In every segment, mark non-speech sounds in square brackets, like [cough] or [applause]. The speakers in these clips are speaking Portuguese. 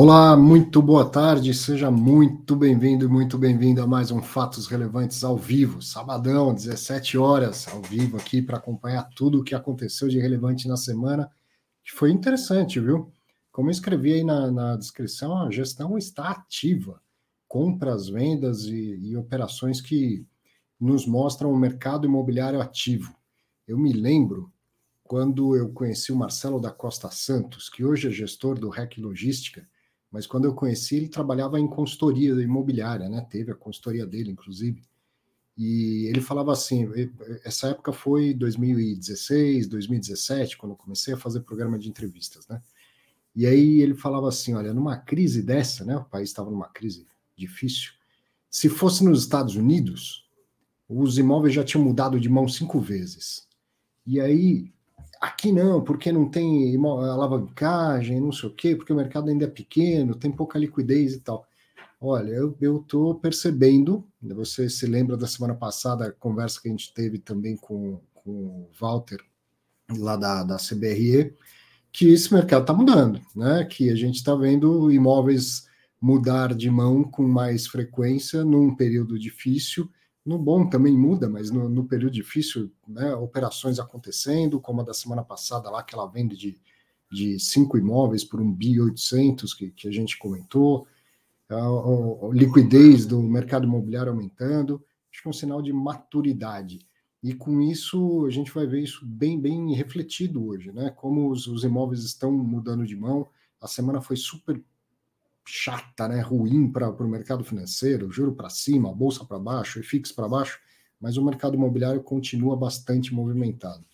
Olá, muito boa tarde, seja muito bem-vindo e muito bem-vindo a mais um Fatos Relevantes ao vivo, sabadão, 17 horas, ao vivo aqui para acompanhar tudo o que aconteceu de relevante na semana, que foi interessante, viu? Como eu escrevi aí na, na descrição, a gestão está ativa, compras, vendas e, e operações que nos mostram o mercado imobiliário ativo. Eu me lembro quando eu conheci o Marcelo da Costa Santos, que hoje é gestor do REC Logística, mas quando eu conheci, ele trabalhava em consultoria imobiliária, né? Teve a consultoria dele, inclusive. E ele falava assim: essa época foi 2016, 2017, quando eu comecei a fazer programa de entrevistas, né? E aí ele falava assim: olha, numa crise dessa, né? O país estava numa crise difícil. Se fosse nos Estados Unidos, os imóveis já tinham mudado de mão cinco vezes. E aí Aqui não, porque não tem alavancagem, não sei o quê, porque o mercado ainda é pequeno, tem pouca liquidez e tal. Olha, eu estou percebendo, você se lembra da semana passada, a conversa que a gente teve também com, com o Walter, lá da, da CBRE, que esse mercado está mudando, né? Que a gente está vendo imóveis mudar de mão com mais frequência num período difícil no bom também muda, mas no, no período difícil, né, operações acontecendo, como a da semana passada lá, aquela venda de, de cinco imóveis por um bi 800 que, que a gente comentou, a, a, a, liquidez do mercado imobiliário aumentando, acho que é um sinal de maturidade. E com isso a gente vai ver isso bem, bem refletido hoje, né? Como os, os imóveis estão mudando de mão. A semana foi super chata, né, ruim para o mercado financeiro, juro para cima, bolsa para baixo, fixo para baixo, mas o mercado imobiliário continua bastante movimentado.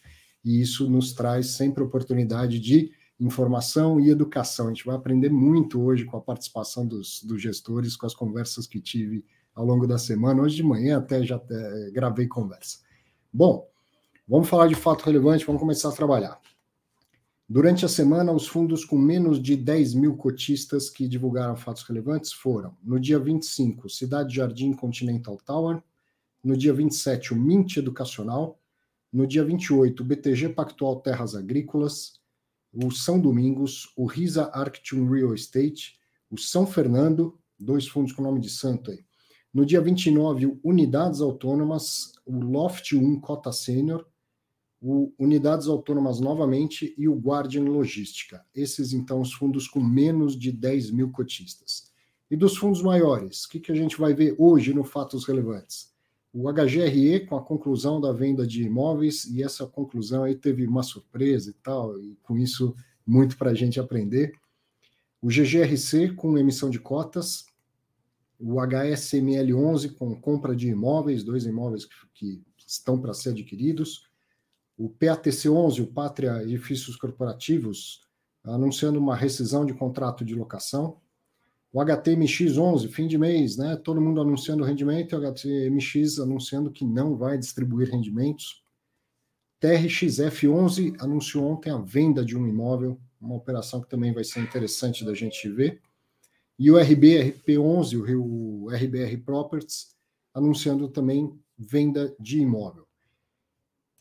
E isso nos traz sempre oportunidade de informação e educação. A gente vai aprender muito hoje com a participação dos, dos gestores, com as conversas que tive ao longo da semana. Hoje de manhã até já até, gravei conversa. Bom, vamos falar de fato relevante, vamos começar a trabalhar. Durante a semana, os fundos com menos de 10 mil cotistas que divulgaram fatos relevantes foram: no dia 25, Cidade Jardim Continental Tower, no dia 27, o Mint Educacional, no dia 28, o BTG Pactual Terras Agrícolas, o São Domingos, o Risa Arctium Real Estate, o São Fernando, dois fundos com nome de santo aí. No dia 29, o Unidades Autônomas, o Loft 1 Cota Sênior, o Unidades Autônomas novamente e o Guardian Logística. Esses, então, os fundos com menos de 10 mil cotistas. E dos fundos maiores, o que, que a gente vai ver hoje no Fatos Relevantes? O HGRE, com a conclusão da venda de imóveis, e essa conclusão aí teve uma surpresa e tal, e com isso muito para a gente aprender. O GGRC, com emissão de cotas. O HSML11, com compra de imóveis, dois imóveis que, que estão para ser adquiridos o PATC11, o Pátria Edifícios Corporativos, anunciando uma rescisão de contrato de locação. O HTMX11, fim de mês, né? Todo mundo anunciando rendimento e o HTMX anunciando que não vai distribuir rendimentos. TRXF11 anunciou ontem a venda de um imóvel, uma operação que também vai ser interessante da gente ver. E o RBRP11, o RBR Properties, anunciando também venda de imóvel.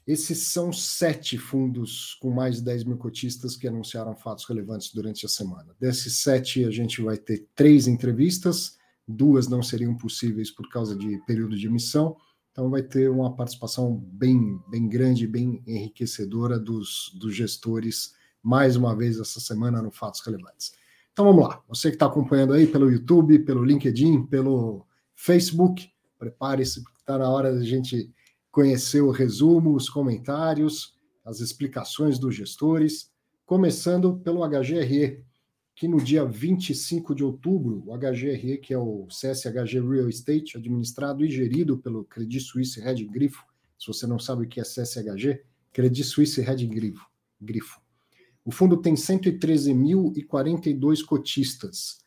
Esses são sete fundos com mais de 10 mil cotistas que anunciaram fatos relevantes durante a semana. Desses sete, a gente vai ter três entrevistas, duas não seriam possíveis por causa de período de emissão, então vai ter uma participação bem, bem grande, bem enriquecedora dos, dos gestores, mais uma vez essa semana no Fatos Relevantes. Então vamos lá, você que está acompanhando aí pelo YouTube, pelo LinkedIn, pelo Facebook, prepare-se, porque está na hora da gente conhecer o resumo, os comentários, as explicações dos gestores, começando pelo HGRE, que no dia 25 de outubro, o HGRE, que é o CSHG Real Estate, administrado e gerido pelo Credit Suisse Red Grifo, se você não sabe o que é CSHG, Credit Suisse Red Grifo. O fundo tem 113.042 cotistas,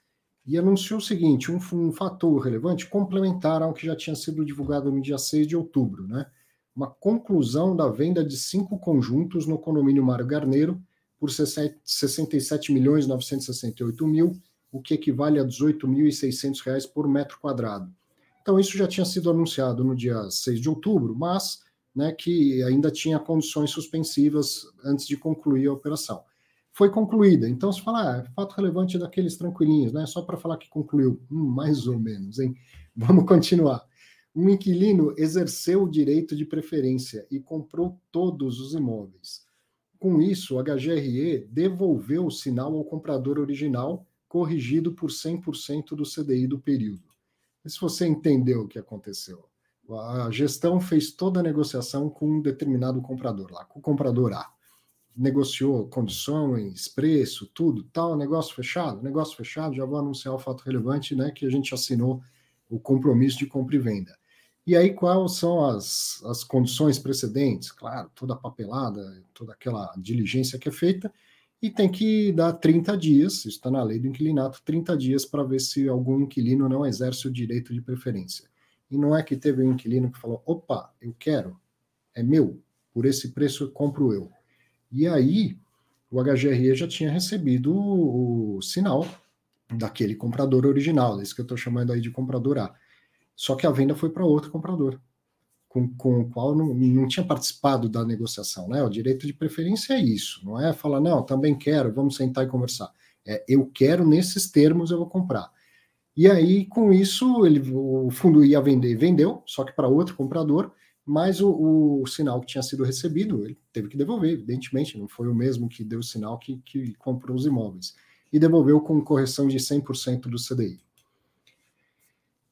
e anunciou o seguinte: um, um, fator relevante complementar ao que já tinha sido divulgado no dia 6 de outubro, né? Uma conclusão da venda de cinco conjuntos no condomínio Mário Garneiro por 67 milhões 968 mil, o que equivale a 18.600 reais por metro quadrado. Então, isso já tinha sido anunciado no dia 6 de outubro, mas né, que ainda tinha condições suspensivas antes de concluir a operação. Foi concluída. Então, se falar, ah, é fato relevante daqueles tranquilinhos, né? Só para falar que concluiu, hum, mais ou menos, hein? [laughs] Vamos continuar. Um inquilino exerceu o direito de preferência e comprou todos os imóveis. Com isso, o HGRE devolveu o sinal ao comprador original, corrigido por 100% do CDI do período. E se você entendeu o que aconteceu, a gestão fez toda a negociação com um determinado comprador lá, com o comprador A. Negociou condições, preço, tudo, tal, negócio fechado, negócio fechado, já vou anunciar o fato relevante, né, que a gente assinou o compromisso de compra e venda. E aí, quais são as, as condições precedentes? Claro, toda a papelada, toda aquela diligência que é feita, e tem que dar 30 dias, isso está na lei do inquilinato, 30 dias para ver se algum inquilino não exerce o direito de preferência. E não é que teve um inquilino que falou: opa, eu quero, é meu, por esse preço compro eu. E aí, o HGRE já tinha recebido o, o sinal daquele comprador original, desse que eu estou chamando aí de comprador A só que a venda foi para outro comprador, com, com o qual não, não tinha participado da negociação. Né? O direito de preferência é isso, não é falar, não, também quero, vamos sentar e conversar. É, eu quero nesses termos, eu vou comprar. E aí, com isso, ele, o fundo ia vender, vendeu, só que para outro comprador, mas o, o, sinal que tinha sido recebido, ele teve que devolver, evidentemente, não foi o mesmo que deu o sinal que, que comprou os imóveis. E devolveu com correção de 100% do CDI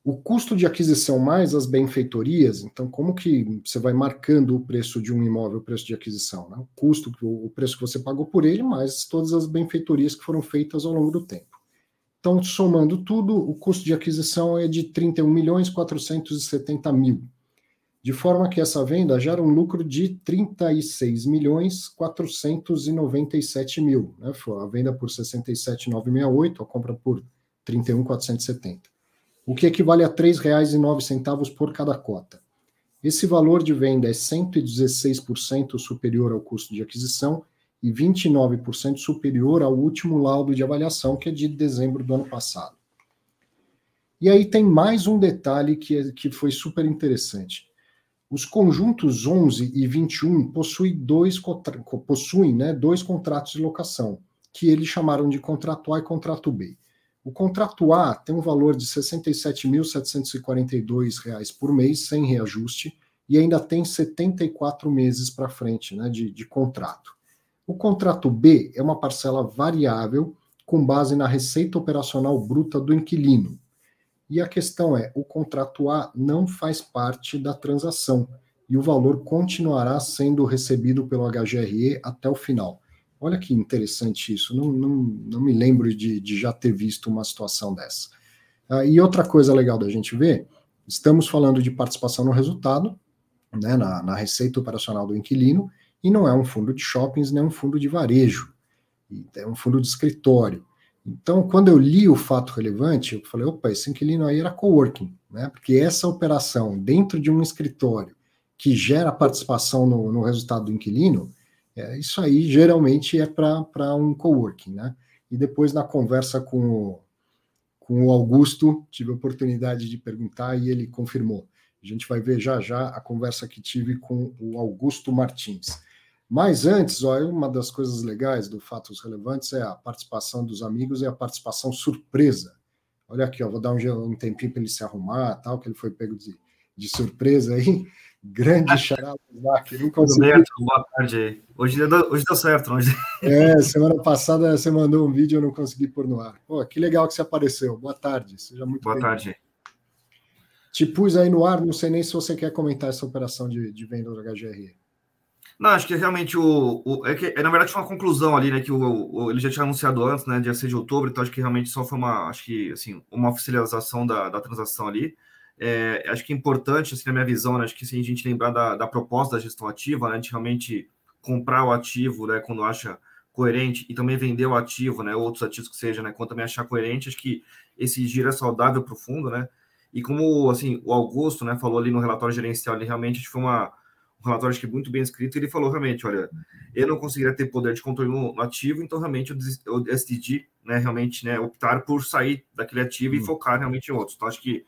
o custo de aquisição mais as benfeitorias, então como que você vai marcando o preço de um imóvel, o preço de aquisição, né? o custo, o preço que você pagou por ele, mais todas as benfeitorias que foram feitas ao longo do tempo. Então, somando tudo, o custo de aquisição é de 31 milhões 470 mil, de forma que essa venda gera um lucro de 36 milhões 497 mil, né? Foi a venda por 67,968, a compra por 31,470 o que equivale a R$ 3,09 por cada cota. Esse valor de venda é 116% superior ao custo de aquisição e 29% superior ao último laudo de avaliação, que é de dezembro do ano passado. E aí tem mais um detalhe que, é, que foi super interessante. Os conjuntos 11 e 21 possuem dois, possuem, né, dois contratos de locação, que eles chamaram de contrato A e contrato B. O contrato A tem um valor de R$ 67.742 por mês, sem reajuste, e ainda tem 74 meses para frente né, de, de contrato. O contrato B é uma parcela variável com base na receita operacional bruta do inquilino. E a questão é: o contrato A não faz parte da transação e o valor continuará sendo recebido pelo HGRE até o final. Olha que interessante isso, não, não, não me lembro de, de já ter visto uma situação dessa. Ah, e outra coisa legal da gente ver, estamos falando de participação no resultado, né, na, na receita operacional do inquilino, e não é um fundo de shoppings, nem um fundo de varejo, é um fundo de escritório. Então, quando eu li o fato relevante, eu falei, opa, esse inquilino aí era coworking, né? Porque essa operação dentro de um escritório que gera participação no, no resultado do inquilino, é, isso aí geralmente é para um coworking, né? E depois na conversa com o, com o Augusto, tive a oportunidade de perguntar e ele confirmou. A gente vai ver já já a conversa que tive com o Augusto Martins. Mas antes, ó, uma das coisas legais do Fatos Relevantes é a participação dos amigos e a participação surpresa. Olha aqui, ó, vou dar um, um tempinho para ele se arrumar, tal, que ele foi pego de, de surpresa aí. [laughs] Grande [laughs] Isaac. Não consegui... boa tarde. Hoje deu, hoje deu certo. Hoje... [laughs] É, semana passada você mandou um vídeo e eu não consegui pôr no ar. Pô, que legal que você apareceu. Boa tarde. Seja muito Boa tarde. Te pus aí no ar, não sei nem se você quer comentar essa operação de, de venda do HGR. Não, acho que realmente o, o é que é, na verdade foi uma conclusão ali, né, que o, o, ele já tinha anunciado antes, né, dia 6 de outubro, então acho que realmente só foi uma, acho que assim, uma oficialização da, da transação ali. É, acho que é importante, assim, na minha visão, né, acho que se a gente lembrar da, da proposta da gestão ativa, né, de realmente comprar o ativo, né, quando acha coerente e também vender o ativo, né, outros ativos que seja, né, quando também achar coerente, acho que esse giro é saudável para o fundo, né, e como, assim, o Augusto, né, falou ali no relatório gerencial, ele realmente foi uma, um relatório acho que muito bem escrito, ele falou realmente, olha, eu não conseguiria ter poder de controle no, ativo, então realmente eu, eu decidi, né, realmente, né, optar por sair daquele ativo e uhum. focar realmente em outros, então acho que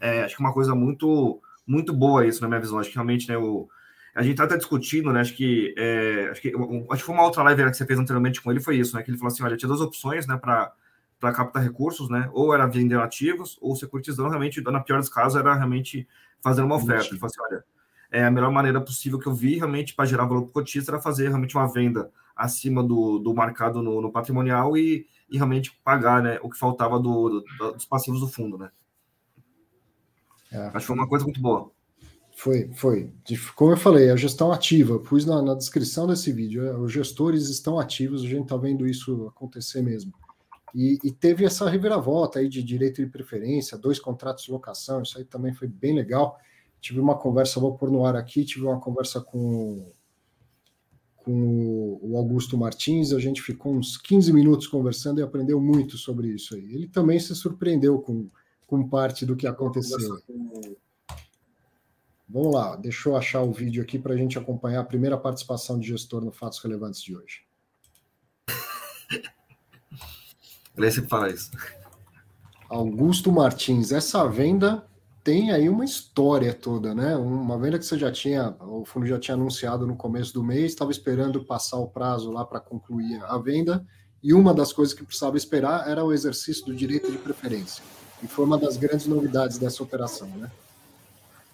é, acho que é uma coisa muito muito boa isso na minha visão. Acho que realmente né, o, a gente está até discutindo, né? Acho que, é, acho que acho que foi uma outra live que você fez anteriormente com ele, foi isso, né? Que ele falou assim: olha, tinha duas opções, né, para captar recursos, né? Ou era vender ativos, ou securitizando, realmente, na pior dos casos, era realmente fazer uma oferta. Ele falou assim: olha, é a melhor maneira possível que eu vi realmente para gerar valor para o cotista era fazer realmente uma venda acima do, do marcado no, no patrimonial e, e realmente pagar né, o que faltava do, do, dos passivos do fundo, né? É. Acho que foi uma coisa muito boa. Foi, foi. Como eu falei, a gestão ativa. Pus na, na descrição desse vídeo. É, os gestores estão ativos, a gente está vendo isso acontecer mesmo. E, e, teve essa reviravolta aí de direito de preferência, dois contratos de locação, isso aí também foi bem legal. Tive uma conversa, vou pôr no ar aqui, tive uma conversa com, com o Augusto Martins, a gente ficou uns 15 minutos conversando e aprendeu muito sobre isso aí. Ele também se surpreendeu com, com parte do que aconteceu. Vamos lá, deixa eu achar o vídeo aqui para a gente acompanhar a primeira participação de gestor no Fatos Relevantes de hoje. Ele sempre fala isso. Augusto Martins, essa venda tem aí uma história toda, né? Uma venda que você já tinha, o fundo já tinha anunciado no começo do mês, estava esperando passar o prazo lá para concluir a venda, e uma das coisas que precisava esperar era o exercício do direito de preferência. E foi uma das grandes novidades dessa operação, né?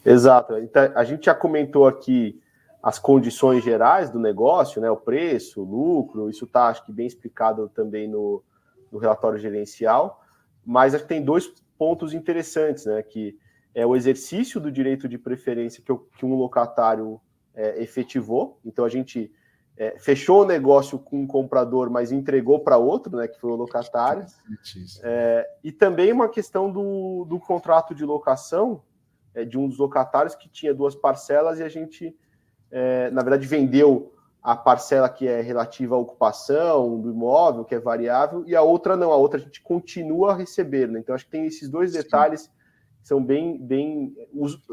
Exato. Então, a gente já comentou aqui as condições gerais do negócio, né? O preço, o lucro, isso está acho que bem explicado também no, no relatório gerencial. Mas acho que tem dois pontos interessantes, né? Que é o exercício do direito de preferência que, que um locatário é, efetivou. Então a gente é, fechou o negócio com um comprador, mas entregou para outro, né? Que foi o locatário. É, e também uma questão do, do contrato de locação é, de um dos locatários que tinha duas parcelas e a gente, é, na verdade, vendeu a parcela que é relativa à ocupação do imóvel, que é variável, e a outra não, a outra a gente continua a receber. Né? Então, acho que tem esses dois detalhes Sim. São bem, bem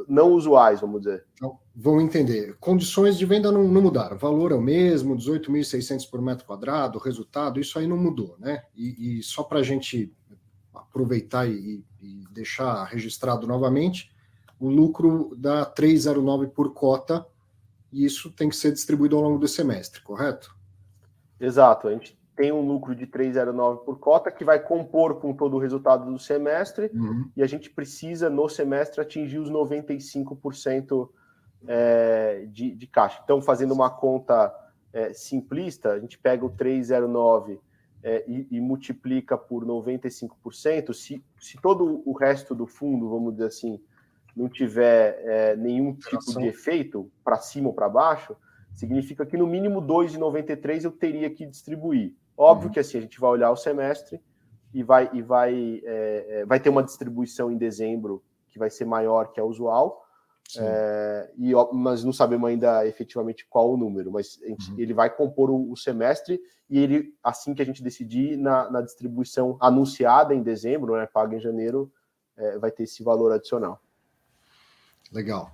não usuais, vamos dizer. Então, vamos entender. Condições de venda não, não mudaram. Valor é o mesmo, 18.600 por metro quadrado, resultado, isso aí não mudou, né? E, e só para a gente aproveitar e, e deixar registrado novamente, o lucro dá 3,09 por cota, e isso tem que ser distribuído ao longo do semestre, correto? Exato, a gente tem um lucro de 3,09 por cota que vai compor com todo o resultado do semestre, uhum. e a gente precisa, no semestre, atingir os 95% é, de, de caixa. Então, fazendo uma conta é, simplista, a gente pega o 309 é, e, e, multiplica por 95%. Se, se todo o resto do fundo, vamos dizer assim, não tiver é, nenhum tipo de efeito para cima ou para baixo, significa que no mínimo 2,93 eu teria que distribuir. Óbvio uhum. que assim a gente vai olhar o semestre e vai e vai é, é vai ter uma distribuição em dezembro que vai ser maior que a usual. É, e, mas não sabemos ainda efetivamente qual o número, mas gente, uhum. ele vai compor o, o, semestre e ele, assim que a gente decidir na, na distribuição anunciada em dezembro, né, paga em janeiro, é, vai ter esse valor adicional. Legal.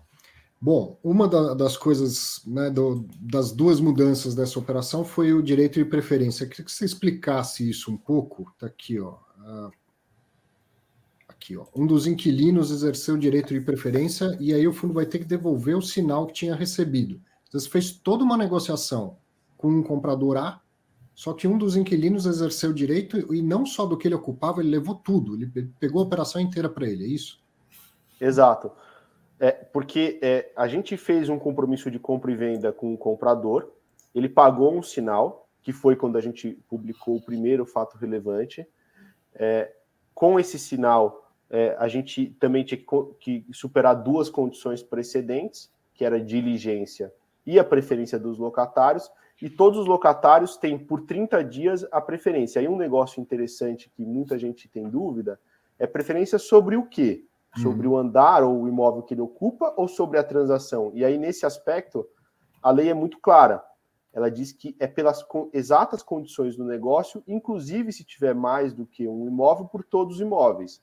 Bom, uma da, das coisas, né, do, das duas mudanças dessa operação foi o direito de preferência. Eu queria que você explicasse isso um pouco. Está aqui, ó. Uh, aqui, ó. Um dos inquilinos exerceu o direito de preferência e aí o fundo vai ter que devolver o sinal que tinha recebido. Então, você fez toda uma negociação com um comprador A, só que um dos inquilinos exerceu o direito e não só do que ele ocupava, ele levou tudo. Ele pegou a operação inteira para ele, é isso? Exato. É, porque é, a gente fez um compromisso de compra e venda com o comprador, ele pagou um sinal, que foi quando a gente publicou o primeiro fato relevante. É, com esse sinal, é, a gente também tinha que, que, superar duas condições precedentes, que era diligência e a preferência dos locatários, e todos os locatários têm por 30 dias a preferência. Aí um negócio interessante que muita gente tem dúvida é preferência sobre o quê? Sobre uhum. o andar ou o imóvel que ele ocupa ou sobre a transação. E aí, nesse aspecto, a lei é muito clara. Ela diz que é pelas exatas condições do negócio, inclusive se tiver mais do que um imóvel, por todos os imóveis.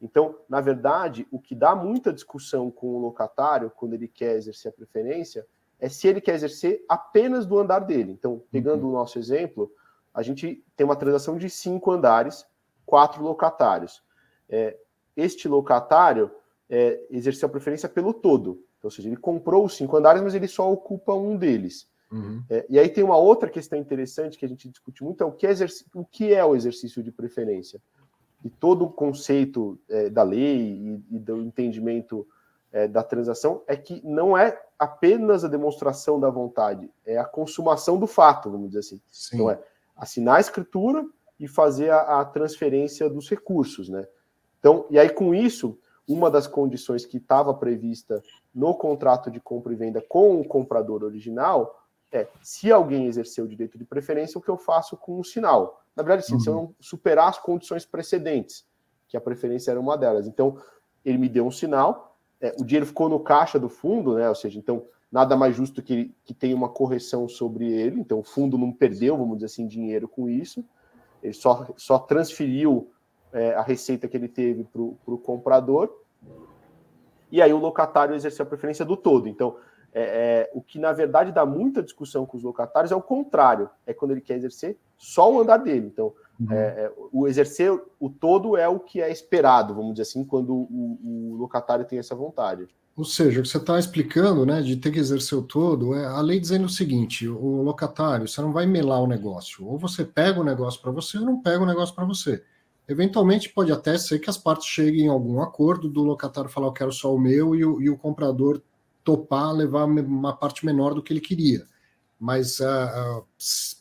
Então, na verdade, o que dá muita discussão com o locatário, quando ele quer exercer a preferência, é se ele quer exercer apenas do andar dele. Então, pegando uhum. o nosso exemplo, a gente tem uma transação de cinco andares, quatro locatários. É, este locatário é, exerceu a preferência pelo todo. Então, ou seja, ele comprou os cinco andares, mas ele só ocupa um deles. Uhum. É, e aí tem uma outra questão interessante que a gente discute muito, é o que é, o, que é o exercício de preferência. E todo o conceito é, da lei e, e do entendimento é, da transação é que não é apenas a demonstração da vontade, é a consumação do fato, vamos dizer assim. Sim. Então é assinar a escritura e fazer a, a transferência dos recursos, né? Então, e aí com isso, uma das condições que estava prevista no contrato de compra e venda com o comprador original é se alguém exercer o direito de preferência, o que eu faço com um sinal. Na verdade, sim, uhum. se eu uhum. não superar as condições precedentes, que a preferência era uma delas. Então, ele me deu um sinal, é, o dinheiro ficou no caixa do fundo, né? Ou seja, então nada mais justo que, que tenha uma correção sobre ele. Então, o fundo não perdeu, vamos dizer assim, dinheiro com isso. Ele só, só transferiu é, a receita que ele teve para o comprador. E aí o locatário exerceu a preferência do todo. Então, é, é, o que na verdade dá muita discussão com os locatários é o contrário, é quando ele quer exercer só o andar dele. Então, uhum. é, é o exercer o todo é o que é esperado, vamos dizer assim, quando o, o locatário tem essa vontade. Ou seja, o que você está explicando, né, de ter que exercer o todo, é a lei dizendo o seguinte: o locatário, você não vai melar o negócio, ou você pega o negócio para você, ou não pega o negócio para você. Eventualmente pode até ser que as partes cheguem a algum acordo do locatário falar eu quero só o meu e o, e o comprador topar levar uma parte menor do que ele queria. Mas uh, uh,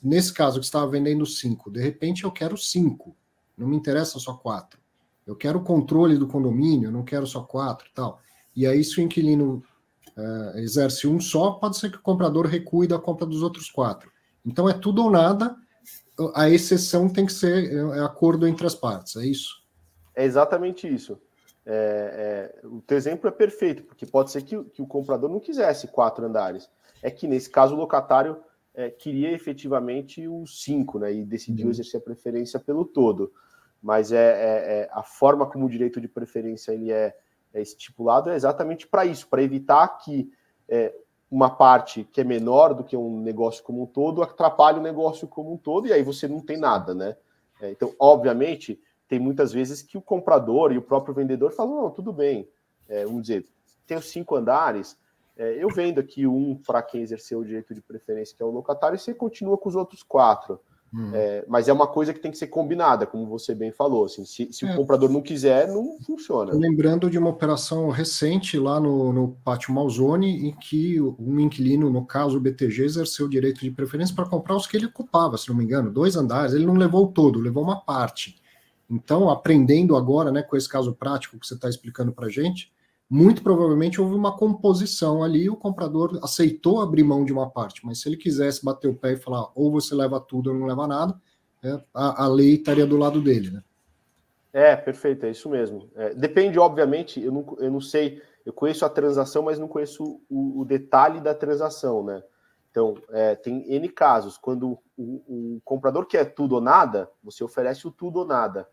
nesse caso que estava vendendo cinco, de repente eu quero cinco, não me interessa só quatro. Eu quero o controle do condomínio, não quero só quatro tal. E aí, se o inquilino uh, exerce um só, pode ser que o comprador recue da compra dos outros quatro. Então é tudo ou nada, a exceção tem que ser é, é acordo entre as partes, é isso? É exatamente isso. É, é, o teu exemplo é perfeito, porque pode ser que, que, o comprador não quisesse quatro andares. É que nesse caso o locatário é, queria efetivamente os cinco, né? E decidiu uhum. exercer a preferência pelo todo. Mas é, é, é a forma como o direito de preferência ele é, estipulado é exatamente para isso, para evitar que uma parte que é menor do que um negócio como um todo atrapalhe o negócio como um todo, e aí você não tem nada, né? então, obviamente tem muitas vezes que o comprador e o próprio vendedor falam: não, tudo bem, é, vamos dizer, tenho cinco andares, é, eu vendo aqui um para quem exerceu o direito de preferência, que é o locatário, e você continua com os outros quatro. Hum. É, mas é uma coisa que tem que ser combinada, como você bem falou. Assim, se, se é. o comprador não quiser, não funciona. Lembrando de uma operação recente lá no, no Pátio Malzone, em que um inquilino, no caso o BTG, exerceu o direito de preferência para comprar os que ele ocupava, se não me engano, dois andares. Ele não levou todo, levou uma parte. Então, aprendendo agora, né, com esse caso prático que você está explicando para a gente, muito provavelmente houve uma composição ali, o comprador aceitou abrir mão de uma parte, mas se ele quisesse bater o pé e falar ou você leva tudo ou não leva nada, é, a, a, lei estaria do lado dele, né? É, perfeito, é isso mesmo. É, depende, obviamente, eu não, eu não sei, eu conheço a transação, mas não conheço o, o detalhe da transação, né? Então, é, tem N casos. Quando o, o, comprador quer tudo ou nada, você oferece o tudo ou nada.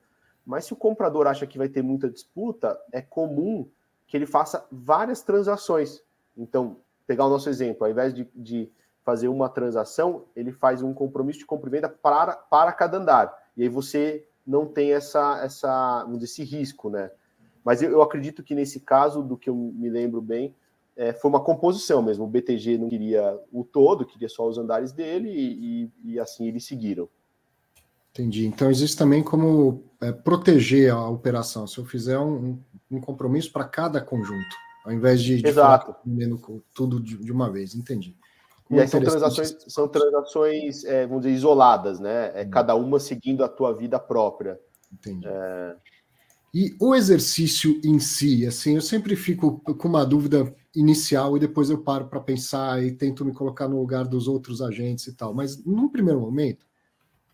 Mas se o comprador acha que vai ter muita disputa, é comum que ele faça várias transações. Então, pegar o nosso exemplo, ao invés de, de fazer uma transação, ele faz um compromisso de compra e venda para, para cada andar. E aí você não tem essa, essa, esse risco, né? Mas eu, eu acredito que nesse caso, do que eu me lembro bem, é, foi uma composição mesmo. O BTG não queria o todo, queria só os andares dele, e, e, e assim eles seguiram. Entendi. Então existe também como é, proteger a operação. Se eu fizer um, um compromisso para cada conjunto, ao invés de, de Exato. tudo de, de, uma vez. Entendi. e aí são transações, são transações é, vamos dizer, isoladas, né? É hum. cada uma seguindo a tua vida própria. Entendi. É... E o exercício em si, assim, eu sempre fico com uma dúvida inicial e depois eu paro para pensar e tento me colocar no lugar dos outros agentes e tal. Mas num primeiro momento,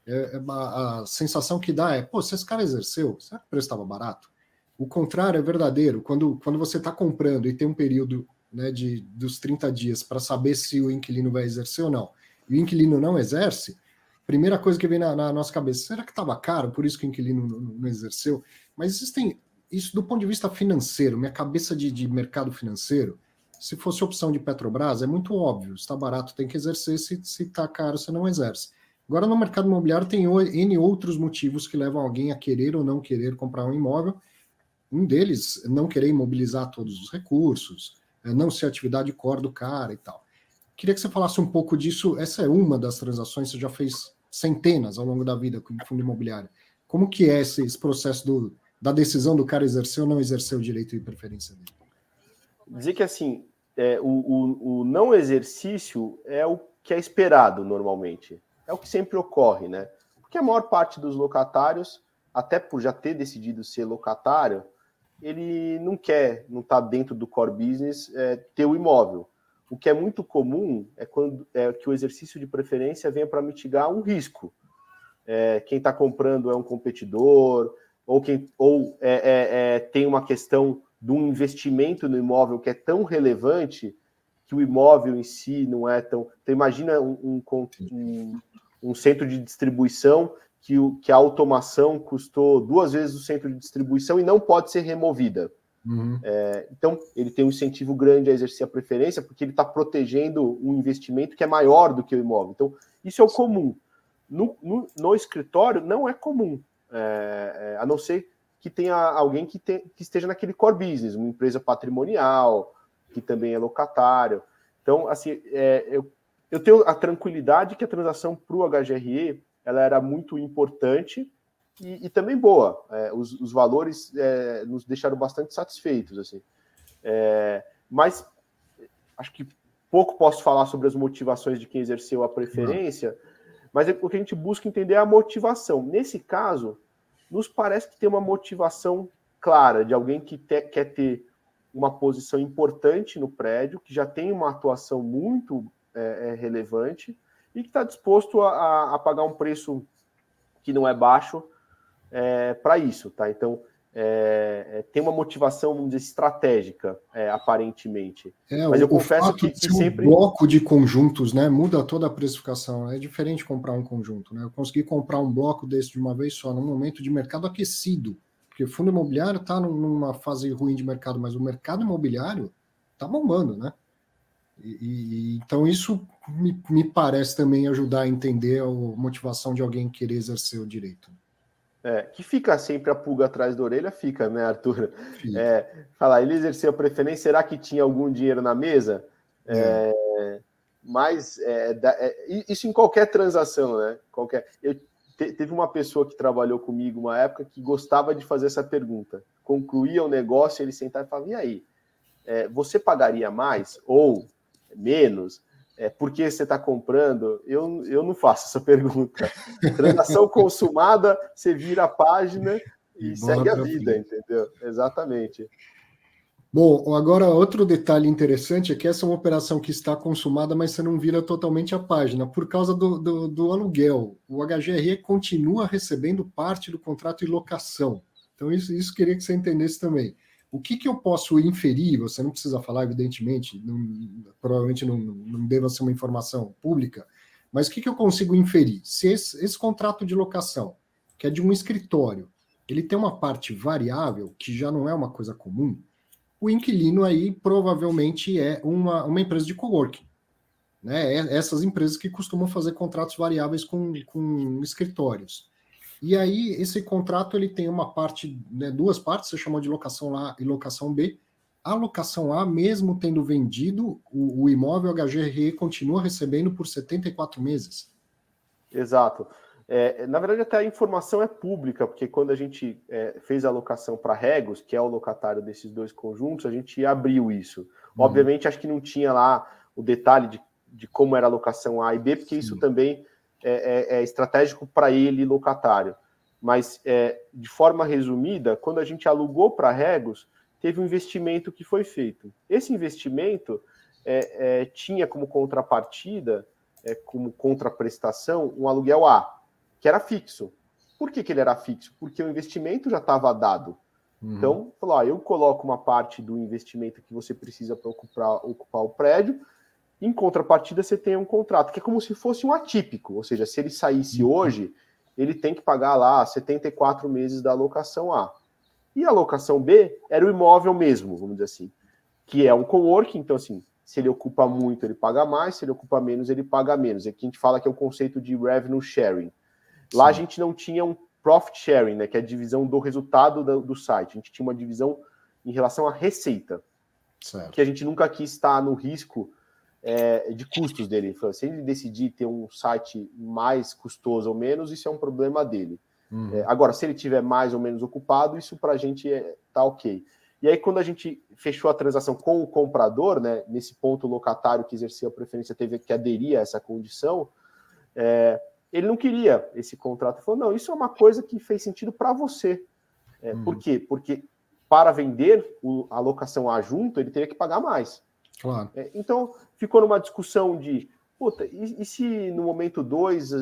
é, é uma, a sensação que dá é, pô, se esse cara exerceu, será que o preço estava barato? O contrário é verdadeiro. Quando, quando você está comprando e tem um período né, de, dos 30 dias para saber se o inquilino vai exercer ou não, e o inquilino não exerce, primeira coisa que vem na, na nossa cabeça, será que estava caro, por isso que o inquilino não, não, exerceu? Mas existem, isso do ponto de vista financeiro, minha cabeça de, de mercado financeiro, se fosse opção de Petrobras, é muito óbvio, está barato, tem que exercer, se está caro, você não exerce. Agora, no mercado imobiliário, tem N outros motivos que levam alguém a querer ou não querer comprar um imóvel. Um deles, não querer imobilizar todos os recursos, é, não ser atividade core do cara e tal. Queria que você falasse um pouco disso. Essa é uma das transações, você já fez centenas ao longo da vida com fundo imobiliário. Como que é esse, esse processo do, da decisão do cara exercer ou não exercer o direito de preferência dele? Dizer que assim, é, o, o, o não exercício é o que é esperado normalmente. É o que sempre ocorre, né? Porque a maior parte dos locatários, até por já ter decidido ser locatário, ele não quer, não está dentro do core business, é, ter o imóvel. O que é muito comum é quando é que o exercício de preferência venha para mitigar um risco. É, quem está comprando é um competidor, ou quem ou é, é, é, tem uma questão de um investimento no imóvel que é tão relevante que o imóvel em si não é tão. Então, imagina um, um, um, um centro de distribuição que, o, que a automação custou duas vezes o centro de distribuição e não pode ser removida. Uhum. É, então, ele tem um incentivo grande a exercer a preferência, porque ele está protegendo um investimento que é maior do que o imóvel. Então, isso é o comum. No, no, no escritório, não é comum, é, é, a não ser que tenha alguém que, te, que esteja naquele core business, uma empresa patrimonial, que também é locatário. Então, assim, é, eu, eu tenho a tranquilidade que a transação para o HGRE ela era muito importante e, e também boa. É, os, os, valores é, nos deixaram bastante satisfeitos, assim. É, mas acho que pouco posso falar sobre as motivações de quem exerceu a preferência, mas é o que a gente busca entender é a motivação. Nesse caso, nos parece que tem uma motivação clara de alguém que te, quer ter uma posição importante no prédio, que já tem uma atuação muito é, é relevante e que está disposto a, a, pagar um preço que não é baixo é, para isso, tá? Então é, é, tem uma motivação, vamos dizer, estratégica, é, aparentemente. É, Mas eu confesso que, que sempre. Um bloco de conjuntos, né? Muda toda a precificação. É diferente comprar um conjunto, né? Eu consegui comprar um bloco desse de uma vez só, num momento de mercado aquecido. Porque o fundo imobiliário está numa fase ruim de mercado, mas o mercado imobiliário está bombando, né? E, e, então isso me, me, parece também ajudar a entender a motivação de alguém querer exercer o direito. É, que fica sempre a pulga atrás da orelha, fica, né, Arthur? É, falar, ele exerceu a preferência, será que tinha algum dinheiro na mesa? É. é mas é, é, isso em qualquer transação, né? Qualquer. Eu, te, teve uma pessoa que trabalhou comigo uma época que gostava de fazer essa pergunta. Concluía o negócio, ele sentava e falava: e aí? você pagaria mais? Ou menos, é, por que você está comprando? Eu, eu não faço essa [laughs] pergunta. Transação consumada, você vira a página e, segue a vida, entendeu? Exatamente. Bom, agora outro detalhe interessante é que essa é uma operação que está consumada, mas você não vira totalmente a página, por causa do, do, do aluguel. O HGRE continua recebendo parte do contrato de locação. Então, isso, isso queria que você entendesse também. O que, que eu posso inferir? Você não precisa falar, evidentemente, não, provavelmente não, não deva ser uma informação pública, mas o que, que eu consigo inferir? Se esse, esse contrato de locação, que é de um escritório, ele tem uma parte variável, que já não é uma coisa comum, o inquilino aí provavelmente é uma, uma empresa de coworking. Né? É essas empresas que costumam fazer contratos variáveis com, com escritórios. E aí, esse contrato ele tem uma parte, né, duas partes, você chamou de locação A e locação B. A locação A, mesmo tendo vendido o, o imóvel, HGRE continua recebendo por 74 meses. Exato. É, na verdade, até a informação é pública, porque quando a gente é, fez a locação para Regos, que é o locatário desses dois conjuntos, a gente abriu isso. Uhum. Obviamente, acho que não tinha lá o detalhe de, de como era a locação A e B, porque Sim. isso também é, é, é estratégico para ele, locatário. Mas, é, de forma resumida, quando a gente alugou para Regos, teve um investimento que foi feito. Esse investimento é, tinha como contrapartida, como contraprestação, um aluguel A, que era fixo. Por que, que ele era fixo? Porque o investimento já estava dado. Uhum. Então, falou: ah, eu coloco uma parte do investimento que você precisa para ocupar, ocupar o prédio, em contrapartida, você tem um contrato que é como se fosse um atípico, ou seja, se ele saísse uhum. hoje, ele tem que pagar lá 74 meses da alocação A. E a alocação B era o imóvel mesmo, vamos dizer assim, que é um coworking, então assim, se ele ocupa muito, ele paga mais, se ele ocupa menos, ele paga menos. Aqui a gente fala que é o conceito de revenue sharing. Lá Sim. a gente não tinha um profit sharing, né, que é a divisão do resultado do, do site. A gente tinha uma divisão em relação à receita. certo. que a gente nunca quis estar no risco é, de custos dele. Falou, se ele decidir ter um site mais custoso ou menos, isso é um problema dele. Uhum. É, agora, se ele tiver mais ou menos ocupado, isso para a gente é, tá ok. E aí, quando a gente fechou a transação com o comprador, né, nesse ponto o locatário que exerceu a preferência teve que aderir a essa condição, é, ele não queria esse contrato. Ele falou: não, isso é uma coisa que fez sentido para você. É, uhum. Por quê? Porque para vender o, a locação A junto, ele teria que pagar mais. Claro. É, então, ficou numa discussão de puta, e, e se no momento 2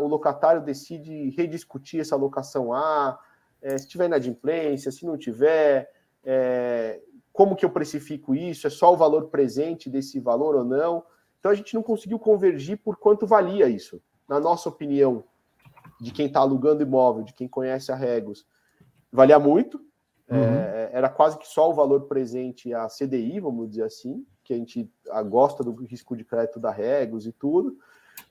o locatário decide rediscutir essa locação A, é, se tiver inadimplência, se não tiver, é, como que eu precifico isso? É só o valor presente desse valor ou não? Então a gente não conseguiu convergir por quanto valia isso. Na nossa opinião, de quem está alugando imóvel, de quem conhece a Regos, valia muito. Uhum. É, era quase que só o valor presente a CDI, vamos dizer assim que a gente ah, gosta do risco de crédito da Regos e tudo.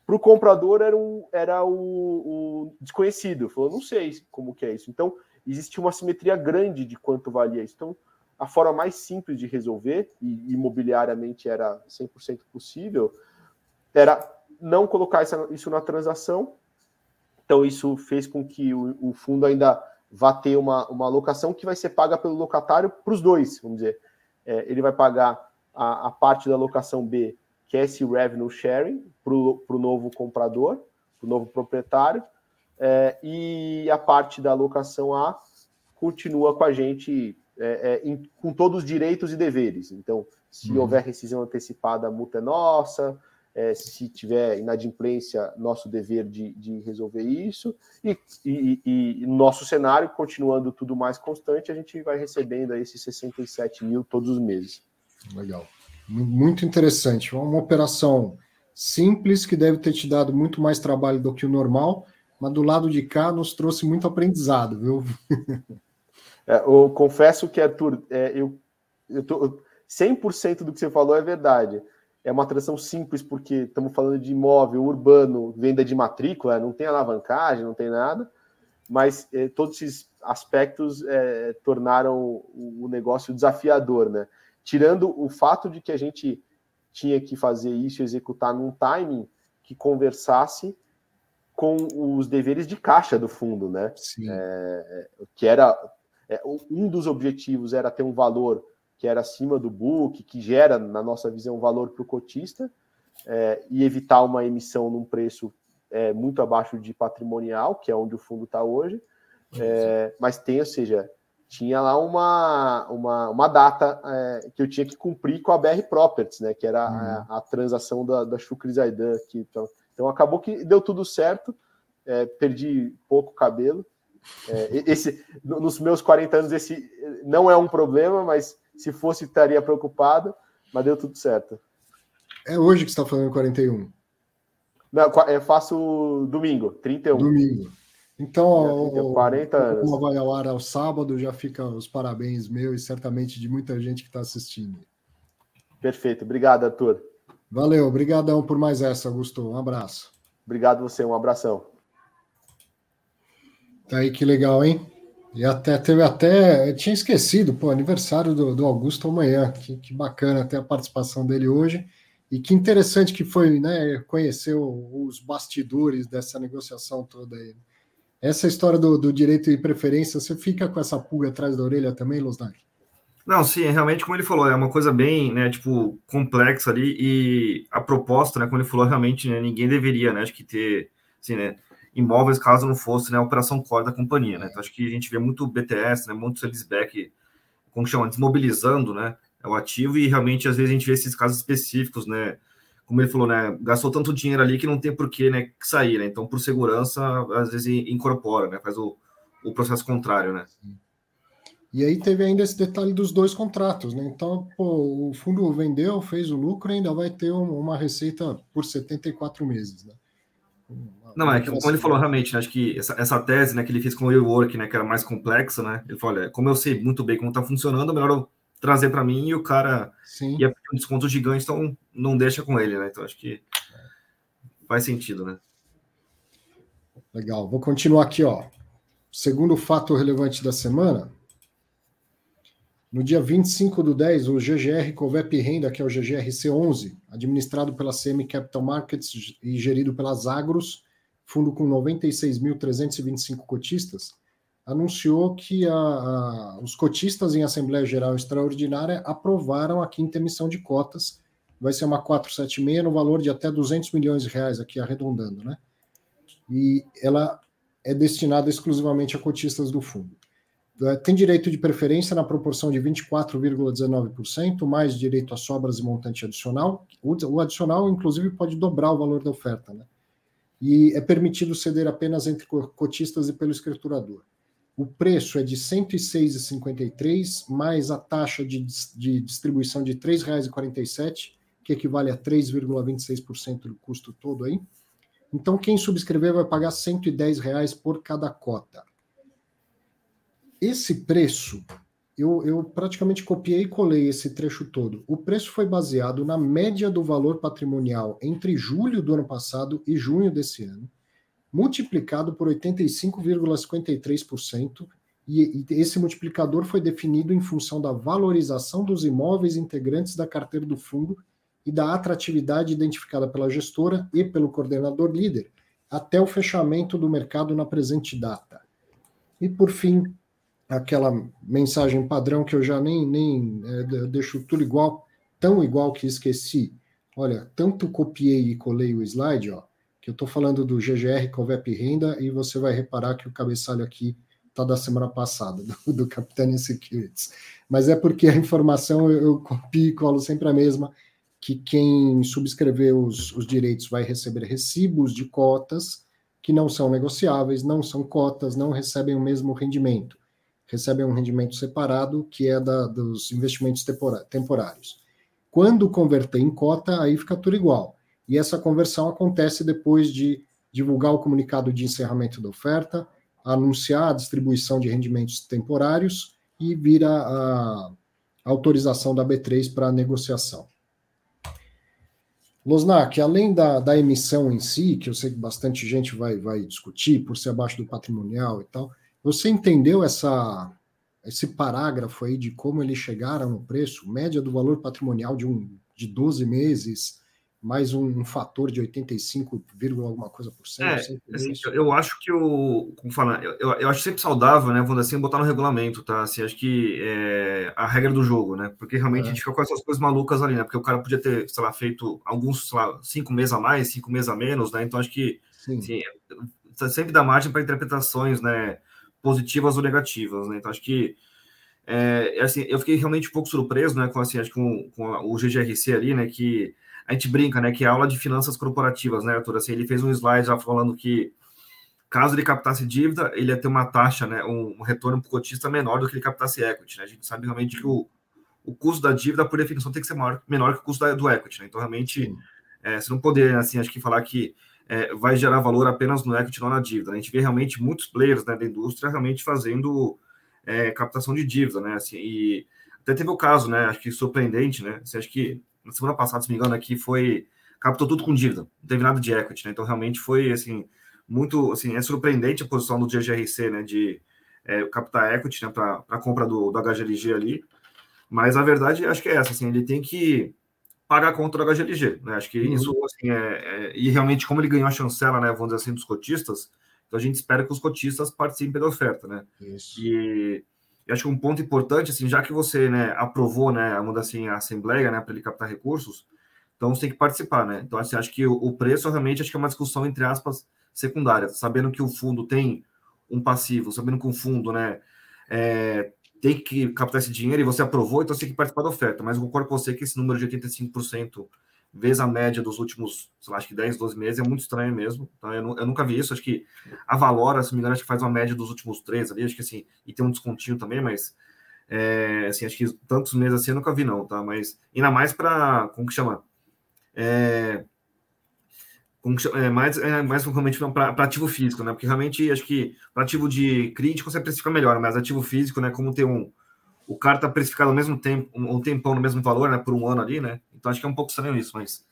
Para o comprador era, um, era o, o desconhecido. Falou, não sei como que é isso. Então, existia uma simetria grande de quanto valia isso. Então, a forma mais simples de resolver, e imobiliariamente era 100% possível, era não colocar isso na transação. Então, isso fez com que o, o, fundo ainda vá ter uma, uma alocação que vai ser paga pelo locatário para os dois, vamos dizer. É, ele vai pagar a, a parte da locação B, que é esse revenue sharing para o novo comprador, para o novo proprietário, é, e a parte da locação A continua com a gente é, é, em, com todos os direitos e deveres. Então, se uhum. houver rescisão antecipada, a multa é nossa, é, se tiver inadimplência, nosso dever de, de resolver isso, e, e, e, no nosso cenário, continuando tudo mais constante, a gente vai recebendo aí esses 67 mil todos os meses. Legal. Muito interessante. Uma operação simples que deve ter te dado muito mais trabalho do que o normal, mas do lado de cá nos trouxe muito aprendizado, viu? [laughs] É, eu confesso que, Arthur, é, eu, eu tô, 100% do que você falou é verdade. É uma transação simples, porque estamos falando de imóvel urbano, venda de matrícula, não tem alavancagem, não tem nada, mas é, todos esses aspectos é, tornaram o, o negócio desafiador, né? tirando o fato de que a gente tinha que fazer isso e executar num timing que conversasse com os deveres de caixa do fundo, né? É, que era é, um dos objetivos era ter um valor que era acima do book, que gera, na nossa visão, valor para o cotista, é, e evitar uma emissão num preço é, muito abaixo de patrimonial, que é onde o fundo está hoje. É, mas tem, ou seja, tinha lá uma, uma, uma data é, que eu tinha que cumprir com a BR Properties, né? Que era a, uhum. a, transação da, da Shukri Zaidan aqui. Então, então acabou que deu tudo certo, é, perdi pouco cabelo. É, esse, nos meus 40 anos, esse não é um problema, mas se fosse, estaria preocupado, mas deu tudo certo. É hoje que você está falando 41? Não, eu faço domingo, 31. Domingo. Então, 40 anos. Vai ao ar ao sábado, já fica os parabéns meu e certamente de muita gente que está assistindo. Perfeito. Obrigado, Arthur. Valeu, obrigadão por mais essa, Augusto. Um abraço. Obrigado você, um abração. Tá aí que legal, hein? E até teve até. Tinha esquecido, pô, aniversário do, do Augusto amanhã. Que, que bacana ter a participação dele hoje. E que interessante que foi, né? Conhecer os bastidores dessa negociação toda aí. Essa história do, do direito e preferência, você fica com essa pulga atrás da orelha também, Losnak? Não, sim, é realmente, como ele falou, é uma coisa bem, né, tipo, complexa ali, e a proposta, né, como ele falou, realmente, né, ninguém deveria, né, acho que ter, assim, né, imóveis caso não fosse, né, a operação core da companhia, né, então acho que a gente vê muito BTS, né, muito sales-back, como chama, desmobilizando, né, o ativo, e realmente, às vezes, a gente vê esses casos específicos, né, como ele falou, né, gastou tanto dinheiro ali que não tem por que né, sair, né? Então, por segurança, às vezes incorpora, né? Faz o, o processo contrário, né? E aí teve ainda esse detalhe dos dois contratos, né? Então, pô, o fundo vendeu, fez o lucro, ainda vai ter uma receita por 74 meses, né? Não, é que, como ele falou, realmente, né, acho que essa, essa tese né, que ele fez com o Rework, né, que era mais complexa, né? Ele falou, olha, como eu sei muito bem como está funcionando, é melhor eu trazer para mim e o cara Sim. ia pedir um desconto gigante, então não deixa com ele, né? Então acho que faz sentido, né? Legal, vou continuar aqui, ó. Segundo fato relevante da semana, No dia 25 do 10, o GGR Covep Renda, que é o GGRC11, administrado pela CM Capital Markets e gerido pelas Agros, fundo com 96.325 cotistas, anunciou que a, a, os cotistas em Assembleia Geral Extraordinária aprovaram a quinta emissão de cotas. Vai ser uma 476 no valor de até 200 milhões de reais, aqui arredondando, né? E ela é destinada exclusivamente a cotistas do fundo. É, tem direito de preferência na proporção de 24,19%, mais direito a sobras e montante adicional. O adicional, inclusive, pode dobrar o valor da oferta, né? E é permitido ceder apenas entre cotistas e pelo escriturador. O preço é de R$ 106,53, mais a taxa de, de distribuição de R$ 3,47, que equivale a 3,26% do custo todo aí. Então, quem subscrever vai pagar 110 reais por cada cota esse preço, eu, eu praticamente copiei e colei esse trecho todo. O preço foi baseado na média do valor patrimonial entre julho do ano passado e junho desse ano, multiplicado por 85,53%, e, e esse multiplicador foi definido em função da valorização dos imóveis integrantes da carteira do fundo e da atratividade identificada pela gestora e pelo coordenador líder até o fechamento do mercado na presente data. E por fim, aquela mensagem padrão que eu já nem, nem é, deixo tudo igual, tão igual que esqueci. Olha, tanto copiei e colei o slide, ó, que eu estou falando do GGR Covep Renda e você vai reparar que o cabeçalho aqui está da semana passada, [laughs] do, do Capitania Securities. Mas é porque a informação eu, eu copio e colo sempre a mesma, que quem subscrever os, os direitos vai receber recibos de cotas que não são negociáveis, não são cotas, não recebem o mesmo rendimento recebem um rendimento separado, que é da, dos investimentos temporários. Quando converter em cota, aí fica tudo igual. E essa conversão acontece depois de divulgar o comunicado de encerramento da oferta, anunciar a distribuição de rendimentos temporários e vir a, a autorização da B3 para negociação. Losnak, além da, da emissão em si, que eu sei que bastante gente vai, vai discutir por ser abaixo do patrimonial e tal, você entendeu essa, esse parágrafo aí de como eles chegaram no preço? Média do valor patrimonial de, um, de 12 meses, mais um, um fator de 85, alguma coisa por cento. É, assim, eu, acho que o. Como falar, eu, eu, acho sempre saudável, né? Vamos assim, botar no regulamento, tá? Assim, acho que é a regra do jogo, né? Porque realmente é. a gente fica com essas coisas malucas ali, né? Porque o cara podia ter, sei lá, feito alguns, sei lá, cinco meses a mais, cinco meses a menos, né? Então acho que assim, sempre dá margem para interpretações, né? Positivas ou negativas, né? Então acho que é, é, assim, eu fiquei realmente um pouco surpreso, né, com assim, acho que com, com o GGRC ali, né, que a gente brinca, né, que é aula de finanças corporativas, né, Arthur? Assim, ele fez um slide já falando que caso ele captasse dívida, ele ia ter uma taxa, né, um, um retorno para o cotista menor do que ele captasse equity, né? A gente sabe realmente que o, o custo da dívida, por definição, tem que ser maior, menor que o custo da, do equity, né? Então, realmente, é, você não poder, assim, acho que falar que é, vai gerar valor apenas no equity, não na dívida. A gente vê realmente muitos players né, da indústria realmente fazendo é, captação de dívida, né? Assim, e até teve o caso, né? Acho que surpreendente, né? Você acha que na semana passada, se me engano, aqui foi captou tudo com dívida, não teve nada de equity, né? Então realmente foi assim muito, assim, é surpreendente a posição do GGRC, né? De é, captar equity, né? Para a compra do, do HGLG ali. Mas a verdade acho que é essa, assim, ele tem que pagar contra o HGLG, né? Acho que uhum. isso, assim, é, é, e realmente como ele ganhou a chancela, né, vamos dizer assim, dos cotistas, então a gente espera que os cotistas participem da oferta, né? Isso. E, e acho que um ponto importante, assim, já que você, né, aprovou, né, vamos assim, a assembleia, né, para ele captar recursos, então você tem que participar, né? Então, assim, acho que o, o preço realmente acho que é uma discussão, entre aspas, secundária, sabendo que o fundo tem um passivo, sabendo que o fundo, né, é, tem que captar esse dinheiro e você aprovou, então você tem que participar da oferta. Mas eu concordo com você que esse número de 85% vezes a média dos últimos, sei lá, acho que 10, 12 meses é muito estranho mesmo. Tá? Eu, eu, nunca vi isso. Acho que a Valora, se me engano, acho que faz uma média dos últimos três ali, acho que assim, e tem um descontinho também, mas é, assim, acho que tantos meses assim eu nunca vi, não, tá? Mas ainda mais para, como que chama? É, é, mais, é, mais realmente para ativo físico, né? Porque realmente acho que para ativo de crítico você precifica melhor, mas ativo físico, né? Como ter um. O cara está precificado ao mesmo tempo, um, tempão no mesmo valor, né? Por um ano ali, né? Então acho que é um pouco estranho isso, mas.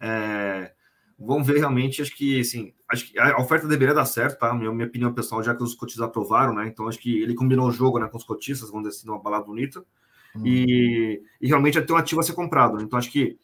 É, vamos ver realmente, acho que assim, acho que a oferta deveria dar certo, tá? Minha, minha opinião pessoal, já que os cotistas aprovaram, né? Então acho que ele combinou o jogo né, com os cotistas, vamos dizer assim, uma balada bonita. Hum. E, e, realmente já tem um ativo a ser comprado. Né? Então, acho que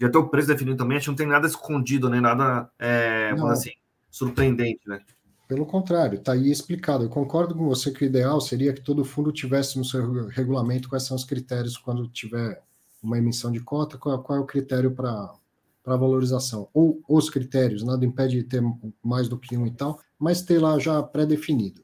já tem o preço definido também, acho que não tem nada escondido, nem nada, é, assim, surpreendente, né? Pelo contrário, está aí explicado. Eu concordo com você que o ideal seria que todo fundo tivesse no seu regulamento quais são os critérios quando tiver uma emissão de cota, qual, qual é o critério para para valorização, ou os critérios, nada impede de ter mais do que um e tal, mas ter lá já pré-definido.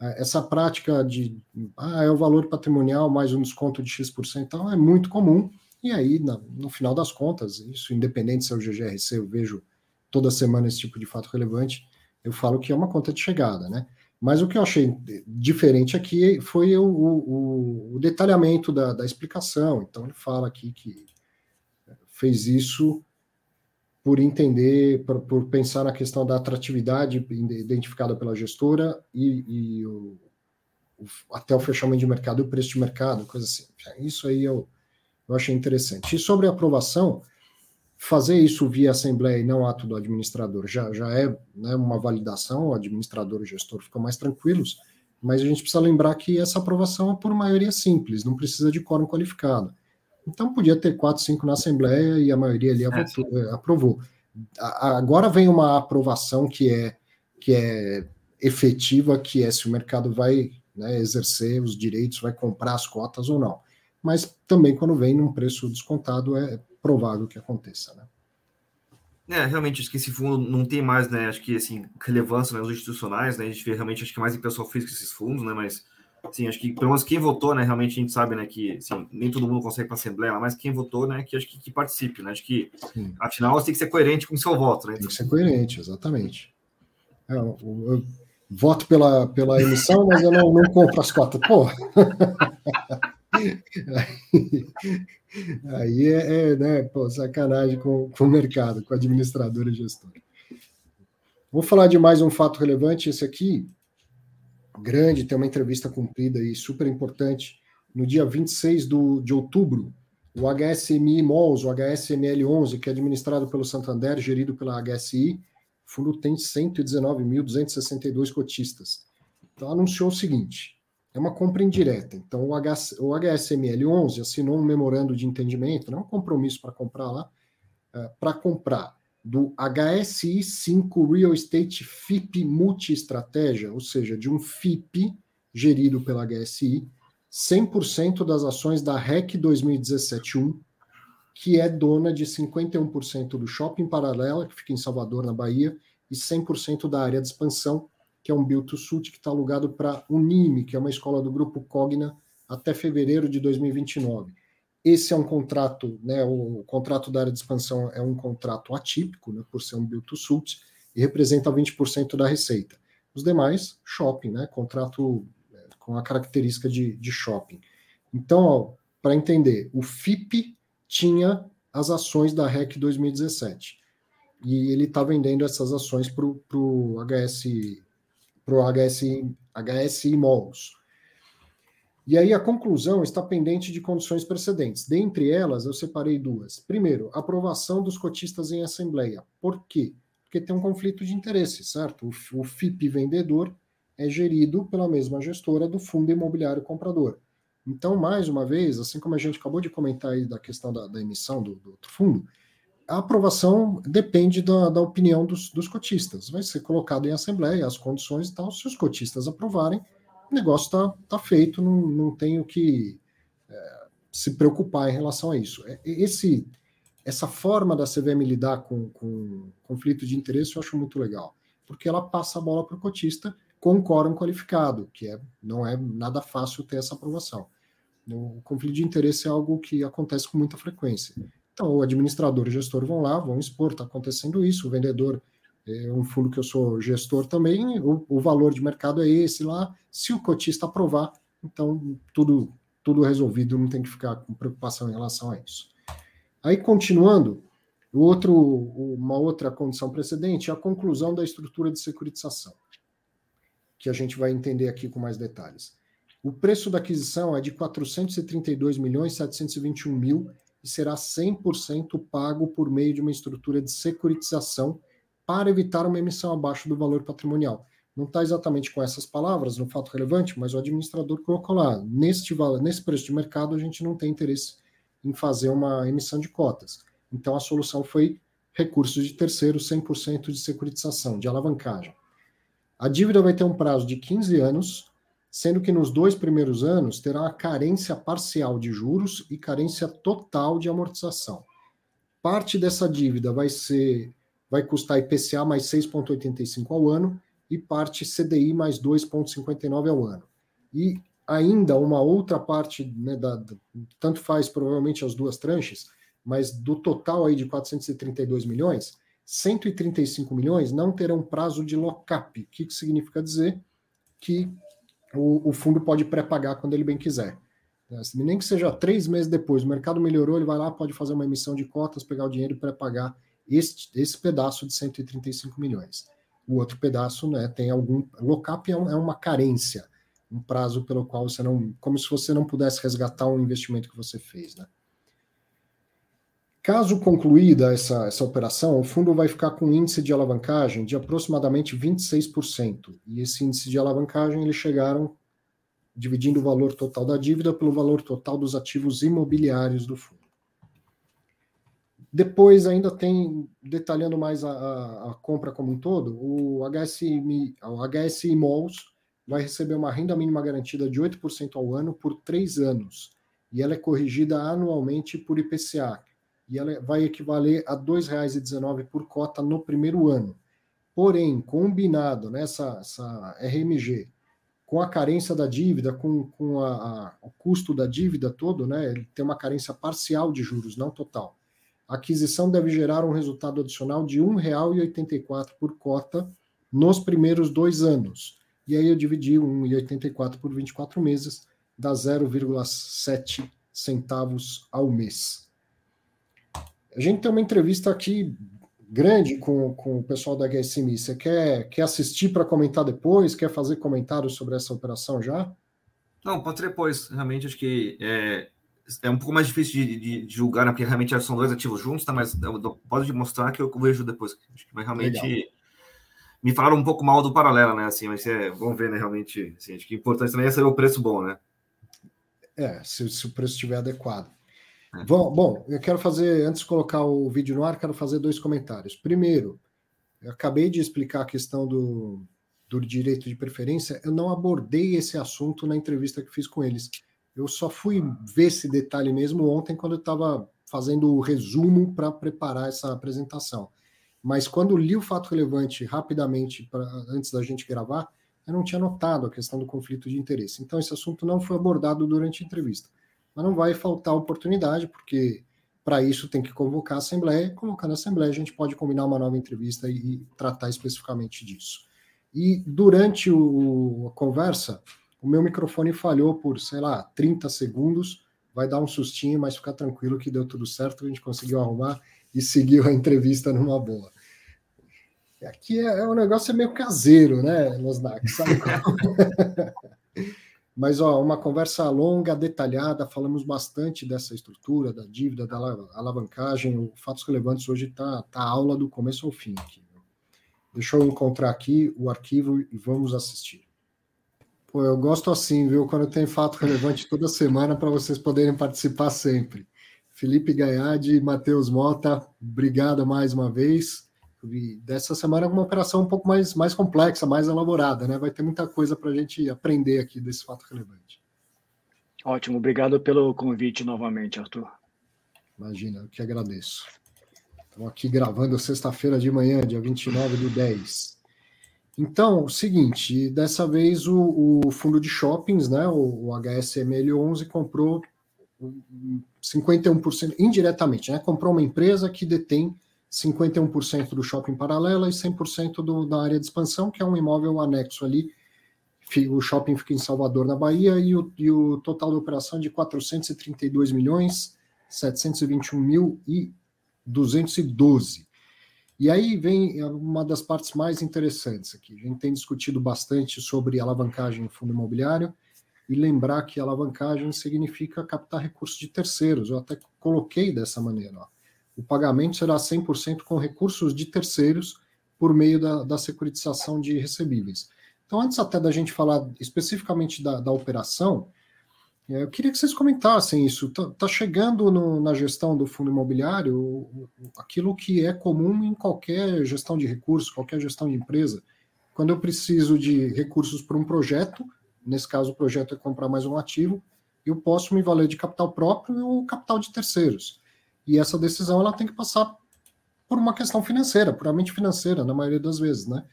É, essa prática de ah, é o valor patrimonial mais um desconto de X% então, é muito comum, e aí, no final das contas, isso independente se é o GGRC, eu vejo toda semana esse tipo de fato relevante, eu falo que é uma conta de chegada, né? Mas o que eu achei diferente aqui foi o, o, o detalhamento da, da explicação. Então, ele fala aqui que fez isso por entender, por, por, pensar na questão da atratividade identificada pela gestora e, e o, até o fechamento de mercado, o preço de mercado, coisa assim. Isso aí eu, eu achei interessante. E sobre aprovação, fazer isso via assembleia e não ato do administrador já, já é né, uma validação, o administrador e o gestor ficam mais tranquilos, mas a gente precisa lembrar que essa aprovação é por maioria simples, não precisa de quórum qualificado. Então podia ter quatro, cinco na Assembleia e a maioria ali é, aprovou. Agora vem uma aprovação que é que é efetiva, que é se o mercado vai né, exercer os direitos, vai comprar as cotas ou não. Mas também quando vem num preço descontado é provável que aconteça, né? É, realmente, acho que esse fundo não tem mais, né, acho que, assim, relevância nos institucionais, né, a gente vê realmente, acho que mais em pessoal físico esses fundos, né, mas Sim, acho que pelo menos quem votou, né? Realmente a gente sabe, né? Que assim, nem todo mundo consegue para a Assembleia, mas quem votou, né? Que acho que, que participe, né? Acho que Sim. afinal você tem que ser coerente com o seu voto, né? Tem que ser coerente, exatamente. É, eu, eu, voto pela, pela emissão, mas eu não, não compro as cotas. Pô! [laughs] aí, aí é, é, né, pô, sacanagem com, com o mercado, com a administradora e gestora. Vou falar de mais um fato relevante. Esse aqui grande, tem uma entrevista cumprida e super importante. No dia 26 do, de outubro, o HSMI Malls, o HSML11, que é administrado pelo Santander, gerido pela HSI, o fundo tem 119.262 cotistas. Então, anunciou o seguinte: é uma compra indireta. Então, o, o HSML11 assinou um memorando de entendimento, não é um compromisso para comprar lá, é, para comprar do HSI 5 Real Estate FIP Multi-Estratégia, ou seja, de um FIP gerido pela HSI, 100% das ações da REC 2017-1, que é dona de 51% do Shopping Paralela, que fica em Salvador, na Bahia, e 100% da área de expansão, que é um build to suit que está alugado para Unime, que é uma escola do grupo Cogna, até fevereiro de 2029. Esse é um contrato, né, o, contrato da área de expansão é um contrato atípico, né, por ser um build to suit, e representa 20% da receita. Os demais, shopping, né, contrato é, com a característica de, de shopping. Então, para entender, o FIP tinha as ações da REC 2017 e ele está vendendo essas ações para o HS, pro HSI, HSI Malls. E aí a conclusão está pendente de condições precedentes. Dentre elas, eu separei duas. Primeiro, aprovação dos cotistas em assembleia. Por quê? Porque tem um conflito de interesse, certo? O FIP vendedor é gerido pela mesma gestora do fundo imobiliário comprador. Então, mais uma vez, assim como a gente acabou de comentar aí da questão da, da emissão do, do, fundo, a aprovação depende da, da opinião dos, dos cotistas. Vai ser colocado em assembleia as condições e tal. Se os cotistas aprovarem, o negócio está tá feito, não, não tenho que é, se preocupar em relação a isso. É, esse, essa forma da CVM lidar com, com conflito de interesse eu acho muito legal, porque ela passa a bola para o cotista com quórum qualificado, que é, não é nada fácil ter essa aprovação. O conflito de interesse é algo que acontece com muita frequência. Então, o administrador e o gestor vão lá, vão expor, está acontecendo isso, o vendedor é um fundo que eu sou gestor também, o, o, valor de mercado é esse lá. Se o cotista aprovar, então tudo, tudo resolvido, não tem que ficar com preocupação em relação a isso. Aí, continuando, outro, uma outra condição precedente é a conclusão da estrutura de securitização, que a gente vai entender aqui com mais detalhes. O preço da aquisição é de 432 milhões 721 mil e será 100% pago por meio de uma estrutura de securitização para evitar uma emissão abaixo do valor patrimonial. não está exatamente com essas palavras no fato relevante, mas o administrador colocou lá, neste, nesse preço de mercado a gente não tem interesse em fazer uma emissão de cotas. Então a solução foi recursos de terceiro, 100% de securitização, de alavancagem. A dívida vai ter um prazo de 15 anos, sendo que nos dois primeiros anos terá uma carência parcial de juros e carência total de amortização. Parte dessa dívida vai ser vai custar IPCA mais 6,85 ao ano e parte CDI mais 2,59 ao ano. E ainda uma outra parte, né, da, tanto faz provavelmente as duas tranches, mas do total aí de 432 milhões, 135 milhões não terão prazo de lock-up. O que, que significa dizer? Que o, o fundo pode pré-pagar quando ele bem quiser. Né, nem que seja três meses depois, o mercado melhorou, ele vai lá, pode fazer uma emissão de cotas, pegar o dinheiro e pré-pagar esse, esse pedaço de 135 milhões o outro pedaço né, tem algum. Lock-up é, é, uma carência, um prazo pelo qual você não. como se você não pudesse resgatar um investimento que você fez. Né? Caso concluída essa, essa operação, o fundo vai ficar com um índice de alavancagem de aproximadamente 26%. E esse índice de alavancagem eles chegaram dividindo o valor total da dívida pelo valor total dos ativos imobiliários do fundo. Depois ainda tem, detalhando mais a, a, a compra como um todo, o HSI, o HSI Malls vai receber uma renda mínima garantida de 8% ao ano por três anos, e ela é corrigida anualmente por IPCA, e ela vai equivaler a R$ 2,19 por cota no primeiro ano. Porém, combinado nessa RMG, com a carência da dívida, com, com a, a, o custo da dívida todo, né, ele tem uma carência parcial de juros, não total a aquisição deve gerar um resultado adicional de R$ 1,84 por cota nos primeiros dois anos. E aí eu dividi R$ 1,84 por 24 meses, dá 0,7 centavos ao mês. A gente tem uma entrevista aqui grande com, com o pessoal da HSMI. Você quer, quer assistir para comentar depois? Quer fazer comentários sobre essa operação já? Não, pode ser depois. Realmente acho que é, é um pouco mais difícil de, de, de, julgar, né? Porque realmente são dois ativos juntos, tá? Mas pode mostrar que eu vejo depois. Acho que vai realmente. Legal. Me falaram um pouco mal do paralelo, né? Assim, mas é, vamos ver, né? Realmente, assim, acho que o importante também é saber o preço bom, né? É, se, se o preço estiver adequado. Bom, bom, eu quero fazer, antes de colocar o vídeo no ar, quero fazer dois comentários. Primeiro, eu acabei de explicar a questão do, do direito de preferência, eu não abordei esse assunto na entrevista que fiz com eles. Eu só fui ver esse detalhe mesmo ontem, quando eu estava fazendo o resumo para preparar essa apresentação. Mas quando li o fato relevante rapidamente, pra, antes da gente gravar, eu não tinha notado a questão do conflito de interesse. Então, esse assunto não foi abordado durante a entrevista. Mas não vai faltar oportunidade, porque para isso tem que convocar a Assembleia. Convocando a Assembleia, a gente pode combinar uma nova entrevista e, tratar especificamente disso. E durante o, a conversa, o meu microfone falhou por, sei lá, 30 segundos. Vai dar um sustinho, mas fica tranquilo que deu tudo certo, a gente conseguiu arrumar e seguiu a entrevista numa boa. Aqui é, é um negócio meio caseiro, né, Nosnak? Sabe? [laughs] Mas, ó, uma conversa longa, detalhada, falamos bastante dessa estrutura, da dívida, da alavancagem. O Fatos Relevantes hoje está tá aula do começo ao fim aqui. Deixa eu encontrar aqui o arquivo e vamos assistir. Pô, eu gosto assim, viu? Quando tem fato relevante toda semana para vocês poderem participar sempre. Felipe Gaiade e Matheus Mota, obrigado mais uma vez. Dessa semana é uma operação um pouco mais, mais complexa, mais elaborada, né? Vai ter muita coisa para a gente aprender aqui desse fato relevante. Ótimo, obrigado pelo convite novamente, Arthur. Imagina, eu que agradeço. Estamos aqui gravando sexta-feira de manhã, dia 29 do 10. Então, o seguinte, dessa vez o, o fundo de shoppings, né, o, o HSML11, comprou 51% indiretamente, né, comprou uma empresa que detém 51% do shopping paralela e 100% do, da área de expansão, que é um imóvel anexo ali. O shopping fica em Salvador, na Bahia, e o, e o total da operação é de 432 milhões 721 mil e 212. E aí vem uma das partes mais interessantes aqui. A gente tem discutido bastante sobre alavancagem em fundo imobiliário e lembrar que alavancagem significa captar recursos de terceiros. Eu até coloquei dessa maneira. Ó. O pagamento será 100% com recursos de terceiros por meio da, da securitização de recebíveis. Então, antes até da gente falar especificamente da, da operação, é, eu queria que vocês comentassem isso. Está tá chegando no, na gestão do fundo imobiliário aquilo que é comum em qualquer gestão de recursos, qualquer gestão de empresa. Quando eu preciso de recursos para um projeto, nesse caso o projeto é comprar mais um ativo, eu posso me valer de capital próprio ou capital de terceiros. E essa decisão ela tem que passar por uma questão financeira, puramente financeira, na maioria das vezes, né?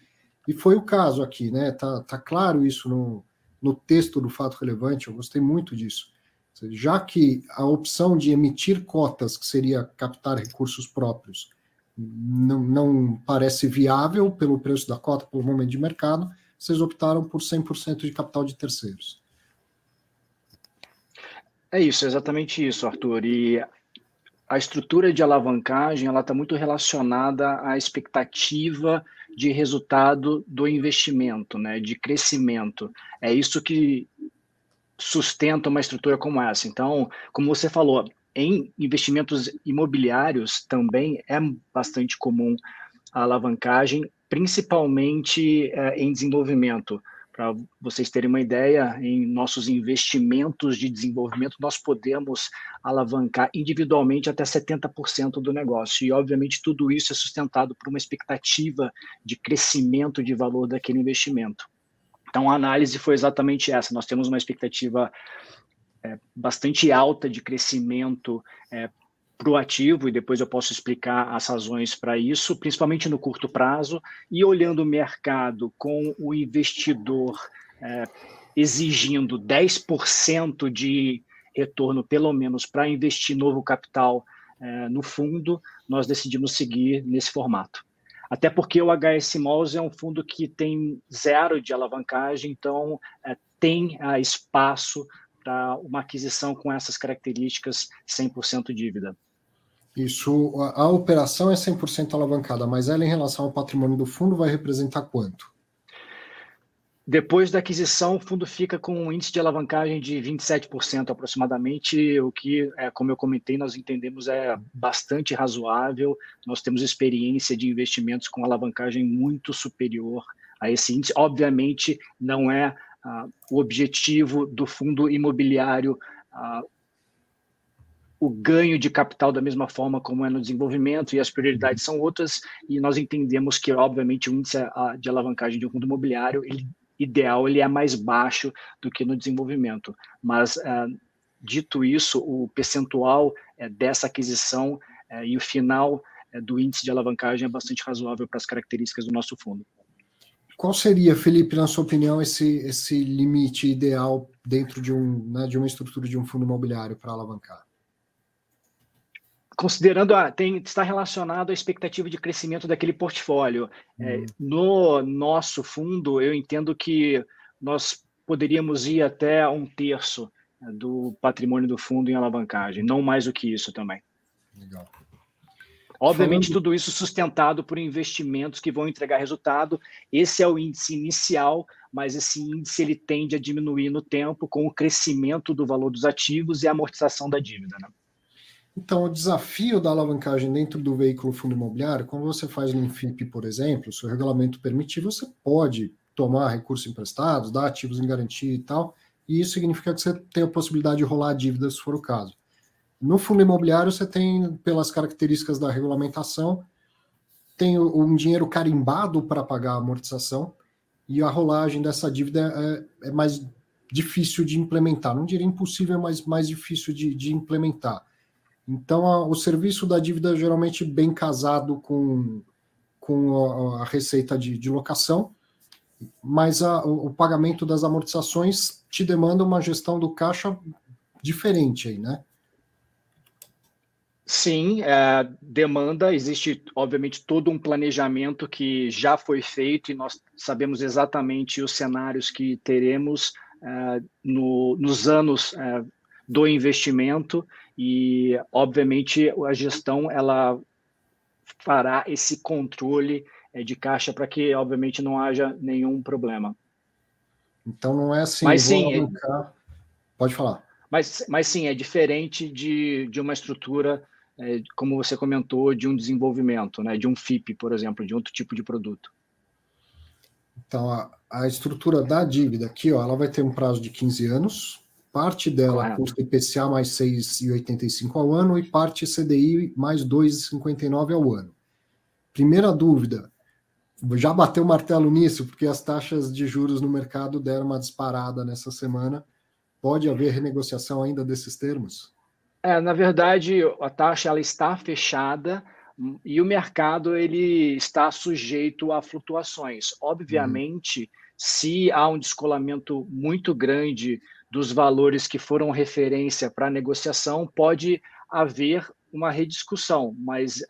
E foi o caso aqui, né? Tá, tá claro isso no, no texto do fato relevante, eu gostei muito disso. Já que a opção de emitir cotas, que seria captar recursos próprios, não, não parece viável pelo preço da cota, pelo momento de mercado, vocês optaram por 100% de capital de terceiros. É isso, exatamente isso, Arthur. E a estrutura de alavancagem ela está muito relacionada à expectativa de resultado do investimento, né, de crescimento. É isso que sustenta uma estrutura como essa. Então, como você falou, em investimentos imobiliários também é bastante comum a alavancagem, principalmente é, em desenvolvimento. Para vocês terem uma ideia, em nossos investimentos de desenvolvimento, nós podemos alavancar individualmente até 70% do negócio. E, obviamente, tudo isso é sustentado por uma expectativa de crescimento de valor daquele investimento. Então, a análise foi exatamente essa. Nós temos uma expectativa é, bastante alta de crescimento é, proativo, e depois eu posso explicar as razões para isso, principalmente no curto prazo, e olhando o mercado com o investidor é, exigindo 10% de retorno, pelo menos, para investir novo capital é, no fundo, nós decidimos seguir nesse formato. Até porque o HS Malls é um fundo que tem zero de alavancagem, então é, tem é, espaço para uma aquisição com essas características 100% dívida. Isso, a, a operação é 100% alavancada, mas ela em relação ao patrimônio do fundo vai representar quanto? Depois da aquisição, o fundo fica com um índice de alavancagem de 27% aproximadamente, o que, é, como eu comentei, nós entendemos é bastante razoável. Nós temos experiência de investimentos com alavancagem muito superior a esse índice. Obviamente, não é ah, o objetivo do fundo imobiliário ah, o ganho de capital da mesma forma como é no desenvolvimento e as prioridades são outras e nós entendemos que obviamente o índice de alavancagem de um fundo imobiliário ele, ideal ele é mais baixo do que no desenvolvimento. Mas uh, dito isso o percentual uh, dessa aquisição uh, e o final do índice de alavancagem é bastante razoável para as características do nosso fundo. Qual seria Felipe na sua opinião esse esse limite ideal dentro de um né, de uma estrutura de um fundo imobiliário para alavancar considerando a, tem, está relacionado à expectativa de crescimento daquele portfólio. É, uhum. É, no nosso fundo, eu entendo que nós poderíamos ir até um terço né, do patrimônio do fundo em alavancagem, não mais do que isso também. Legal. Obviamente, Falando... tudo isso sustentado por investimentos que vão entregar resultado. Esse é o índice inicial, mas esse índice ele tende a diminuir no tempo com o crescimento do valor dos ativos e a amortização da dívida. Né? Então, o desafio da alavancagem dentro do veículo fundo imobiliário, quando você faz no FIP, por exemplo, se o regulamento permitir, você pode tomar recursos emprestados, dar ativos em garantia e tal, e isso significa que você tem a possibilidade de rolar dívidas, se for o caso. No fundo imobiliário, você tem, pelas características da regulamentação, tem um dinheiro carimbado para pagar a amortização, e a rolagem dessa dívida é, é, mais difícil de implementar. Não diria impossível, mas mais difícil de, de implementar. Então, a, o serviço da dívida é geralmente bem casado com, com a, a receita de, de, locação, mas a, o, o, pagamento das amortizações te demanda uma gestão do caixa diferente aí, né? Sim, é, demanda, existe obviamente todo um planejamento que já foi feito e nós sabemos exatamente os cenários que teremos é, no, nos anos é, do investimento e, obviamente, a gestão ela fará esse controle é, de caixa para que, obviamente, não haja nenhum problema. Então não é assim. Mas sim, é... pode falar. Mas, mas sim, é diferente de, de uma estrutura, é, como você comentou, de um desenvolvimento, né, de um FIP, por exemplo, de outro tipo de produto. Então, a, a estrutura da dívida aqui, ó, ela vai ter um prazo de 15 anos, parte dela custa IPCA mais 6,85 ao ano e parte CDI mais 2,59 ao ano. Primeira dúvida, já bateu o martelo nisso, porque as taxas de juros no mercado deram uma disparada nessa semana. Pode haver renegociação ainda desses termos? É, na verdade, a taxa ela está fechada e o mercado ele está sujeito a flutuações. Obviamente, hum. se há um descolamento muito grande dos valores que foram referência para a negociação, pode haver uma rediscussão, mas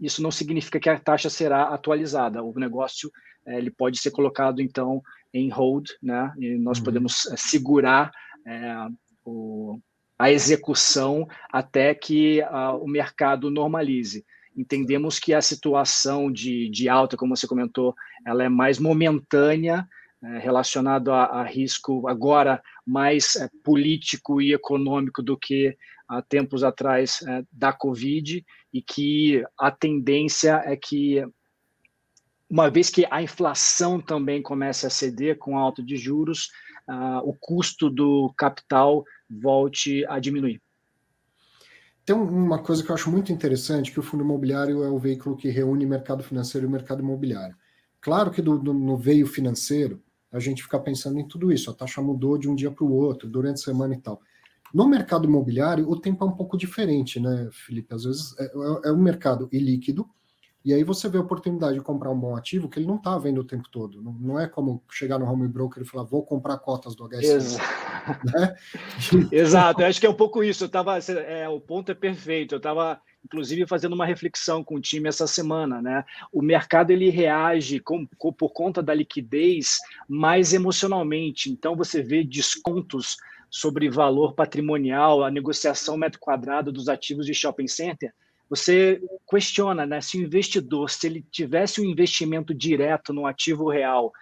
isso não significa que a taxa será atualizada. O negócio é, ele pode ser colocado então em hold, né? E nós uhum. podemos é, segurar é, o, a execução até que a, o mercado normalize. Entendemos que a situação de, de alta, como você comentou, ela é mais momentânea, é, relacionado a, a, risco agora mais é, político e econômico do que há tempos atrás é, da Covid e que a tendência é que, uma vez que a inflação também comece a ceder com a alta de juros, uh, o custo do capital volte a diminuir. Tem uma coisa que eu acho muito interessante, que o fundo imobiliário é o veículo que reúne mercado financeiro e mercado imobiliário. Claro que do, do, no veio financeiro, a gente fica pensando em tudo isso, a taxa mudou de um dia para o outro, durante a semana e tal. No mercado imobiliário, o tempo é um pouco diferente, né, Felipe? Às vezes é, é, é um mercado ilíquido, e aí você vê a oportunidade de comprar um bom ativo que ele não está vendo o tempo todo. Não, não, é como chegar no home broker e falar, vou comprar cotas do HSBC. Exato. Né? [laughs] Exato, eu acho que é um pouco isso. Eu tava, é, o ponto é perfeito. Eu estava, inclusive, fazendo uma reflexão com o time essa semana. Né? O mercado ele reage com, com, por conta da liquidez mais emocionalmente. Então você vê descontos sobre valor patrimonial, a negociação metro quadrado dos ativos de shopping center, você questiona, né? Se o investidor, se ele tivesse um investimento direto no ativo real,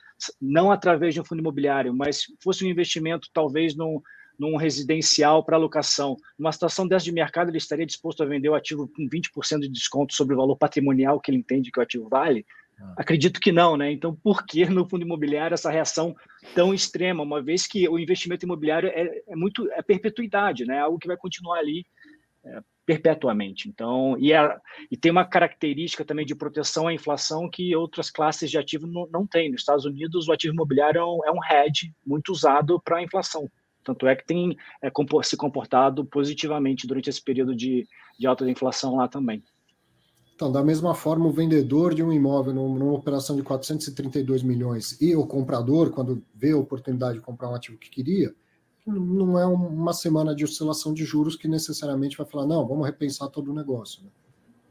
não através de um fundo imobiliário, mas fosse um investimento talvez num, num residencial para locação, numa situação dessa de mercado, ele estaria disposto a vender o ativo com 20% de desconto sobre o valor patrimonial que ele entende que o ativo vale? Ah. Acredito que não, né? Então, por que no fundo imobiliário essa reação tão extrema, uma vez que o investimento imobiliário é, é muito é perpetuidade, né? Algo que vai continuar ali é, perpetuamente. Então, e, é, e tem uma característica também de proteção à inflação que outras classes de ativo não, não têm. Nos Estados Unidos, o ativo imobiliário é um, é um hedge muito usado para a inflação. Tanto é que tem é, se comportado positivamente durante esse período de, de alta inflação lá também. Então, da mesma forma, o vendedor de um imóvel numa operação de 432 milhões e o comprador, quando vê a oportunidade de comprar um ativo que queria, não é uma semana de oscilação de juros que necessariamente vai falar, não, vamos repensar todo o negócio. Né?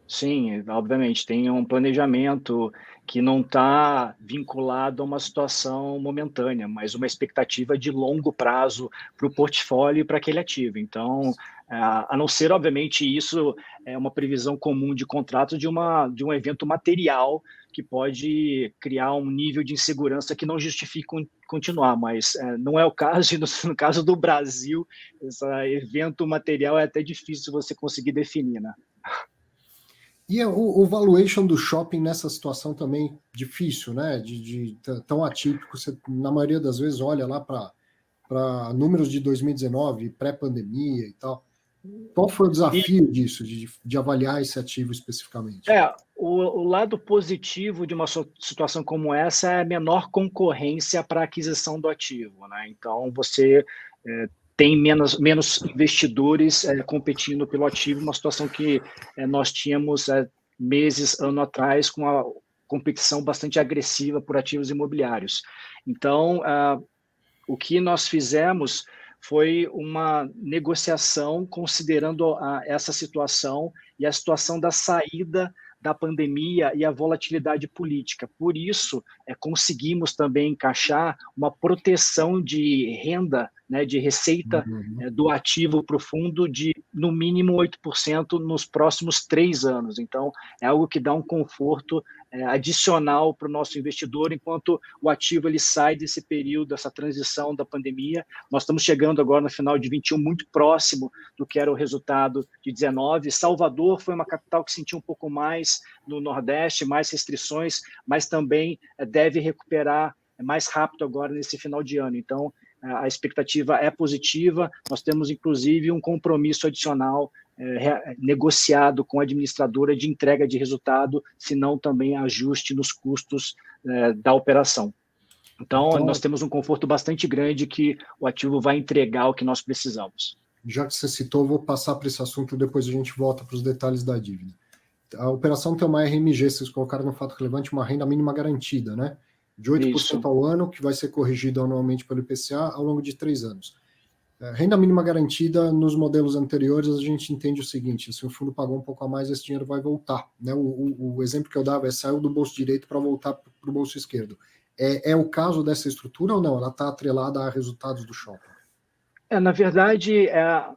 Sim, obviamente, tem um planejamento que não está vinculado a uma situação momentânea, mas uma expectativa de longo prazo para o portfólio e para aquele ativo. Então, a não ser, obviamente, isso é uma previsão comum de contrato de, uma, de um evento material que pode criar um nível de insegurança que não justifique continuar, mas é, não é o caso, [laughs] no, no, caso do Brasil, esse evento material é até difícil você conseguir definir, né? E o, o valuation do shopping nessa situação também difícil, né? De, de tão atípico, você na maioria das vezes olha lá para números de 2019, pré-pandemia e tal. Qual foi o desafio e, disso, de, de, avaliar esse ativo especificamente? É, o, o, lado positivo de uma situação como essa é a menor concorrência para aquisição do ativo. Né? Então, você é, tem menos, menos investidores é, competindo pelo ativo, uma situação que é, nós tínhamos é, meses, ano atrás, com uma competição bastante agressiva por ativos imobiliários. Então, uh, o que nós fizemos foi uma negociação considerando a, essa situação e a situação da saída da pandemia e a volatilidade política. Por isso, é, conseguimos também encaixar uma proteção de renda, né, de receita uhum. é, do ativo para o fundo de, no mínimo, 8% nos próximos três anos. Então, é algo que dá um conforto é, adicional para o nosso investidor, enquanto o ativo ele sai desse período, dessa transição da pandemia. Nós estamos chegando agora no final de 21 muito próximo do que era o resultado de 19. Salvador foi uma capital que sentiu um pouco mais no Nordeste, mais restrições, mas também é, deve recuperar mais rápido agora nesse final de ano. Então, a expectativa é positiva. Nós temos, inclusive, um compromisso adicional é, negociado com a administradora de entrega de resultado, se não também ajuste nos custos é, da operação. Então, então, nós temos um conforto bastante grande que o ativo vai entregar o que nós precisamos. Já que você citou, vou passar para esse assunto depois a gente volta para os detalhes da dívida. A operação tem uma RMG, vocês colocaram no fato relevante, uma renda mínima garantida, né? De 8% Isso. ao ano, que vai ser corrigido anualmente pelo IPCA ao longo de três anos. É, renda mínima garantida, nos modelos anteriores, a gente entende o seguinte: se o fundo pagou um pouco a mais, esse dinheiro vai voltar. Né? O, o, o exemplo que eu dava é saiu do bolso direito para voltar para o bolso esquerdo. É, é, o caso dessa estrutura ou não? Ela está atrelada a resultados do shopping? É, na verdade, é,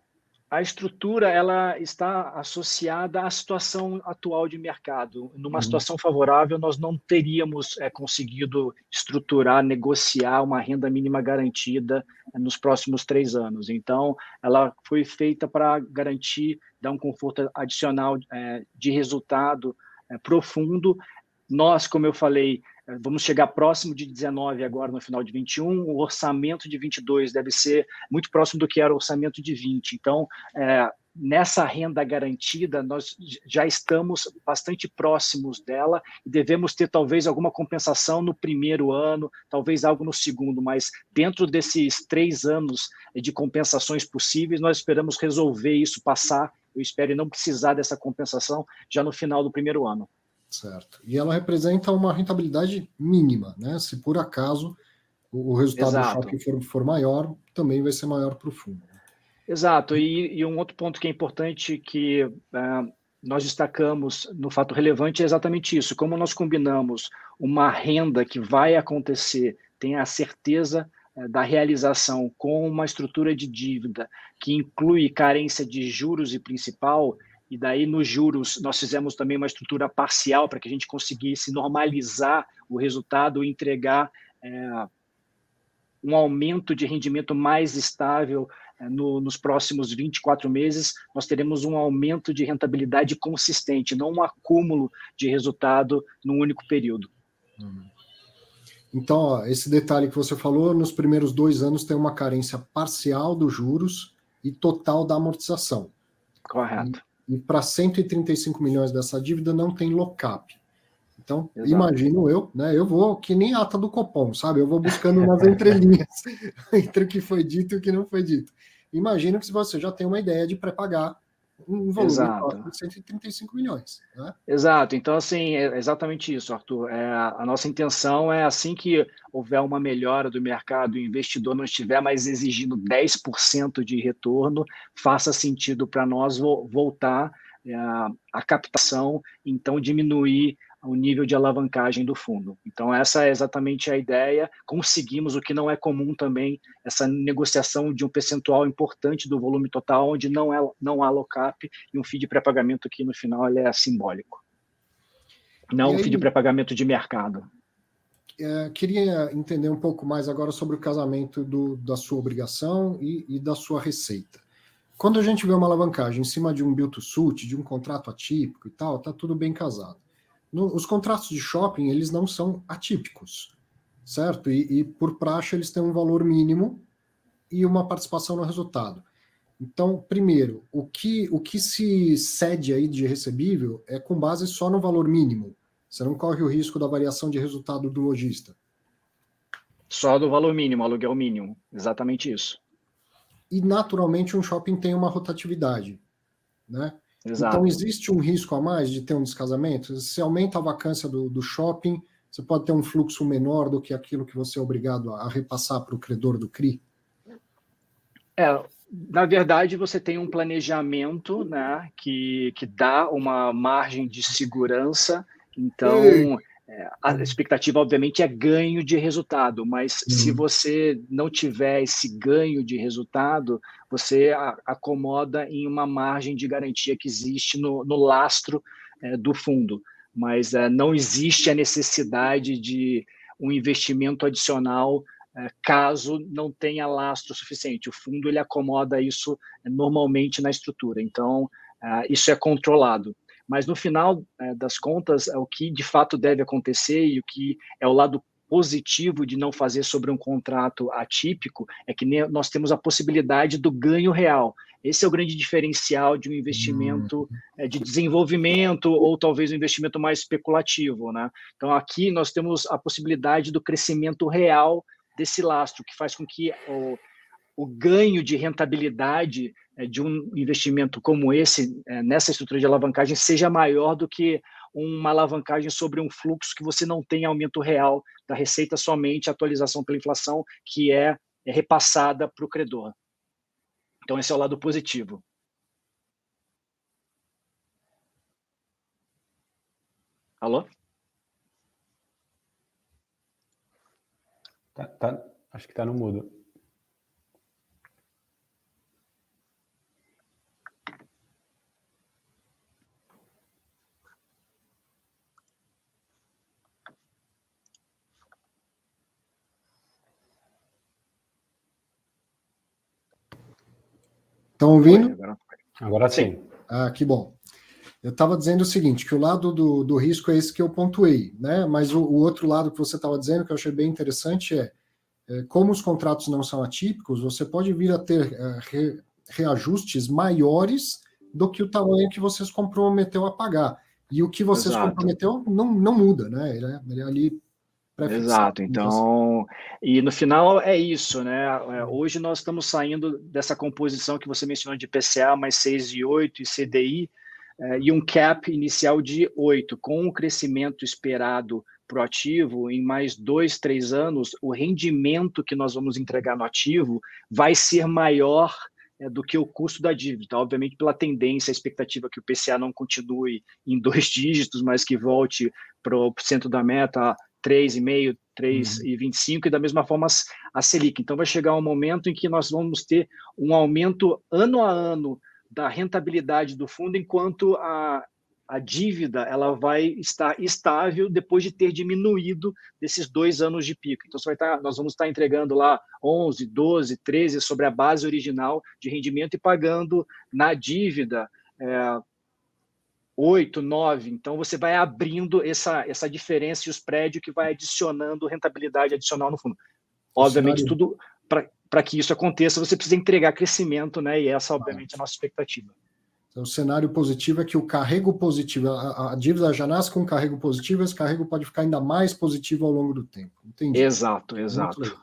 a estrutura ela está associada à situação atual de mercado. Numa uhum. situação favorável, nós não teríamos é, conseguido estruturar, negociar uma renda mínima garantida é, nos próximos três anos. Então, ela foi feita para garantir, dar um conforto adicional é, de resultado é, profundo. Nós, como eu falei, Vamos chegar próximo de 19 agora no final de 21. O orçamento de 22 deve ser muito próximo do que era o orçamento de 20. Então, é, nessa renda garantida, nós já estamos bastante próximos dela e devemos ter talvez alguma compensação no primeiro ano, talvez algo no segundo, mas dentro desses três anos de compensações possíveis, nós esperamos resolver isso, passar. Eu espero não precisar dessa compensação já no final do primeiro ano. Certo. E ela representa uma rentabilidade mínima, né? Se por acaso o resultado Exato. do shopping for, for maior, também vai ser maior para o fundo. Exato. E, e, um outro ponto que é importante que uh, nós destacamos no fato relevante é exatamente isso. Como nós combinamos uma renda que vai acontecer, tem a certeza uh, da realização com uma estrutura de dívida que inclui carência de juros e principal, e daí nos juros nós fizemos também uma estrutura parcial para que a gente conseguisse normalizar o resultado e entregar é, um aumento de rendimento mais estável é, no, nos próximos 24 meses, nós teremos um aumento de rentabilidade consistente, não um acúmulo de resultado num único período. Uhum. Então, ó, esse detalhe que você falou, nos primeiros dois anos tem uma carência parcial dos juros e total da amortização. Correto e para 135 milhões dessa dívida não tem lockup. Então, Exato. imagino eu, né? Eu vou que nem ata do Copom, sabe? Eu vou buscando umas [laughs] entrelinhas [laughs] entre o que foi dito e o que não foi dito. Imagino que se você já tem uma ideia de pré-pagar um volume Exato. de 135 milhões. Né? Exato. Então, assim, é exatamente isso, Arthur. É, a nossa intenção é assim que houver uma melhora do mercado, o investidor não estiver mais exigindo 10% de retorno, faça sentido para nós voltar é, a captação, então diminuir o nível de alavancagem do fundo. Então, essa é exatamente a ideia. Conseguimos o que não é comum também, essa negociação de um percentual importante do volume total, onde não, é, não há lockup e um FII de pré-pagamento que no final ele é simbólico. Não um FII de pré-pagamento de mercado. É, queria entender um pouco mais agora sobre o casamento do, da sua obrigação e, e, da sua receita. Quando a gente vê uma alavancagem em cima de um build to suit, de um contrato atípico e tal, tá tudo bem casado no, os contratos de shopping eles não são atípicos, certo? E, e, por praxe eles têm um valor mínimo e uma participação no resultado. Então, primeiro, o que, o que se cede aí de recebível é com base só no valor mínimo. Você não corre o risco da variação de resultado do lojista. Só do valor mínimo, aluguel mínimo. Exatamente isso. E naturalmente um shopping tem uma rotatividade, né? Exato. Então, existe um risco a mais de ter um descasamento? Se aumenta a vacância do, do shopping, você pode ter um fluxo menor do que aquilo que você é obrigado a repassar para o credor do CRI? É, na verdade, você tem um planejamento né, que, que dá uma margem de segurança. Então, Ei. É, a expectativa, obviamente, é ganho de resultado, mas uhum. se você não tiver esse ganho de resultado, você acomoda em uma margem de garantia que existe no, no lastro é, do fundo. Mas é, não existe a necessidade de um investimento adicional é, caso não tenha lastro suficiente. O fundo ele acomoda isso é, normalmente na estrutura. Então, é, isso é controlado. Mas no final é, das contas, é o que de fato deve acontecer e o que é o lado positivo de não fazer sobre um contrato atípico é que nós temos a possibilidade do ganho real. Esse é o grande diferencial de um investimento hum. de desenvolvimento ou talvez um investimento mais especulativo. Né? Então, aqui nós temos a possibilidade do crescimento real desse lastro, que faz com que o, o ganho de rentabilidade de um investimento como esse, é, nessa estrutura de alavancagem, seja maior do que uma alavancagem sobre um fluxo que você não tem aumento real da receita, somente atualização pela inflação, que é, é repassada para o credor. Então, esse é o lado positivo. Alô? Tá, tá, acho que está no mudo. Estão ouvindo? Agora sim. Ah, que bom. Eu estava dizendo o seguinte, que o lado do, do risco é esse que eu pontuei, né? Mas o, o outro lado que você estava dizendo, que eu achei bem interessante, é, é, como os contratos não são atípicos, você pode vir a ter é, re, reajustes maiores do que o tamanho que vocês comprometeu a pagar. E o que vocês Exato. comprometeu não, não muda, né? Ele é, ele é ali Exato, então, e no final é isso, né? É, hoje nós estamos saindo dessa composição que você mencionou de PCA mais 6 e 8 e CDI, é, e um cap inicial de 8, com o crescimento esperado para o ativo em mais dois, três anos, o rendimento que nós vamos entregar no ativo vai ser maior é, do que o custo da dívida. Obviamente, pela tendência, a expectativa que o PCA não continue em dois [laughs] dígitos, mas que volte para o centro da meta 3,5, 3,25 uhum. e da mesma forma a Selic. Então vai chegar um momento em que nós vamos ter um aumento ano a ano da rentabilidade do fundo, enquanto a, a dívida ela vai estar estável depois de ter diminuído desses dois anos de pico. Então vai estar, nós vamos estar entregando lá 11, 12, 13 sobre a base original de rendimento e pagando na dívida é, 8, 9. Então, você vai abrindo essa, essa diferença e os prédios que vai adicionando rentabilidade adicional no fundo. Obviamente, tudo para que isso aconteça, você precisa entregar crescimento, né? E essa, obviamente, é a nossa expectativa. Então, o cenário positivo é que o carrego positivo, a, a, dívida já nasce com um carrego positivo, esse carrego pode ficar ainda mais positivo ao longo do tempo. Entendi. Exato, exato.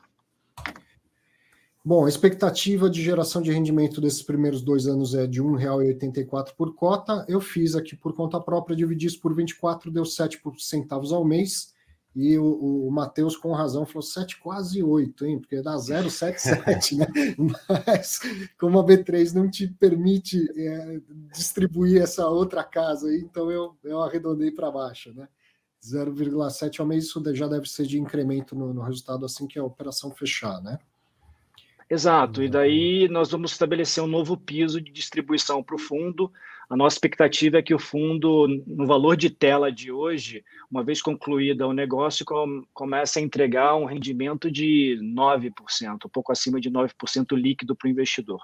Bom, a expectativa de geração de rendimento desses primeiros dois anos é de R$ 1,84 por cota. Eu fiz aqui por conta própria, dividi isso por 24, deu 7 centavos ao mês. E o, o Matheus, com razão, falou 7, quase 8, hein? Porque dá 0,77, [laughs] né? Mas como a B3 não te permite é, distribuir essa outra casa aí, então eu, eu arredondei para baixo, né? 0,7 ao mês, isso já deve ser de incremento no, no resultado assim que a operação fechar, né? Exato, e daí nós vamos estabelecer um novo piso de distribuição para o fundo. A nossa expectativa é que o fundo, no valor de tela de hoje, uma vez concluída o negócio, comece a entregar um rendimento de 9%, um pouco acima de 9% líquido para o investidor.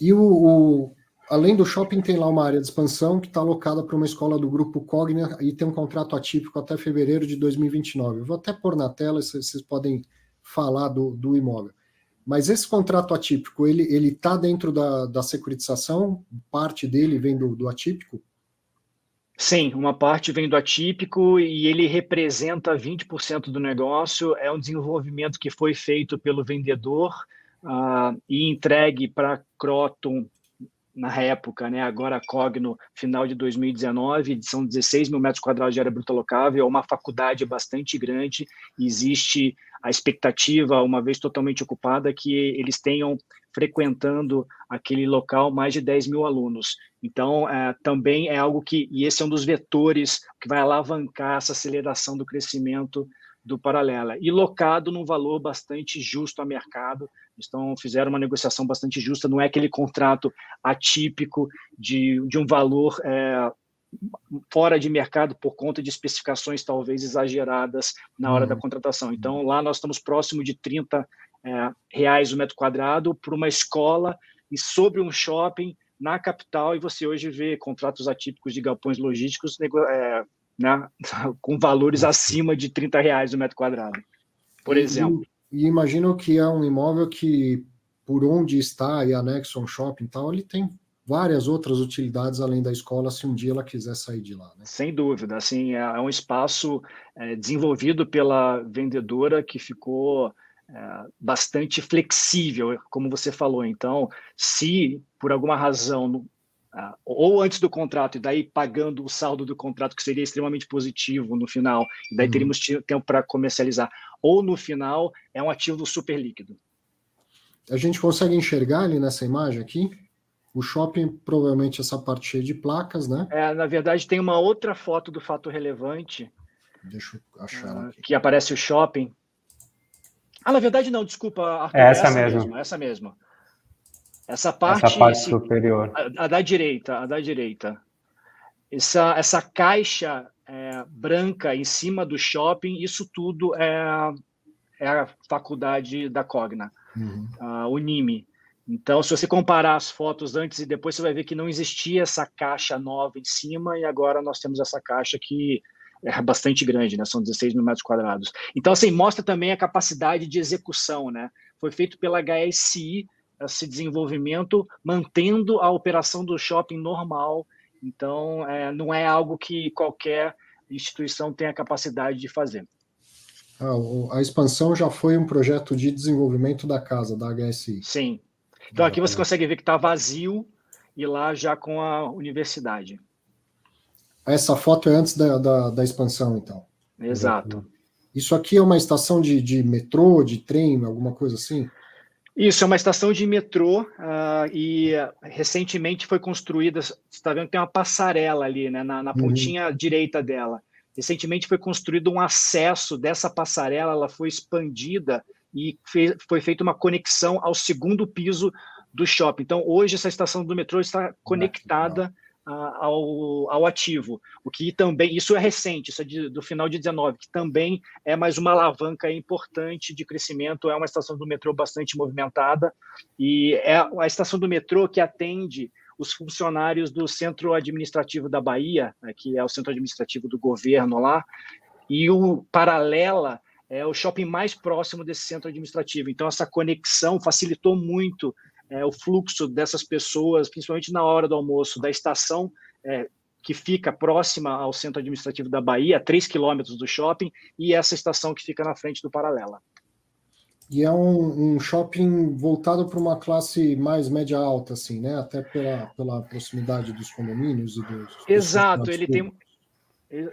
E o, o, além do shopping, tem lá uma área de expansão que está alocada para uma escola do grupo Cogna e tem um contrato atípico até fevereiro de 2029. Eu vou até pôr na tela, vocês podem falar do, do imóvel. Mas esse contrato atípico, ele está dentro da, da securitização? Parte dele vem do, do atípico? Sim, uma parte vem do atípico e ele representa 20% do negócio. É um desenvolvimento que foi feito pelo vendedor uh, e entregue para Croton na época, né? agora Cogno, final de 2019, são 16 mil metros quadrados de área bruta locável, é uma faculdade bastante grande, existe a expectativa, uma vez totalmente ocupada, que eles tenham frequentando aquele local mais de 10 mil alunos. Então, é, também é algo que, e esse é um dos vetores que vai alavancar essa aceleração do crescimento do Paralela. E locado num valor bastante justo a mercado. Então, fizeram uma negociação bastante justa, não é aquele contrato atípico de, de um valor é, fora de mercado por conta de especificações talvez exageradas na hora uhum. da contratação. Então, lá nós estamos próximo de 30 é, reais o metro quadrado para uma escola e sobre um shopping na capital, e você hoje vê contratos atípicos de galpões logísticos é, né, [laughs] com valores acima de 30 reais o metro quadrado, por exemplo. E, imagino que é um imóvel que, por onde está e anexo um shopping e tal, ele tem várias outras utilidades além da escola, se um dia ela quiser sair de lá. Né? Sem dúvida, assim, é, é um espaço é, desenvolvido pela vendedora que ficou é, bastante flexível, como você falou. Então, se por alguma razão ou antes do contrato, e daí pagando o saldo do contrato, que seria extremamente positivo no final, e daí uhum. teríamos tempo para comercializar, ou no final, é um ativo super líquido. A gente consegue enxergar ali nessa imagem aqui? O shopping, provavelmente, essa parte cheia de placas, né? É, na verdade, tem uma outra foto do fato relevante. Deixa eu achar. Uh, que aparece o shopping. Ah, na verdade, não, desculpa. Arthur, é essa, essa mesmo. mesmo. Essa mesmo. Essa parte, essa parte superior. A, a, da direita, a da direita. Essa, essa caixa é, branca em cima do shopping, isso tudo é, é a faculdade da Cogna, uhum. a Unime. Então, se você comparar as fotos antes e depois, você vai ver que não existia essa caixa nova em cima e agora nós temos essa caixa que é bastante grande, né? São 16 mil metros quadrados. Então, assim, mostra também a capacidade de execução, né? Foi feito pela HSI, esse desenvolvimento mantendo a operação do shopping normal. Então, é, não é algo que qualquer instituição tenha capacidade de fazer. Ah, a expansão já foi um projeto de desenvolvimento da casa, da HSI. Sim. Então, aqui você consegue ver que está vazio e lá já com a universidade. Essa foto é antes da, da, da expansão, então. Exato. Isso aqui é uma estação de, de metrô, de trem, alguma coisa assim? Isso, é uma estação de metrô uh, e recentemente foi construída, você está vendo que tem uma passarela ali, né, na, na uhum. pontinha direita dela. Recentemente foi construído um acesso dessa passarela, ela foi expandida e fez, foi feita uma conexão ao segundo piso do shopping. Então, hoje, essa estação do metrô está conectada ao, ao ativo, o que também, isso é recente, isso é de, do final de 19, que também é mais uma alavanca importante de crescimento, é uma estação do metrô bastante movimentada, e é a estação do metrô que atende os funcionários do Centro Administrativo da Bahia, né, que é o centro administrativo do governo lá, e o Paralela é o shopping mais próximo desse centro administrativo. Então, essa conexão facilitou muito é, o fluxo dessas pessoas, principalmente na hora do almoço, da estação é, que fica próxima ao centro administrativo da Bahia, a 3 quilômetros do shopping, e essa estação que fica na frente do Paralela. E é um, um shopping voltado para uma classe mais média-alta, assim, né? Até pela, pela proximidade dos condomínios e dos. Exato, ele tem,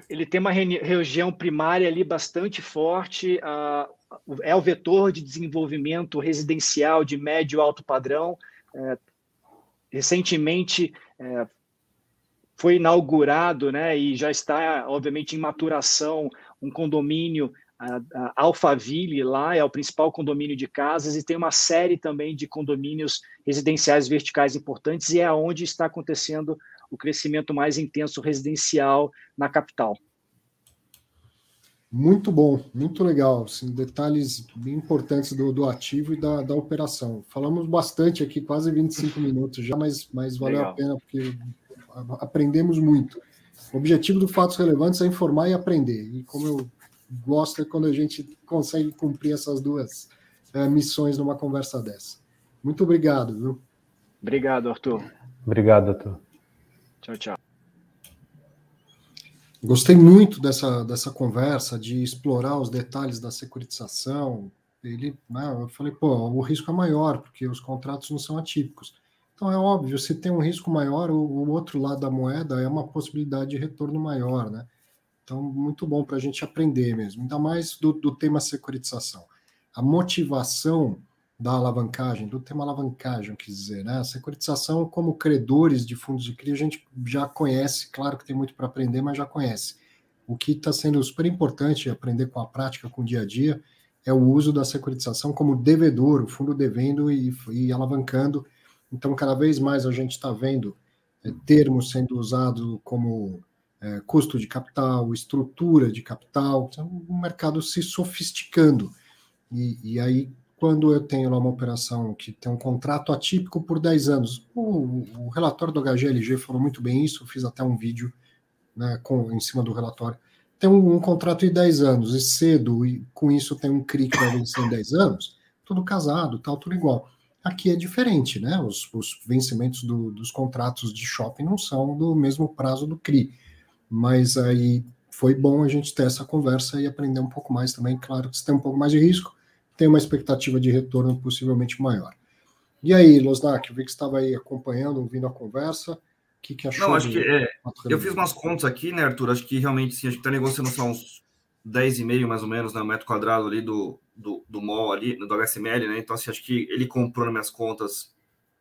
ele tem uma região primária ali bastante forte, uh, é o vetor de desenvolvimento residencial de médio alto padrão. É, recentemente é, foi inaugurado, né, e já está, obviamente, em maturação, um condomínio, a, a Alphaville, lá é o principal condomínio de casas, e tem uma série também de condomínios residenciais verticais importantes, e é onde está acontecendo o crescimento mais intenso residencial na capital. Muito bom, muito legal. Assim, detalhes bem importantes do, do ativo e da, da operação. Falamos bastante aqui, quase 25 minutos já, mas, mas valeu legal. a pena porque aprendemos muito. O objetivo do Fatos Relevantes é informar e aprender. E como eu gosto é quando a gente consegue cumprir essas duas é, missões numa conversa dessa. Muito obrigado, viu? Obrigado, Arthur. Obrigado, Arthur. Tchau, tchau. Gostei muito dessa, dessa conversa, de explorar os detalhes da securitização. Ele, né, eu falei, pô, o risco é maior, porque os contratos não são atípicos. Então é óbvio, se tem um risco maior, o, o outro lado da moeda é uma possibilidade de retorno maior, né? Então, muito bom para a gente aprender mesmo, ainda mais do, do tema securitização. A motivação da alavancagem, do tema alavancagem, quis dizer, né? A securitização, como credores de fundos de CRI, a gente já conhece, claro que tem muito para aprender, mas já conhece. O que está sendo super importante aprender com a prática, com o dia a dia, é o uso da securitização como devedor, o fundo devendo e, e alavancando. Então, cada vez mais a gente está vendo é, termos sendo usados como é, custo de capital, estrutura de capital, então, o mercado se sofisticando. E, e aí quando eu tenho lá uma operação que tem um contrato atípico por 10 anos. O, o relatório do HGLG falou muito bem isso, fiz até um vídeo né, com, em cima do relatório, tem um, um, contrato de 10 anos e cedo, e com isso tem um CRI que vai vencer em 10 anos, tudo casado, tal, tudo igual. Aqui é diferente, né? Os, os vencimentos do, dos contratos de shopping não são do mesmo prazo do CRI. Mas aí foi bom a gente ter essa conversa e aprender um pouco mais também. Claro que você tem um pouco mais de risco, tem uma expectativa de retorno possivelmente maior. E aí, Losnak, eu vi que você estava aí acompanhando, ouvindo a conversa. O que, que achou? Não, acho que é, eu fiz umas contas aqui, né, Arthur? Acho que realmente sim, a gente está negociando só uns 10,5 mais ou menos, né, metro quadrado ali do, do, do mall ali, do HSML, né? Então, assim, acho que ele comprou nas minhas contas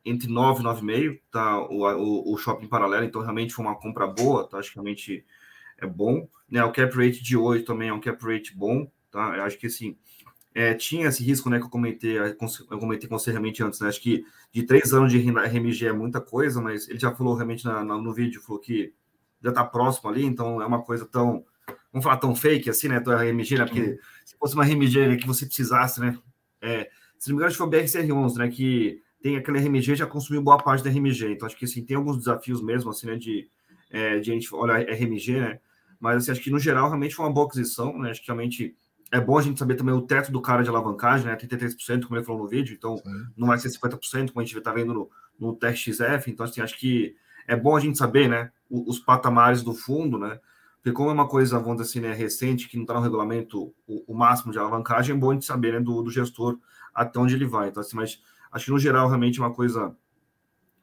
entre 9 e 9,5, tá? O, o, o, shopping paralelo, então realmente foi uma compra boa, tá? Acho que realmente é bom. Né? O cap rate de hoje também é um cap rate bom, tá? Eu acho que assim. É, tinha esse risco, né, que eu comentei, eu comentei com você realmente antes, né? Acho que de três anos de RMG é muita coisa, mas ele já falou realmente na, na, no vídeo, falou que já está próximo ali, então é uma coisa tão vamos falar tão fake assim, né? Do RMG, né? Porque se fosse uma RMG que você precisasse, né? É, se não me engano, acho que foi o BRCR11, né? Que tem aquele RMG já consumiu boa parte da RMG. Então, acho que assim, tem alguns desafios mesmo, assim, né? De, é, de a gente olhar RMG, né? Mas assim, acho que no geral realmente foi uma boa aquisição, né? Acho que realmente é bom a gente saber também o teto do cara de alavancagem, né? 33%, como ele falou no vídeo, então Sim. não vai ser 50%, como a gente está vendo no, no TXF. Então, assim, acho que é bom a gente saber, né? Os, os patamares do fundo, né? Porque como é uma coisa, vamos dizer assim, né, recente, que não está no regulamento o, o, máximo de alavancagem, é bom a gente saber né, do, do, gestor até onde ele vai. Então, assim, mas acho que no geral realmente é uma coisa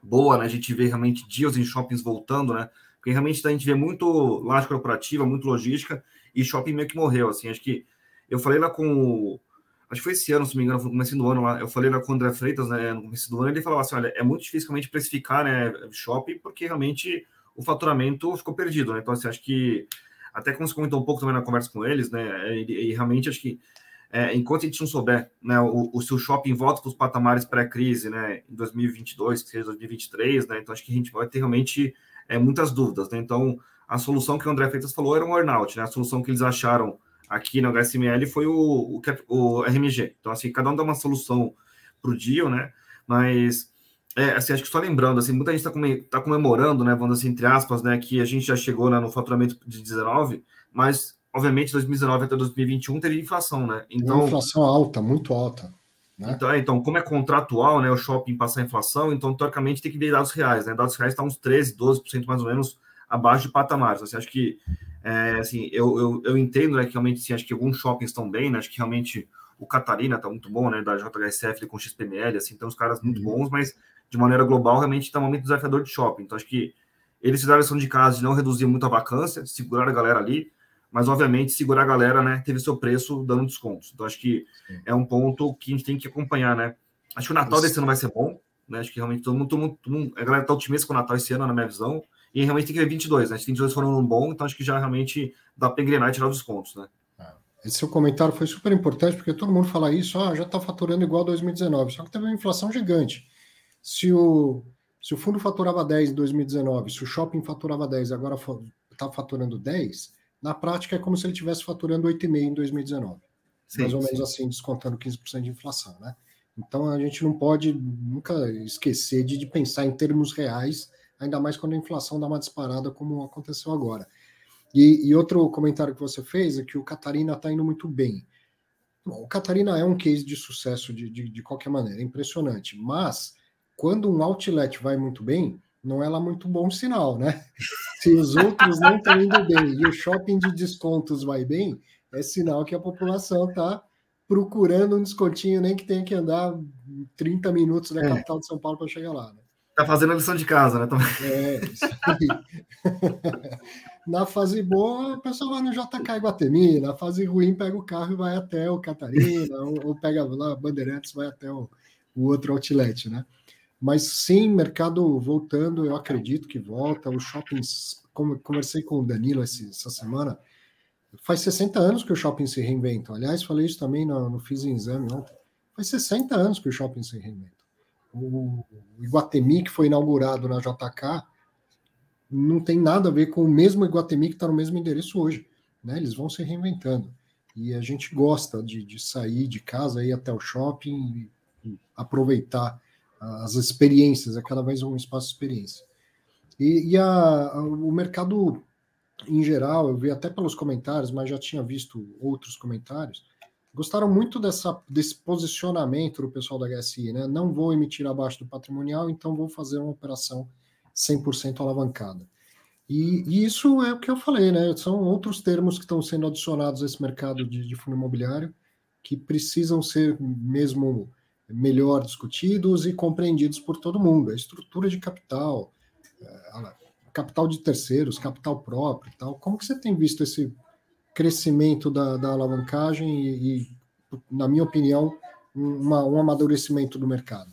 boa, né? A gente vê realmente dias em shoppings voltando, né? Porque realmente a gente vê muito laje corporativa, muito logística, e shopping meio que morreu, assim. Acho que eu falei lá com acho que foi esse ano, se não me engano, no começo do ano lá, eu falei lá com o André Freitas, né, no começo do ano, ele falava assim, olha, é muito difícil realmente precificar, né, shopping, porque realmente o faturamento ficou perdido, né? Então, assim, acho que até como você comentou um pouco também na conversa com eles, né? E, e realmente acho que é, enquanto a gente não souber, né, o, o seu shopping volta para os patamares pré-crise, né, em 2022, que seja 2023, né? Então acho que a gente vai ter realmente é, muitas dúvidas, né? Então a solução que o André Freitas falou era um earnout, né? A solução que eles acharam aqui no HSML foi o, o, o RMG. Então assim, cada um dá uma solução para o deal, né? Mas é, assim, acho que só lembrando, assim, muita gente está tá comemorando, né, vamos assim, entre aspas, né, que a gente já chegou né, no faturamento de 19, mas, obviamente, 2019 até 2021 teve inflação, né? Então, Uma inflação alta, muito alta. Né? Então, é, então, como é contratual, né, o shopping passar inflação, então, teoricamente, tem que ver dados reais, né? Dados reais estão tá uns 13, 12% mais ou menos abaixo de patamares. Assim, acho que, é, assim, eu, eu, eu entendo, né, que realmente, assim, acho que alguns shoppings estão bem, né? Acho que realmente o Catarina está muito bom, né, da JHSF com XPML, assim, então os caras muito uhum. bons, mas de maneira global, realmente está um momento desafiador de shopping. Então, acho que eles fizeram a lição de casa de não reduzir muito a vacância, segurar a galera ali, mas, obviamente, segurar a galera, né, teve seu preço dando descontos. Então, acho que Sim. é um ponto que a gente tem que acompanhar, né? Acho que o Natal Isso. desse ano vai ser bom, né? Acho que realmente todo mundo, todo mundo, todo mundo a galera está otimista com o Natal esse ano, na minha visão, e realmente tem que ver 22, né? Os 22 foram um bom, então acho que já realmente dá para engrenar e tirar os descontos, né? É. Esse seu comentário foi super importante, porque todo mundo fala isso, ah, já está faturando igual a 2019, só que teve uma inflação gigante. Se o, se o fundo faturava 10 em 2019, se o shopping faturava 10 agora está faturando 10, na prática é como se ele estivesse faturando 8,5 em 2019. Sim, mais ou sim. menos assim, descontando 15% de inflação, né? Então a gente não pode nunca esquecer de, de, pensar em termos reais, ainda mais quando a inflação dá uma disparada, como aconteceu agora. E, e outro comentário que você fez é que o Catarina está indo muito bem. Bom, o Catarina é um case de sucesso de, de, de qualquer maneira, é impressionante, mas quando um outlet vai muito bem, não é lá muito bom sinal, né? [laughs] Se os outros não estão indo bem e o shopping de descontos vai bem, é sinal que a população está procurando um descontinho, nem que tenha que andar 30 minutos da é. capital de São Paulo para chegar lá. Né? Tá fazendo a lição de casa, né? É, isso [laughs] aí. na fase boa, o pessoal vai no JK Iguatemi, na fase ruim, pega o carro e vai até o Catarina, ou, ou, pega lá Bandeirantes, vai até o, o outro outlet, né? Mas sim, mercado voltando, eu acredito que volta. Os shoppings, como conversei com o Danilo essa semana, faz 60 anos que o shopping se reinventa. Aliás, falei isso também no, no Fiz Exame ontem. Faz 60 anos que o shopping se reinventa. O, Iguatemi, que foi inaugurado na JK, não tem nada a ver com o mesmo Iguatemi que está no mesmo endereço hoje. Né? Eles vão se reinventando. E a gente gosta de, de sair de casa, ir até o shopping e aproveitar as experiências, é cada vez um espaço de experiência. E, e a, a, o mercado em geral, eu vi até pelos comentários, mas já tinha visto outros comentários, gostaram muito dessa, desse posicionamento do pessoal da HSI, né? Não vou emitir abaixo do patrimonial, então vou fazer uma operação 100% alavancada. E, e, isso é o que eu falei, né? São outros termos que estão sendo adicionados a esse mercado de, de fundo imobiliário que precisam ser mesmo melhor discutidos e compreendidos por todo mundo. A estrutura de capital, é, capital de terceiros, capital próprio, tal. Como que você tem visto esse crescimento da, da alavancagem e, e, na minha opinião, uma, um amadurecimento do mercado?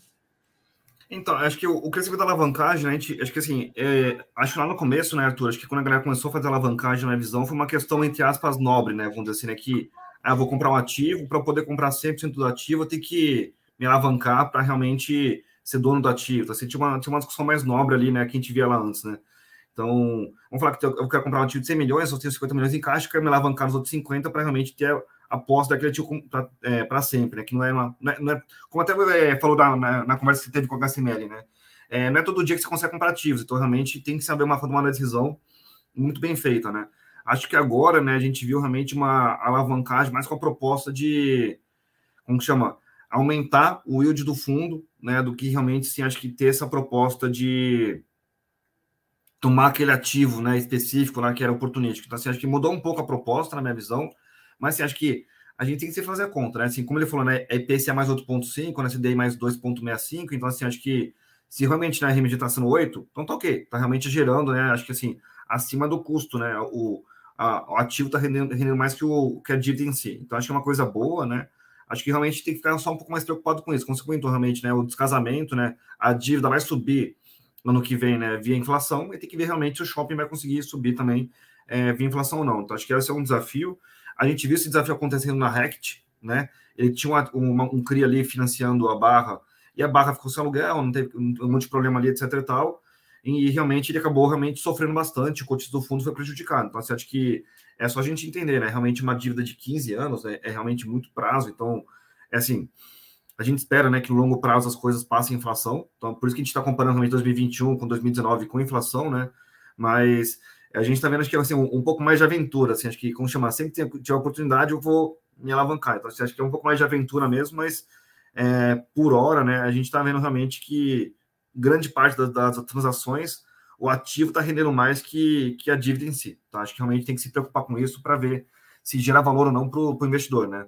Então, acho que o, o crescimento da alavancagem, né, gente, acho que assim, é, acho que lá no começo, né, Arthur, acho que quando a galera começou a fazer alavancagem na visão, foi uma questão, entre aspas, nobre, né, vamos dizer assim, né, que ah, vou comprar um ativo, para poder comprar 100% do ativo, eu tenho que me alavancar para realmente ser dono do ativo. Então, assim, tinha, uma, tinha uma discussão mais nobre ali, né, que a gente via lá antes, né. Então, vamos falar que eu quero comprar um ativo de 100 milhões, eu tenho 50 milhões em caixa, quero me alavancar nos outros 50 para realmente ter a posse daquele ativo para é, sempre, né? Que não é, uma, não é, não é como até é, falou na, na, na, conversa que teve com a HSML, né? É, não é todo dia que você consegue comprar ativos, então realmente tem que saber uma, uma decisão muito bem feita, né? Acho que agora, né, a gente viu realmente uma alavancagem mais com a proposta de, como que chama? Aumentar o yield do fundo, né, do que realmente, sim, acho que ter essa proposta de tomar aquele ativo, né, específico lá que era oportunístico. Então, assim, acho que mudou um pouco a proposta, na minha visão, mas assim, acho que a gente tem que se fazer a conta, né? Assim, como ele falou, né? É IPCA mais 8,5, né? CDI mais 2,65, então assim, acho que se realmente na né, RMG está sendo 8, então tá ok, tá realmente gerando, né? Acho que assim, acima do custo, né? O, a, o ativo está rendendo, rendendo, mais que, o, que a dívida em si. Então, acho que é uma coisa boa, né? Acho que realmente tem que ficar só um pouco mais preocupado com isso. Comentou, realmente, né? O descasamento, né? A dívida vai subir no ano que vem, né? Via inflação, e tem que ver realmente se o shopping vai conseguir subir também é, via inflação ou não. Então, acho que esse é um desafio. A gente viu esse desafio acontecendo na Rect, né? Ele tinha uma, uma, um CRI ali financiando a barra, e a barra ficou sem aluguel, não teve um monte de problema ali, etc e tal. E realmente ele acabou realmente sofrendo bastante, o cotismo do fundo foi prejudicado. Então, assim, acho que é só a gente entender, né? Realmente uma dívida de 15 anos né? é realmente muito prazo, então, é assim, a gente espera né, que no longo prazo as coisas passem inflação. Então, por isso que a gente está comparando realmente 2021 com 2019 com inflação, né? Mas a gente está vendo acho que assim, um, um, pouco mais de aventura, assim, acho que, como chamar, sempre que tiver oportunidade, eu vou me alavancar. Então, assim, acho que é um pouco mais de aventura mesmo, mas é, por hora, né, a gente está vendo realmente que grande parte das, das transações, o ativo está rendendo mais que, que a dívida em si. Então, acho que realmente tem que se preocupar com isso para ver se gera valor ou não para o investidor, né?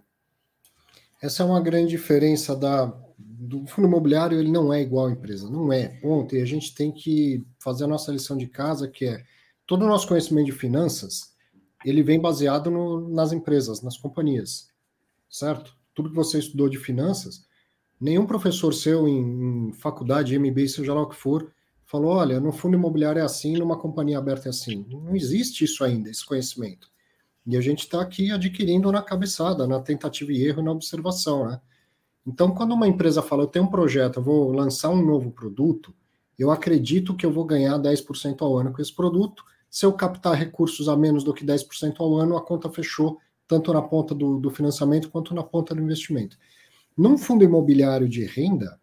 Essa é uma grande diferença da, do fundo imobiliário, ele não é igual à empresa, não é, ponto. E a gente tem que fazer a nossa lição de casa, que é todo o nosso conhecimento de finanças, ele vem baseado no, nas empresas, nas companhias, certo? Tudo que você estudou de finanças, nenhum professor seu em, em faculdade, MBA, seja lá o que for, falou, olha, no fundo imobiliário é assim, numa companhia aberta é assim. Não existe isso ainda, esse conhecimento. E a gente está aqui adquirindo na cabeçada, na tentativa e erro na observação, né? Então, quando uma empresa fala, eu tenho um projeto, eu vou lançar um novo produto, eu acredito que eu vou ganhar 10% ao ano com esse produto, se eu captar recursos a menos do que 10% ao ano, a conta fechou, tanto na ponta do, do financiamento quanto na ponta do investimento. Num fundo imobiliário de renda,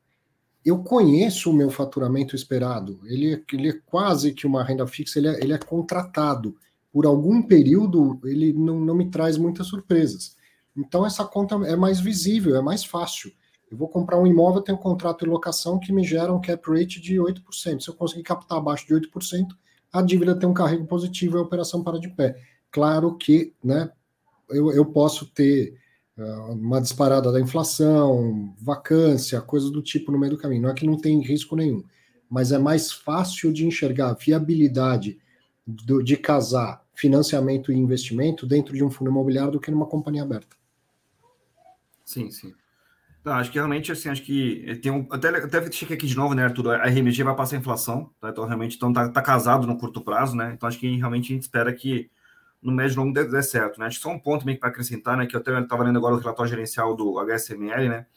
eu conheço o meu faturamento esperado. Ele, ele é quase que uma renda fixa, ele é, ele é contratado. Por algum período, ele não, não me traz muitas surpresas. Então, essa conta é mais visível, é mais fácil. Eu vou comprar um imóvel, tenho um contrato de locação que me gera um cap rate de 8%. Se eu conseguir captar abaixo de 8%, a dívida tem um carrego positivo e a operação para de pé. Claro que né, eu, eu posso ter uh, uma disparada da inflação, vacância, coisas do tipo no meio do caminho. Não é que não tem risco nenhum, mas é mais fácil de enxergar a viabilidade do, de casar financiamento e investimento dentro de um fundo imobiliário do que numa companhia aberta. Sim, sim. Não, acho que realmente, assim, acho que tem um. Até, até chequei aqui de novo, né, Arthur? A RMG vai passar a inflação, tá? Então, realmente, então, tá, tá casado no curto prazo, né? Então, acho que realmente a gente espera que no médio e longo dê, dê certo, né? Acho que só um ponto também para acrescentar, né? Que eu até estava lendo agora o relatório gerencial do HSML, né?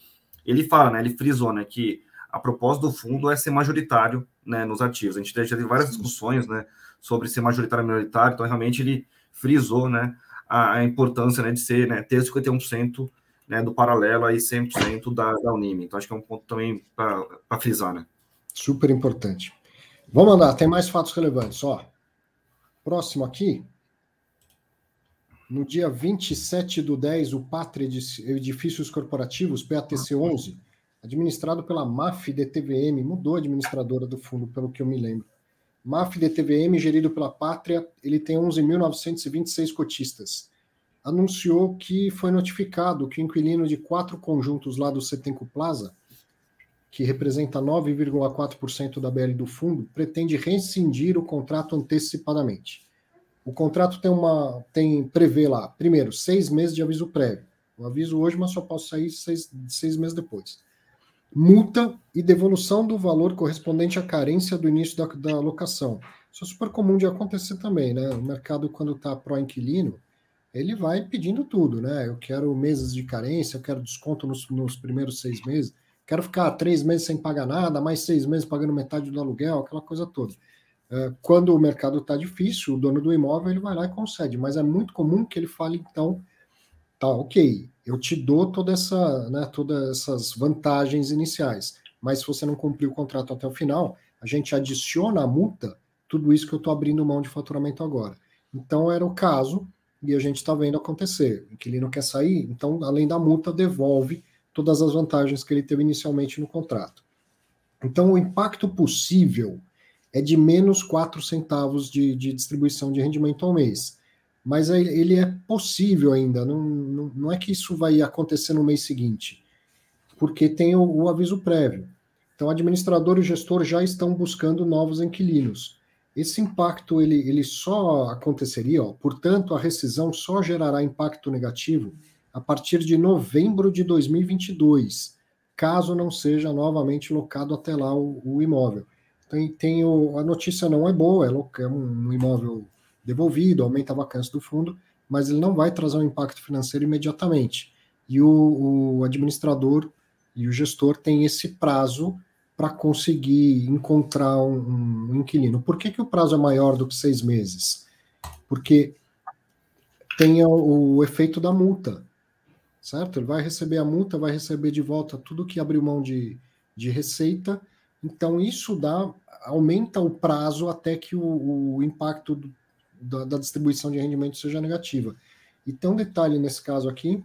Ele fala, né? Ele frisou, né? Que a proposta do fundo é ser majoritário, né? Nos ativos. A gente já teve várias discussões, né? Sobre ser majoritário ou minoritário. Então, realmente, ele frisou, né? A, a importância, né? De ser, né? Ter 51% né, do paralelo aí 100% da, da Unime. Então, acho que é um ponto também para frisar, né? Super importante. Vamos andar, tem mais fatos relevantes. Ó, próximo aqui, no dia 27 do 10, o Pátria Edifícios Corporativos, PATC 11, administrado pela MAF DTVM, mudou a administradora do fundo, pelo que eu me lembro. MAF DTVM, gerido pela Pátria, ele tem 11.926 cotistas. Anunciou que foi notificado que o inquilino de quatro conjuntos lá do Setenco Plaza, que representa 9,4% da BL do fundo, pretende rescindir o contrato antecipadamente. O contrato tem uma tem prevê lá, primeiro, seis meses de aviso prévio. O aviso hoje, mas só posso sair seis, seis meses depois multa e devolução do valor correspondente à carência do início da, da locação. Isso é super comum de acontecer também, né? O mercado, quando está pró-inquilino, ele vai pedindo tudo, né? Eu quero meses de carência, eu quero desconto nos, nos primeiros seis meses, quero ficar três meses sem pagar nada, mais seis meses pagando metade do aluguel, aquela coisa toda. É, quando o mercado está difícil, o dono do imóvel ele vai lá e concede, mas é muito comum que ele fale, então, tá, ok, eu te dou toda essa, né, todas essas vantagens iniciais. Mas se você não cumprir o contrato até o final, a gente adiciona a multa tudo isso que eu estou abrindo mão de faturamento agora. Então era o caso e a gente está vendo acontecer. O inquilino quer sair, então além da multa devolve todas as vantagens que ele teve inicialmente no contrato. Então o impacto possível é de menos 4 centavos de, de distribuição de rendimento ao mês mas ele é possível ainda, não, não, não, é que isso vai acontecer no mês seguinte, porque tem o, o aviso prévio. Então, administrador e gestor já estão buscando novos inquilinos. Esse impacto ele, ele só aconteceria, ó, portanto, a rescisão só gerará impacto negativo a partir de novembro de 2022, caso não seja novamente locado até lá o, o imóvel. Tem, tem o, a notícia não é boa, é, é um imóvel devolvido, aumenta a vacância do fundo, mas ele não vai trazer um impacto financeiro imediatamente. E o, o administrador e o gestor têm esse prazo para conseguir encontrar um, um, inquilino. Por que, que o prazo é maior do que seis meses? Porque tem o, o efeito da multa, certo? Ele vai receber a multa, vai receber de volta tudo que abriu mão de, de receita. Então, isso dá aumenta o prazo até que o, o impacto da, da distribuição de rendimento seja negativa. E tem um detalhe nesse caso aqui,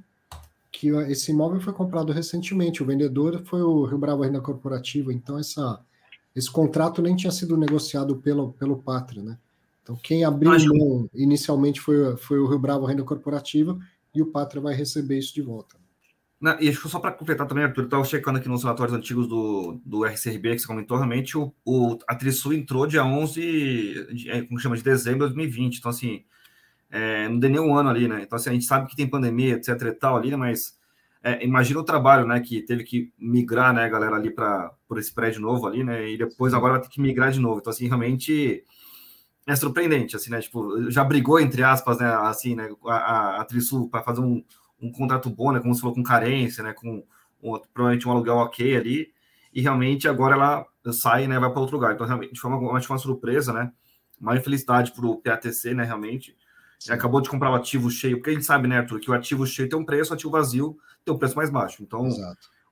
que esse imóvel foi comprado recentemente, o vendedor foi o Rio Bravo Renda Corporativa, então essa, esse contrato nem tinha sido negociado pelo, pelo Pátria, né? Então quem abriu mão inicialmente foi, foi o Rio Bravo Renda Corporativa e o Pátria vai receber isso de volta. Na, e acho que só para completar também, Arthur, eu estava checando aqui nos relatórios antigos do, do RCRB que você comentou, realmente o, o, a Trisul entrou dia 11, de, é, como chama, de dezembro de 2020, então assim, é, não deu nem um ano ali, né? Então assim, a gente sabe que tem pandemia, etc e tal ali, né? mas é, imagina o trabalho, né, que teve que migrar, né, galera ali para por esse prédio novo ali, né, e depois agora vai ter que migrar de novo, então assim, realmente é surpreendente, assim, né, tipo, já brigou, entre aspas, né, assim, né, a, a, a Trisul para fazer um um contrato bom, né? Como você falou, com carência, né? Com um, provavelmente um aluguel ok ali. E realmente agora ela sai, né? Vai para outro lugar. Então, realmente foi uma, uma, uma surpresa, né? Uma infelicidade para o PATC, né? Realmente. Acabou de comprar o ativo cheio, porque a gente sabe, né, Arthur, que o ativo cheio tem um preço, o ativo vazio tem um preço mais baixo. Então,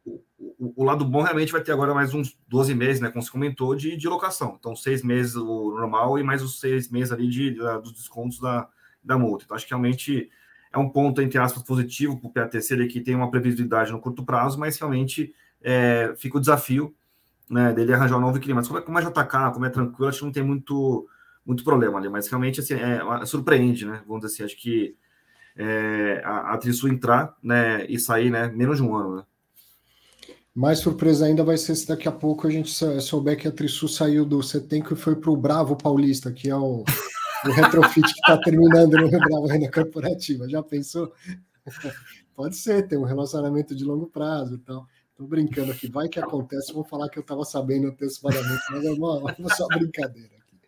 o, o, o, lado bom realmente vai ter agora mais uns 12 meses, né? Como você comentou, de, de locação. Então, seis meses o normal e mais os seis meses ali de, de dos descontos da, da multa. Então, acho que realmente é um ponto, entre aspas, positivo para o PATC, ele que tem uma previsibilidade no curto prazo, mas realmente é, fica o desafio né, dele arranjar um novo clima. Mas como é, como é JK, como é tranquilo, acho que não tem muito, muito problema ali, mas realmente assim, é, é, surpreende, né? Vamos dizer assim, acho que é, a, a Trisul entrar né, e sair né, menos de um ano, né? Mais surpresa ainda vai ser se daqui a pouco a gente souber que a Trisul saiu do Setenco e foi para o Bravo Paulista, que é o o retrofit que está terminando no Bravo Renda Corporativa. Já pensou? Pode ser, tem um relacionamento de longo prazo e tal. Estou brincando aqui, vai que acontece, vou falar que eu estava sabendo antecipadamente, mas é uma, uma só brincadeira aqui.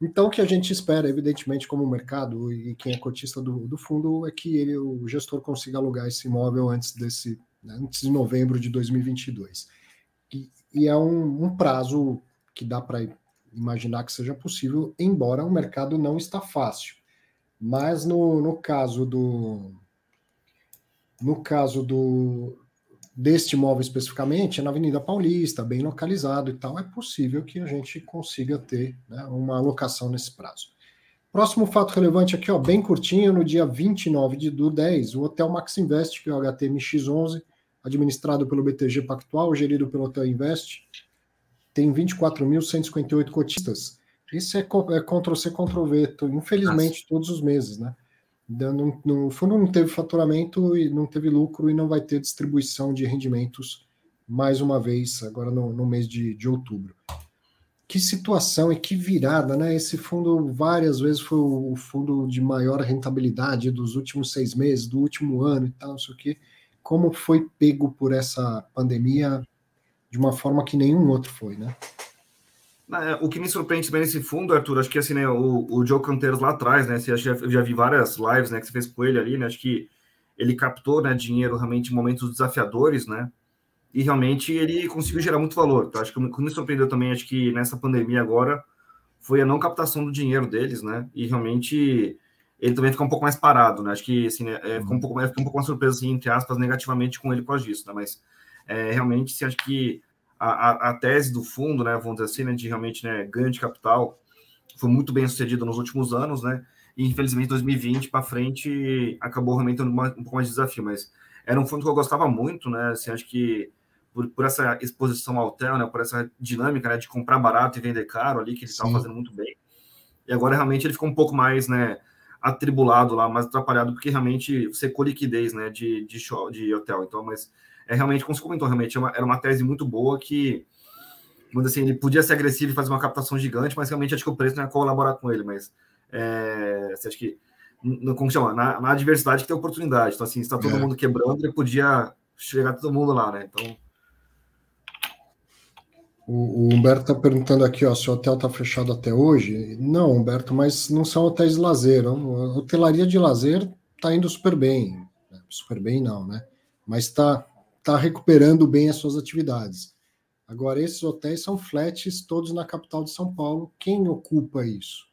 Então, o que a gente espera, evidentemente, como mercado e quem é cotista do, do fundo, é que ele, o gestor consiga alugar esse imóvel antes desse, né, antes de novembro de 2022. E, e é um, um prazo que dá para imaginar que seja possível, embora o mercado não está fácil. Mas no, no caso do no caso do deste imóvel especificamente, é na Avenida Paulista, bem localizado e tal, é possível que a gente consiga ter né, uma alocação nesse prazo. Próximo fato relevante aqui, ó, bem curtinho, no dia 29 de, do 10, o Hotel Max Invest, que é o HTMX11, administrado pelo BTG Pactual, gerido pelo Hotel Invest, tem 24.158 cotistas. Isso é, é Ctrl-C, Ctrl-V, infelizmente, Nossa. todos os meses, né? No, no fundo não teve faturamento e não teve lucro e não vai ter distribuição de rendimentos mais uma vez agora no, no mês de, de outubro. Que situação e que virada, né? Esse fundo várias vezes foi o fundo de maior rentabilidade dos últimos seis meses, do último ano e tal, não sei o quê. Como foi pego por essa pandemia de uma forma que nenhum outro foi, né? É, o que me surpreende também nesse fundo, Arthur, acho que assim, né, o, o Joe Canteiros lá atrás, né, você já, eu já vi várias lives, né, que você fez com ele ali, né, acho que ele captou, né, dinheiro realmente em momentos desafiadores, né, e realmente ele conseguiu gerar muito valor. Então, acho que o que me surpreendeu também, acho que nessa pandemia agora, foi a não captação do dinheiro deles, né, e realmente ele também ficou um pouco mais parado, né, acho que, assim, né, é, ficou um pouco, ficou um pouco mais surpreso, assim, entre aspas, negativamente com ele por causa disso, né, mas é, realmente, assim, acho que a, a, tese do fundo, né, vamos dizer assim, né, de realmente né, ganho de capital, foi muito bem sucedido nos últimos anos, né? E infelizmente 2020 para frente acabou realmente um, um pouco mais de desafio, mas era um fundo que eu gostava muito, né? Assim, acho que por, por essa exposição ao hotel, né, por essa dinâmica né, de comprar barato e vender caro ali, que eles estavam fazendo muito bem. E agora realmente ele ficou um pouco mais, né, atribulado lá, mais atrapalhado, porque realmente secou liquidez, né, de, de, show, de hotel. Então, mas é realmente, como você comentou, realmente é uma, era uma tese muito boa que, quando assim, ele podia ser agressivo e fazer uma captação gigante, mas realmente acho que o preço não ia colaborar com ele, mas é, você acha que, no, como chama, na, na adversidade que tem oportunidade, então assim, está todo é. mundo quebrando, ele podia chegar todo mundo lá, né, então... O, Humberto está perguntando aqui ó, se o hotel está fechado até hoje. Não, Humberto, mas não são hotéis de lazer. A hotelaria de lazer está indo super bem. Super bem, não, né? Mas está está recuperando bem as suas atividades. Agora, esses hotéis são flats todos na capital de São Paulo. Quem ocupa isso?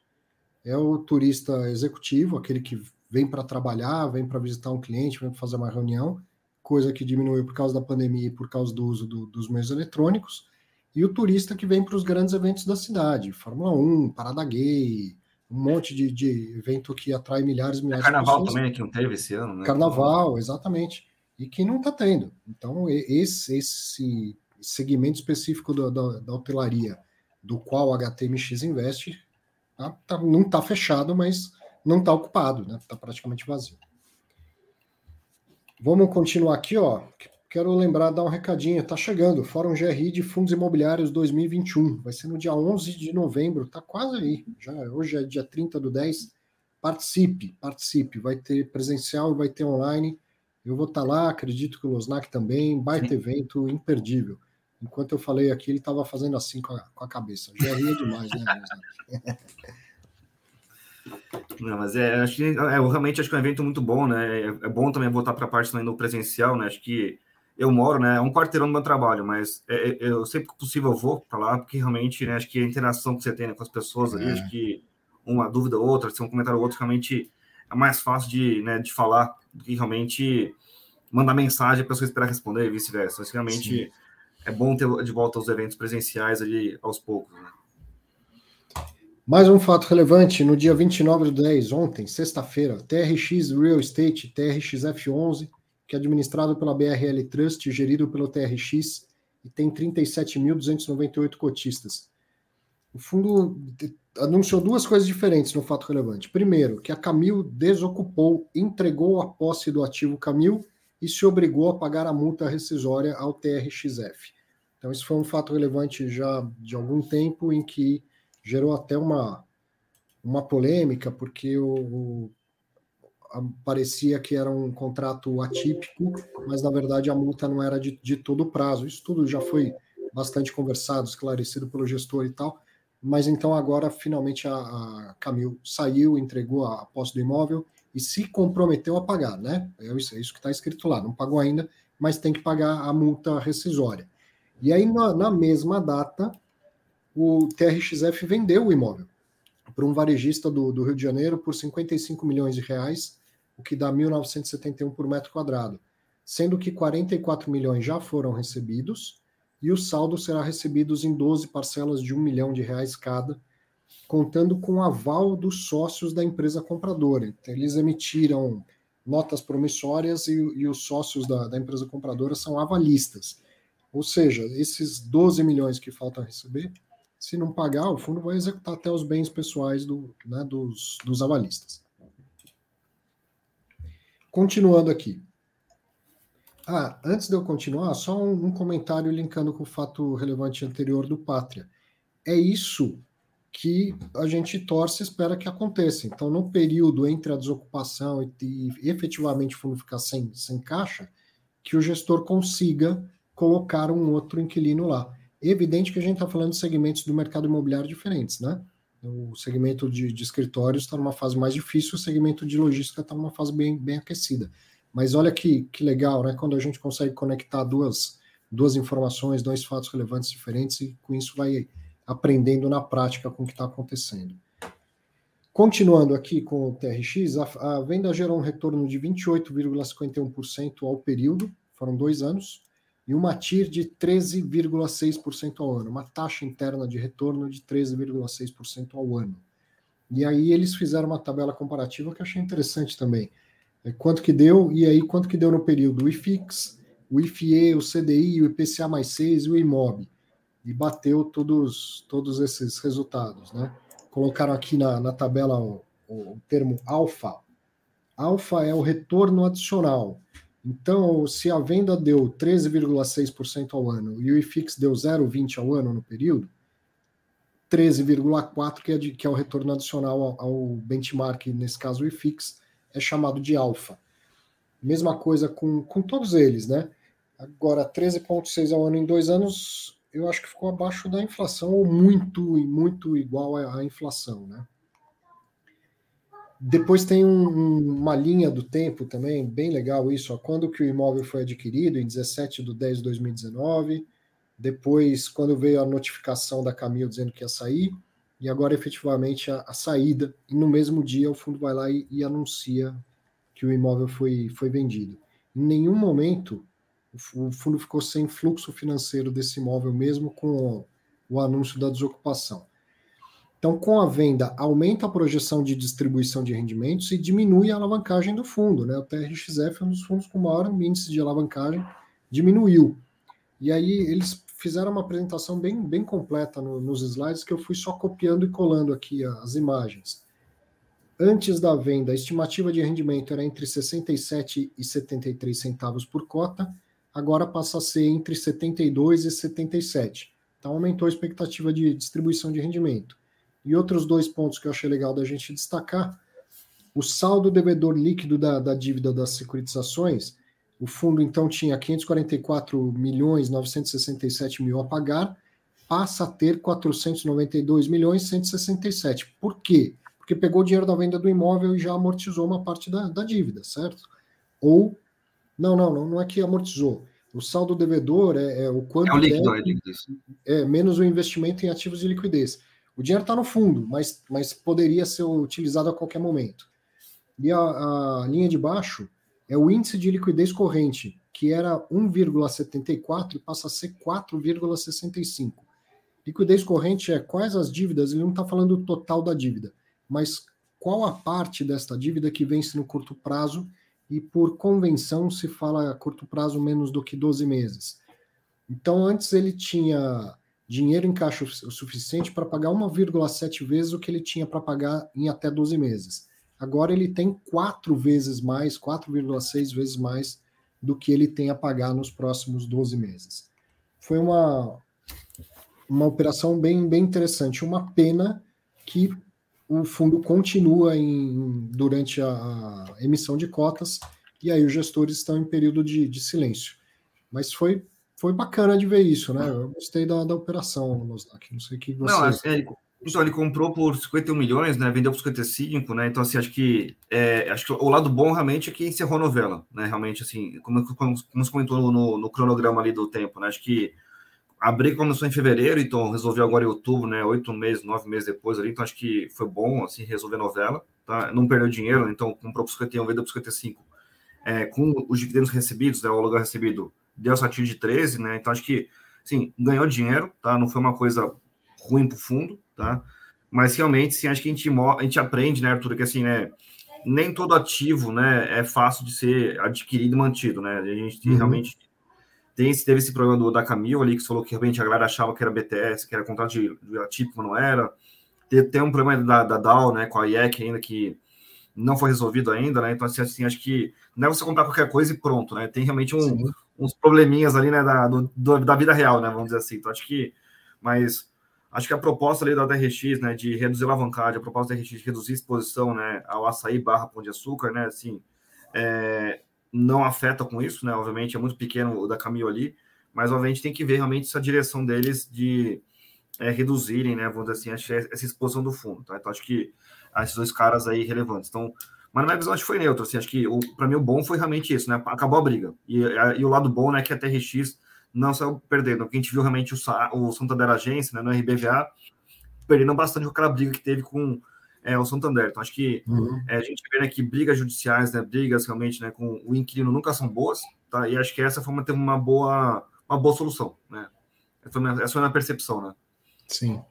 É o turista executivo, aquele que vem para trabalhar, vem para visitar um cliente, vem para fazer uma reunião, coisa que diminuiu por causa da pandemia e por causa do uso do, dos meios eletrônicos. E o turista que vem para os grandes eventos da cidade, Fórmula 1, Parada Gay, um monte de, de evento que atrai milhares e milhares é de pessoas. Carnaval também, que não teve esse ano, né? Carnaval, exatamente e que não está tendo. Então, esse, esse segmento específico da, da, hotelaria, do qual o HTMX investe, tá, tá, não está fechado, mas não está ocupado, está né? Tá praticamente vazio. Vamos continuar aqui, ó. Quero lembrar, dar um recadinho, está chegando, Fórum GRI de Fundos Imobiliários 2021, vai ser no dia 11 de novembro, está quase aí, já hoje é dia 30 do 10, participe, participe, vai ter presencial vai ter online, eu vou estar lá, acredito que o Losnak também, baita Sim. evento imperdível. Enquanto eu falei aqui, ele estava fazendo assim com a, com a cabeça. Já ria demais, né, Losnak? [laughs] Não, mas é, acho que é, eu realmente acho que é um evento muito bom, né? É, é bom também voltar para a parte também do presencial, né? Acho que eu moro, né? É um quarteirão do meu trabalho, mas é, é eu sempre que possível eu vou para lá, porque realmente, né? Acho que a interação que você tem né, com as pessoas ali, acho que uma dúvida ou outra, se um comentário ou outro, realmente é mais fácil de, né, de falar do que realmente mandar mensagem, a pessoa esperar responder e vice-versa. Mas realmente Sim. é bom ter de volta os eventos presenciais ali aos poucos. Né? Mais um fato relevante, no dia 29 de 10, ontem, sexta-feira, TRX Real Estate, TRXF11, que é administrado pela BRL Trust, gerido pelo TRX, e tem 37.298 cotistas. O fundo anunciou duas coisas diferentes no fato relevante. Primeiro, que a Camil desocupou, entregou a posse do ativo Camil e se obrigou a pagar a multa rescisória ao TRXF. Então, isso foi um fato relevante já de algum tempo, em que gerou até uma, uma polêmica, porque o, o parecia que era um contrato atípico, mas na verdade a multa não era de, de todo o prazo. Isso tudo já foi bastante conversado, esclarecido pelo gestor e tal mas então agora finalmente a, a Camil saiu, entregou a, a posse do imóvel e se comprometeu a pagar, né? É isso, é isso que está escrito lá, não pagou ainda, mas tem que pagar a multa rescisória. E aí, na, na mesma data, o TRXF vendeu o imóvel para um varejista do, do, Rio de Janeiro por 55 milhões de reais, o que dá 1.971 por metro quadrado, sendo que 44 milhões já foram recebidos e o saldo será recebido em 12 parcelas de um milhão de reais cada, contando com o aval dos sócios da empresa compradora. Então, eles emitiram notas promissórias e, e os sócios da, da, empresa compradora são avalistas. Ou seja, esses 12 milhões que faltam receber, se não pagar, o fundo vai executar até os bens pessoais do, né, dos, dos avalistas. Continuando aqui. Ah, antes de eu continuar, só um, um comentário linkando com o fato relevante anterior do Pátria. É isso que a gente torce e espera que aconteça. Então, no período entre a desocupação e, e efetivamente o fundo ficar sem, sem caixa, que o gestor consiga colocar um outro inquilino lá. É evidente que a gente está falando de segmentos do mercado imobiliário diferentes, né? O segmento de, de escritórios está numa fase mais difícil, o segmento de logística está numa fase bem, bem aquecida. Mas olha que, que legal, né? Quando a gente consegue conectar duas, duas informações, dois fatos relevantes diferentes, e com isso vai aprendendo na prática com o que está acontecendo. Continuando aqui com o TRX, a, a venda gerou um retorno de 28,51% ao período, foram dois anos, e uma TIR de 13,6% ao ano, uma taxa interna de retorno de 13,6% ao ano. E aí eles fizeram uma tabela comparativa que eu achei interessante também. É quanto que deu, e aí quanto que deu no período o IFIX, o IFIE, o CDI, o IPCA mais 6 e o IMOB e bateu todos, todos esses resultados. Né? Colocaram aqui na, na tabela o, o, termo alfa. Alfa é o retorno adicional. Então, se a venda deu 13,6% ao ano e o IFIX deu 0,20% ao ano no período, 13,4% que, é que é o retorno adicional ao, ao benchmark, nesse caso o IFIX, é chamado de alfa. Mesma coisa com, com todos eles, né? Agora, 13,6% ao ano em dois anos eu acho que ficou abaixo da inflação, ou muito, muito igual à inflação, né? Depois tem um, uma linha do tempo também, bem legal isso, ó, quando que o imóvel foi adquirido, em 17 de 10 de 2019, depois quando veio a notificação da Camil dizendo que ia sair, e agora efetivamente a, a saída, e no mesmo dia o fundo vai lá e, e anuncia que o imóvel foi, foi vendido. Em nenhum momento o fundo ficou sem fluxo financeiro desse imóvel mesmo com o anúncio da desocupação. Então, com a venda, aumenta a projeção de distribuição de rendimentos e diminui a alavancagem do fundo. Né? O TRXF é um dos fundos com maior índice de alavancagem, diminuiu. E aí eles fizeram uma apresentação bem, bem completa no, nos slides que eu fui só copiando e colando aqui as imagens. Antes da venda, a estimativa de rendimento era entre 67 e 73 centavos por cota, agora passa a ser entre 72 e 77. Então aumentou a expectativa de distribuição de rendimento. E outros dois pontos que eu achei legal da gente destacar: o saldo devedor líquido da, da dívida das securitizações, o fundo então tinha 544 milhões 967 mil a pagar, passa a ter 492 milhões 167. Por quê? Porque pegou o dinheiro da venda do imóvel e já amortizou uma parte da, da dívida, certo? Ou não, não, não, não é que amortizou. O saldo devedor é, é o quanto. É o líquido, deve, é líquido. É, menos o investimento em ativos de liquidez. O dinheiro está no fundo, mas, mas poderia ser utilizado a qualquer momento. E a, a linha de baixo é o índice de liquidez corrente, que era 1,74 e passa a ser 4,65. Liquidez corrente é quais as dívidas, ele não está falando do total da dívida, mas qual a parte desta dívida que vence no curto prazo e por convenção se fala a curto prazo menos do que 12 meses. Então, antes ele tinha dinheiro em caixa o suficiente para pagar 1,7 vezes o que ele tinha para pagar em até 12 meses. Agora ele tem quatro vezes mais, 4,6 vezes mais do que ele tem a pagar nos próximos 12 meses. Foi uma, uma operação bem, bem interessante. Uma pena que o fundo continua em, durante a, emissão de cotas e aí os gestores estão em período de, de silêncio. Mas foi, foi bacana de ver isso, né? Eu gostei da, da operação, Losnak. Não sei o que você... Não, assim, ele, então, ele comprou por 51 milhões, né? Vendeu por 55, né? Então, assim, acho que é, acho que o lado bom realmente é que encerrou a novela, né? Realmente, assim, como, como, como comentou no, no cronograma ali do tempo, né? Acho que a começou em fevereiro, então resolveu agora em outubro, né? Oito meses, nove meses depois ali, então acho que foi bom, assim, resolver a novela, tá? Não perdeu dinheiro, então comprou por 51, vendeu por 55. É, com os dividendos recebidos, né, o aluguel recebido, deu essa tiro de 13, né? Então acho que, sim, ganhou dinheiro, tá? Não foi uma coisa ruim para o fundo, tá? Mas realmente, sim, acho que a gente, a gente aprende, né, Arthur, que assim, né, nem todo ativo, né, é fácil de ser adquirido e mantido, né? A gente uhum. realmente tem, teve esse problema do, da Camil ali, que falou que realmente a galera achava que era BTS, que era contrato de, de atípico, não era. Tem, tem um problema da, da DAO, né, com a IEC ainda, que não foi resolvido ainda, né? Então, assim, assim, acho que não é você comprar qualquer coisa e pronto, né? Tem realmente um, uns probleminhas ali, né, da, do, da vida real, né? Vamos dizer assim. Então, acho que. Mas acho que a proposta ali da DRX, né, de reduzir a alavancagem, a proposta da DRX de reduzir a exposição, né, ao açaí barra pão de açúcar, né, assim, é, não afeta com isso, né, obviamente é muito pequeno o da Camil ali, mas obviamente tem que ver realmente essa direção deles de é, reduzirem, né, vamos dizer assim, essa exposição do fundo, tá? Então acho que esses dois caras aí relevantes. Então, mas na minha visão acho que foi neutro, assim, acho que para mim o bom foi realmente isso, né, acabou a briga. E, e o lado bom, né, que a TRX não saiu perdendo, a gente viu realmente o, o Santander Agência, né, no RBVA, perdendo bastante com aquela briga que teve com é, o Santander. Então, acho que uhum. é, a gente vê né, que brigas judiciais, né, brigas realmente né, com o inquilino nunca são boas, tá? E acho que essa foi uma, uma boa, uma boa solução, né? Essa foi, minha, essa foi a minha percepção, né? Sim.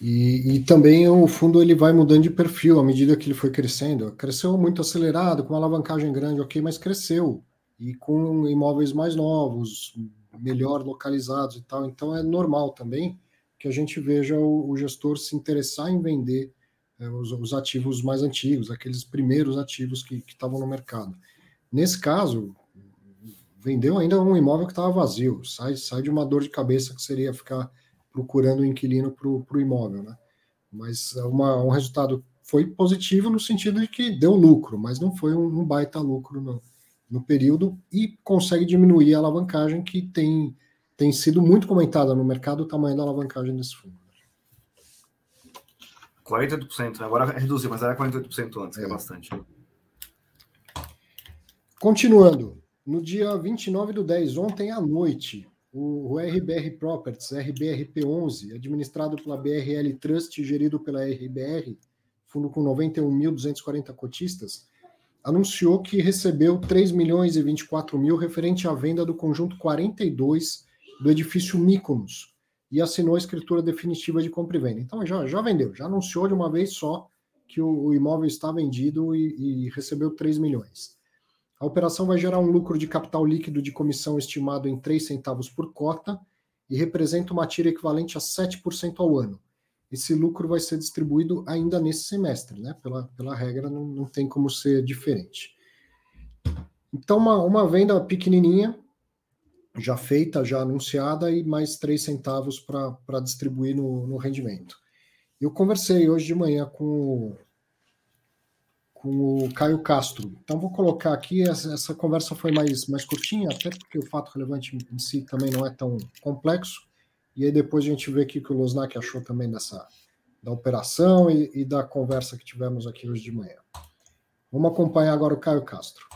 E, e, também o fundo ele vai mudando de perfil à medida que ele foi crescendo. Cresceu muito acelerado, com uma alavancagem grande, ok, mas cresceu e com imóveis mais novos, melhor localizados e tal. Então é normal também que a gente veja o, o gestor se interessar em vender é, os, os, ativos mais antigos, aqueles primeiros ativos que estavam no mercado. Nesse caso, vendeu ainda um imóvel que estava vazio, sai, sai de uma dor de cabeça que seria ficar procurando um inquilino para o imóvel, né? Mas uma, um resultado foi positivo no sentido de que deu lucro, mas não foi um, um baita lucro, não no período e consegue diminuir a alavancagem que tem, tem sido muito comentada no mercado, o tamanho da alavancagem desse fundo. 48%, né? agora reduziu, mas era 48% antes, é. que é bastante. Continuando, no dia 29 do 10, ontem à noite, o RBR Properties, RBRP11, administrado pela BRL Trust, gerido pela RBR, fundo com 91.240 cotistas, anunciou que recebeu 3 milhões e 24 mil referente à venda do conjunto 42 do edifício Mykonos e assinou a escritura definitiva de compra e venda. Então já, já vendeu, já anunciou de uma vez só que o, o imóvel está vendido e, e recebeu 3 milhões. A operação vai gerar um lucro de capital líquido de comissão estimado em 3 centavos por cota e representa uma tira equivalente a 7% ao ano esse lucro vai ser distribuído ainda nesse semestre, né? Pela, pela regra, não, não tem como ser diferente. Então, uma, uma venda pequenininha, já feita, já anunciada, e mais três centavos para distribuir no, no rendimento. Eu conversei hoje de manhã com, com o Caio Castro. Então, vou colocar aqui, essa, essa conversa foi mais, mais curtinha, até porque o fato relevante em si também não é tão complexo. E aí depois a gente vê o que o Losnak achou também dessa da operação e, e da conversa que tivemos aqui hoje de manhã. Vamos acompanhar agora o Caio Castro.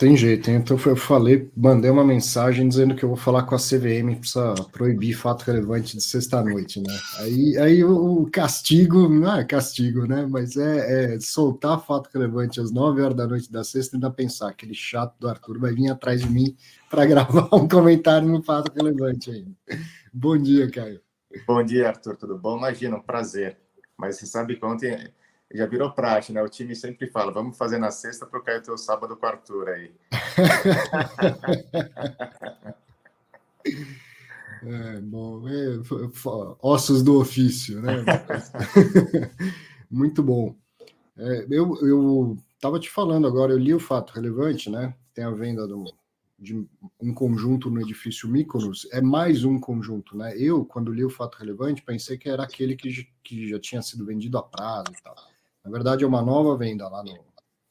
Tem jeito? Então eu falei, mandei uma mensagem dizendo que eu vou falar com a CVM para proibir fato relevante de sexta-noite, né? Aí, aí o castigo, não é castigo, né? Mas é, é, soltar fato relevante às 9 horas da noite da sexta e ainda pensar, aquele chato do Arthur vai vir atrás de mim para [laughs] gravar um comentário no fato relevante ainda. Bom dia, Caio. Bom dia, Arthur, tudo bom? Imagina, um prazer. Mas você sabe que ontem já virou praxe, né? O time sempre fala, vamos fazer na sexta para eu cair o teu sábado com o Arthur aí. [laughs] é, bom, é, ossos do ofício, né? [laughs] Muito bom. É, eu, eu tava te falando agora, eu li o fato relevante, né? Tem a venda do, de um conjunto no edifício Mykonos, é mais um conjunto, né? Eu, quando li o fato relevante, pensei que era aquele que, que já tinha sido vendido a prazo e tal. Na verdade, é uma nova venda lá no.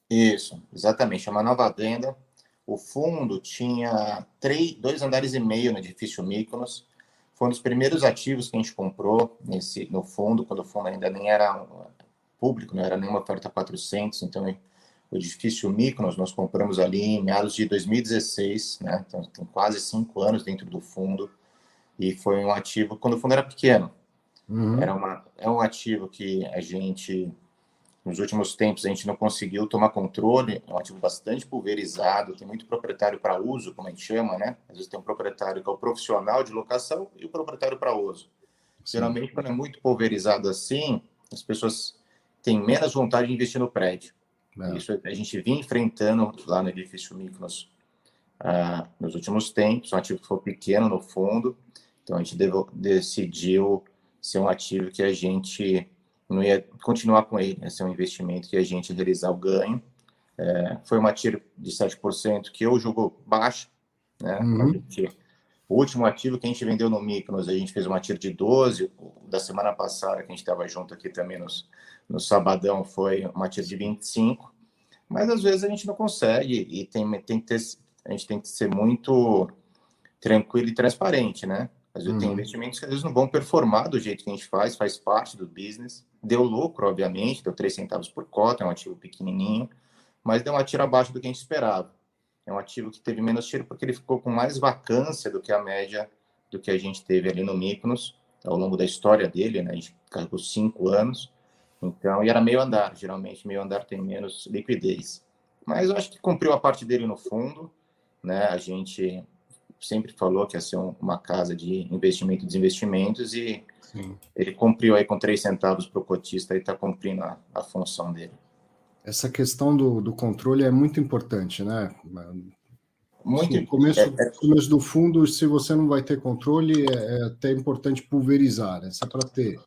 Isso, exatamente, é uma nova venda. O fundo tinha três, dois andares e meio no edifício Mykonos. Foi um dos primeiros ativos que a gente comprou nesse, no fundo, quando o fundo ainda nem era público, não era nenhuma oferta 400. Então, o edifício Mykonos nós compramos ali em meados de 2016, né? Então, tem quase cinco anos dentro do fundo. E foi um ativo, quando o fundo era pequeno. Uhum. Era uma, é um ativo que a gente nos últimos tempos a gente não conseguiu tomar controle, é um ativo bastante pulverizado, tem muito proprietário para uso, como a gente chama, né? Às vezes tem um proprietário que é o profissional de locação e o proprietário para uso. Geralmente, quando é muito pulverizado assim, as pessoas têm menos vontade de investir no prédio. É. Isso a gente vinha enfrentando lá no edifício Mykonos uh, nos últimos tempos, um ativo que foi pequeno no fundo, então a gente decidiu ser um ativo que a gente não ia continuar com ele, ia ser um investimento que a gente realizar o ganho. É, foi uma tiro de 7% que eu julgo baixo, né? Uhum. Gente, o último ativo que a gente vendeu no Mykonos, a gente fez uma tiro de 12, da semana passada, que a gente estava junto aqui também nos, no sabadão, foi uma tiro de 25, mas às vezes a gente não consegue e tem, tem que ter, a gente tem que ser muito tranquilo e transparente, né? Às vezes uhum. tem investimentos que às vezes não vão performar do jeito que a gente faz, faz parte do business. Deu lucro, obviamente, deu 3 centavos por cota, é um ativo pequenininho, mas deu uma tira abaixo do que a gente esperava. É um ativo que teve menos tiro porque ele ficou com mais vacância do que a média do que a gente teve ali no Mykonos, ao longo da história dele, né? A gente carregou cinco anos, então, e era meio andar, geralmente meio andar tem menos liquidez. Mas eu acho que cumpriu a parte dele no fundo, né? A gente sempre falou que ia ser uma casa de investimento dos investimentos e Sim. ele cumpriu aí com três centavos para o cotista e está cumprindo a, a, função dele. Essa questão do, do controle é muito importante, né? Muito no começo, é, é... começo do fundo, se você não vai ter controle, é, é até importante pulverizar, né? Se é para ter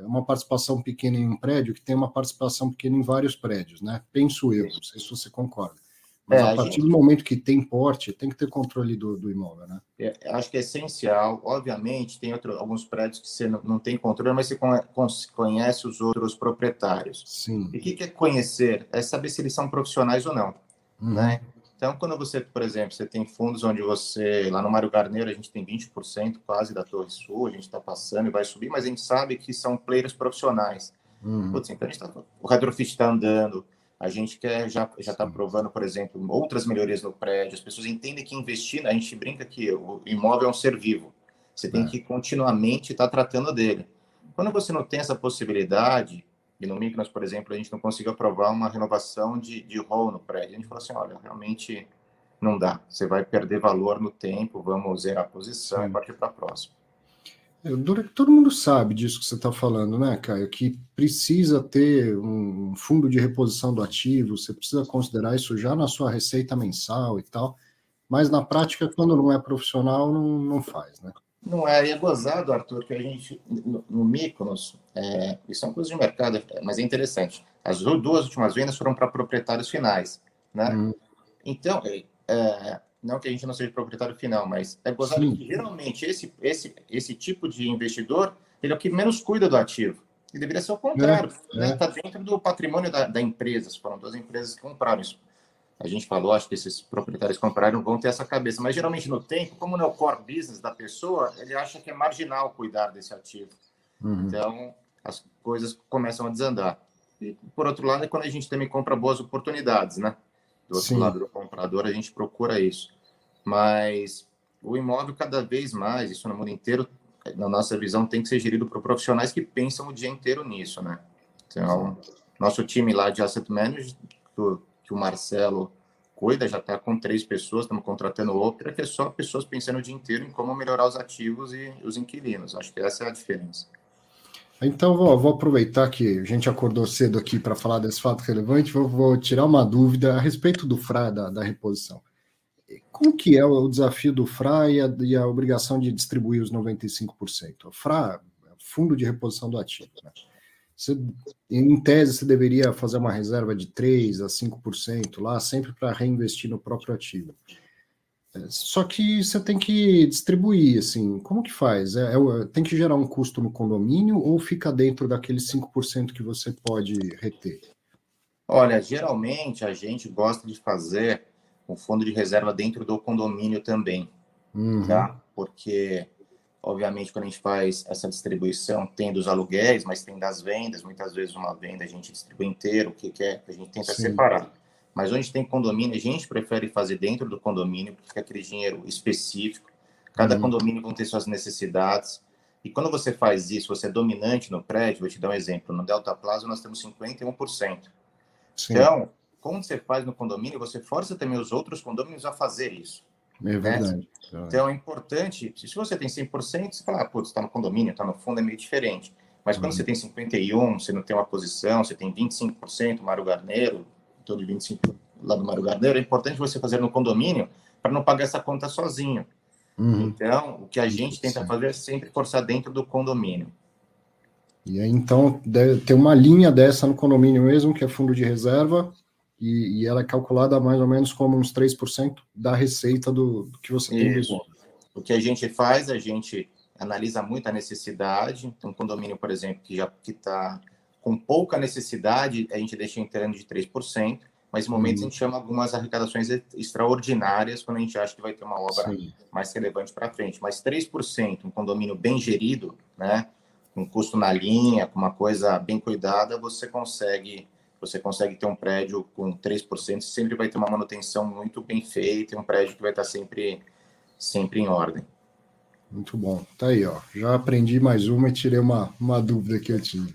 uma participação pequena em um prédio que tem uma participação pequena em vários prédios, né? Penso eu, não sei se você concorda. Mas é, a partir gente... do momento que tem porte, tem que ter controle do, do imóvel, né? É, acho que é essencial. Obviamente, tem outro, alguns prédios que você não, não tem controle, mas você conhece os outros proprietários. Sim. E o que, é conhecer? É saber se eles são profissionais ou não, uhum. né? Então, quando você, por exemplo, você tem fundos onde você, lá no Mário Garneiro, a gente tem 20% quase da Torre Sul, a gente está passando e vai subir, mas a gente sabe que são players profissionais. Uhum. Putz, então a gente tá, o retrofit está andando, a gente quer já já está provando, por exemplo, outras melhorias no prédio. As pessoas entendem que investir, a gente brinca que o imóvel é um ser vivo. Você tem é. que continuamente estar tá tratando dele. Quando você não tem essa possibilidade, e no Micros, por exemplo, a gente não conseguiu aprovar uma renovação de, de hall no prédio, a gente falou assim, olha, realmente não dá. Você vai perder valor no tempo, vamos zerar a posição Sim. e partir para a próxima. Todo mundo sabe disso que você está falando, né, Caio? Que precisa ter um fundo de reposição do ativo, você precisa considerar isso já na sua receita mensal e tal, mas na prática, quando não é profissional, não, não faz, né? Não é, e é gozado, Arthur, que a gente, no, no Mykonos, é, isso é uma coisa de mercado, mas é interessante. As duas últimas vendas foram para proprietários finais, né? Hum. Então, é, é não que a gente não seja proprietário final, mas é gozado Sim. que geralmente esse, esse, esse tipo de investidor ele é o que menos cuida do ativo. E deveria ser o contrário. É, né? é. Tá dentro do patrimônio da, da, empresa. Foram duas empresas que compraram isso. A gente falou, acho que esses proprietários compraram vão ter essa cabeça. Mas geralmente no tempo, como não é o core business da pessoa, ele acha que é marginal cuidar desse ativo. Uhum. Então, as coisas começam a desandar. E, por outro lado, é quando a gente também compra boas oportunidades, né? Do outro Sim. lado do comprador, a gente procura isso. Mas o imóvel, cada vez mais, isso no mundo inteiro, na nossa visão, tem que ser gerido por profissionais que pensam o dia inteiro nisso, né? Então, nosso time lá de asset management, que o Marcelo cuida, já está com três pessoas, estamos contratando outra, que é só pessoas pensando o dia inteiro em como melhorar os ativos e os inquilinos. Acho que essa é a diferença. Então, vou, vou aproveitar que a gente acordou cedo aqui para falar desse fato relevante, vou, vou, tirar uma dúvida a respeito do FRA, da, da reposição. Como que é o desafio do FRA e a, e a obrigação de distribuir os 95%? O FRA, Fundo de Reposição do Ativo, né? Você, em tese, você deveria fazer uma reserva de 3% a 5% lá, sempre para reinvestir no próprio ativo. Só que você tem que distribuir, assim, como que faz? É, é, tem que gerar um custo no condomínio ou fica dentro daqueles 5% que você pode reter? Olha, geralmente a gente gosta de fazer um fundo de reserva dentro do condomínio também, uhum. tá? Porque, obviamente, quando a gente faz essa distribuição, tem dos aluguéis, mas tem das vendas. Muitas vezes uma venda a gente distribui inteiro, o que, que é? A gente tenta Sim. separar. Mas onde tem condomínio, a gente prefere fazer dentro do condomínio, porque fica aquele dinheiro específico. Cada uhum. condomínio vai ter suas necessidades. E quando você faz isso, você é dominante no prédio, vou te dar um exemplo. No Delta Plaza nós temos 51%. Sim. Então, como você faz no condomínio, você força também os outros condomínios a fazer isso. É né? verdade. Né? Então é importante, se você tem 100%, você fala, ah, putz, está no condomínio, está no fundo, é meio diferente. Mas quando uhum. você tem 51, você não tem uma posição, você tem 25%, Mário Garneiro, todo de 25% lá do Mário Garneiro, é importante você fazer no condomínio para não pagar essa conta sozinho. Uhum. Então, o que a gente tenta Sim. fazer é sempre forçar dentro do condomínio. E aí, então, deve ter uma linha dessa no condomínio mesmo, que é fundo de reserva, e, e ela é calculada mais ou menos como uns 3% da receita do, do que você tem Isso. O que a gente faz, a gente analisa muito a necessidade. Então, um condomínio, por exemplo, que já está com pouca necessidade, a gente deixa entrando de 3%, mas em momentos uhum. a gente chama algumas arrecadações extraordinárias quando a gente acha que vai ter uma obra Sim. mais relevante para frente. Mas 3%, um condomínio bem gerido, né, com custo na linha, com uma coisa bem cuidada, você consegue você consegue ter um prédio com 3%, sempre vai ter uma manutenção muito bem feita, e um prédio que vai estar sempre sempre em ordem. Muito bom. Tá aí, ó. Já aprendi mais uma e tirei uma, uma dúvida que eu tinha.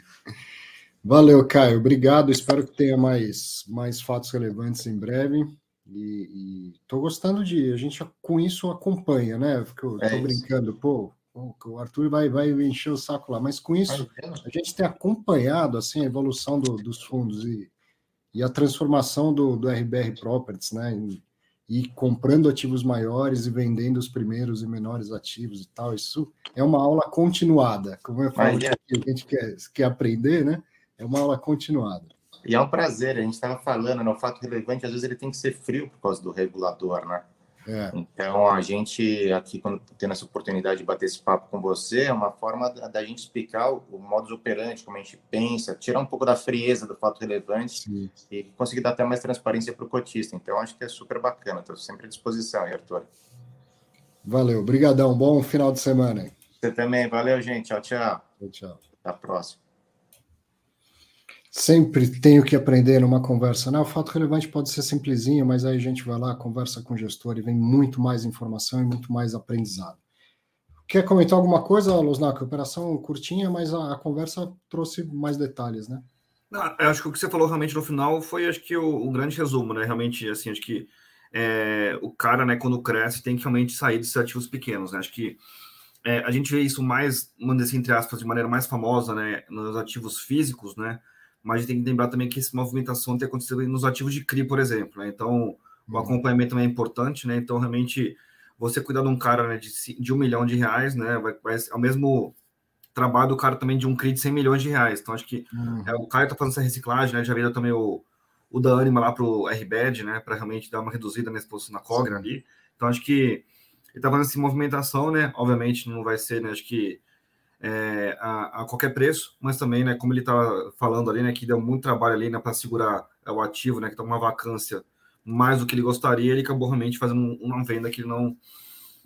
Valeu, Caio. Obrigado. Espero que tenha mais, mais fatos relevantes em breve. E estou gostando de. A gente com isso acompanha, né? Estou é brincando, pô, o Arthur vai, vai encher o saco lá, mas com isso a gente tem acompanhado assim, a evolução do, dos fundos e, e a transformação do, do RBR Properties, né? E, e comprando ativos maiores e vendendo os primeiros e menores ativos e tal. Isso é uma aula continuada. Como eu falo, é. a gente quer, quer aprender, né? É uma aula continuada. E é um prazer, a gente estava falando, no né, fato relevante, às vezes ele tem que ser frio por causa do regulador, né? É. Então, a gente aqui, quando tendo essa oportunidade de bater esse papo com você, é uma forma da, da gente explicar o, o modus operandi, como a gente pensa, tirar um pouco da frieza do fato relevante Sim. e conseguir dar até mais transparência para o cotista. Então, acho que é super bacana. Estou sempre à disposição, Arthur. Valeu, obrigadão. Bom final de semana. Você também. Valeu, gente. Tchau, tchau. Tchau, tchau. Até a próxima. Sempre tenho que aprender numa conversa. Né? O fato relevante pode ser simplesinho, mas aí a gente vai lá, conversa com o gestor e vem muito mais informação e muito mais aprendizado. Quer comentar alguma coisa, Losnak? Operação curtinha, mas a, a, conversa trouxe mais detalhes, né? Não, acho que o que você falou realmente no final foi, acho que o, o grande resumo, né? Realmente, assim, acho que é, o cara, né, quando cresce, tem que realmente sair desses ativos pequenos, né? Acho que é, a gente vê isso mais, mandando assim, entre aspas, de maneira mais famosa, né, nos ativos físicos, né? Mas a gente tem que lembrar também que essa movimentação tem acontecido nos ativos de CRI, por exemplo. Né? Então, o uhum. acompanhamento é importante, né? Então, realmente, você cuidar de um cara né, de, de um milhão de reais, né? Vai, vai ao mesmo trabalho do cara também de um CRI de 100 milhões de reais. Então, acho que uhum. é, o Caio está fazendo essa reciclagem, né? Já veio também o, o da Anima lá para o RBED, né? Para realmente dar uma reduzida na exposição na Cogra ali. Então, acho que ele está fazendo essa movimentação, né? Obviamente, não vai ser, né? Acho que é, a, a, qualquer preço, mas também, né, como ele estava falando ali, né, que deu muito trabalho ali né, para segurar o ativo, né, que está uma vacância mais do que ele gostaria, ele acabou realmente fazendo uma venda que ele não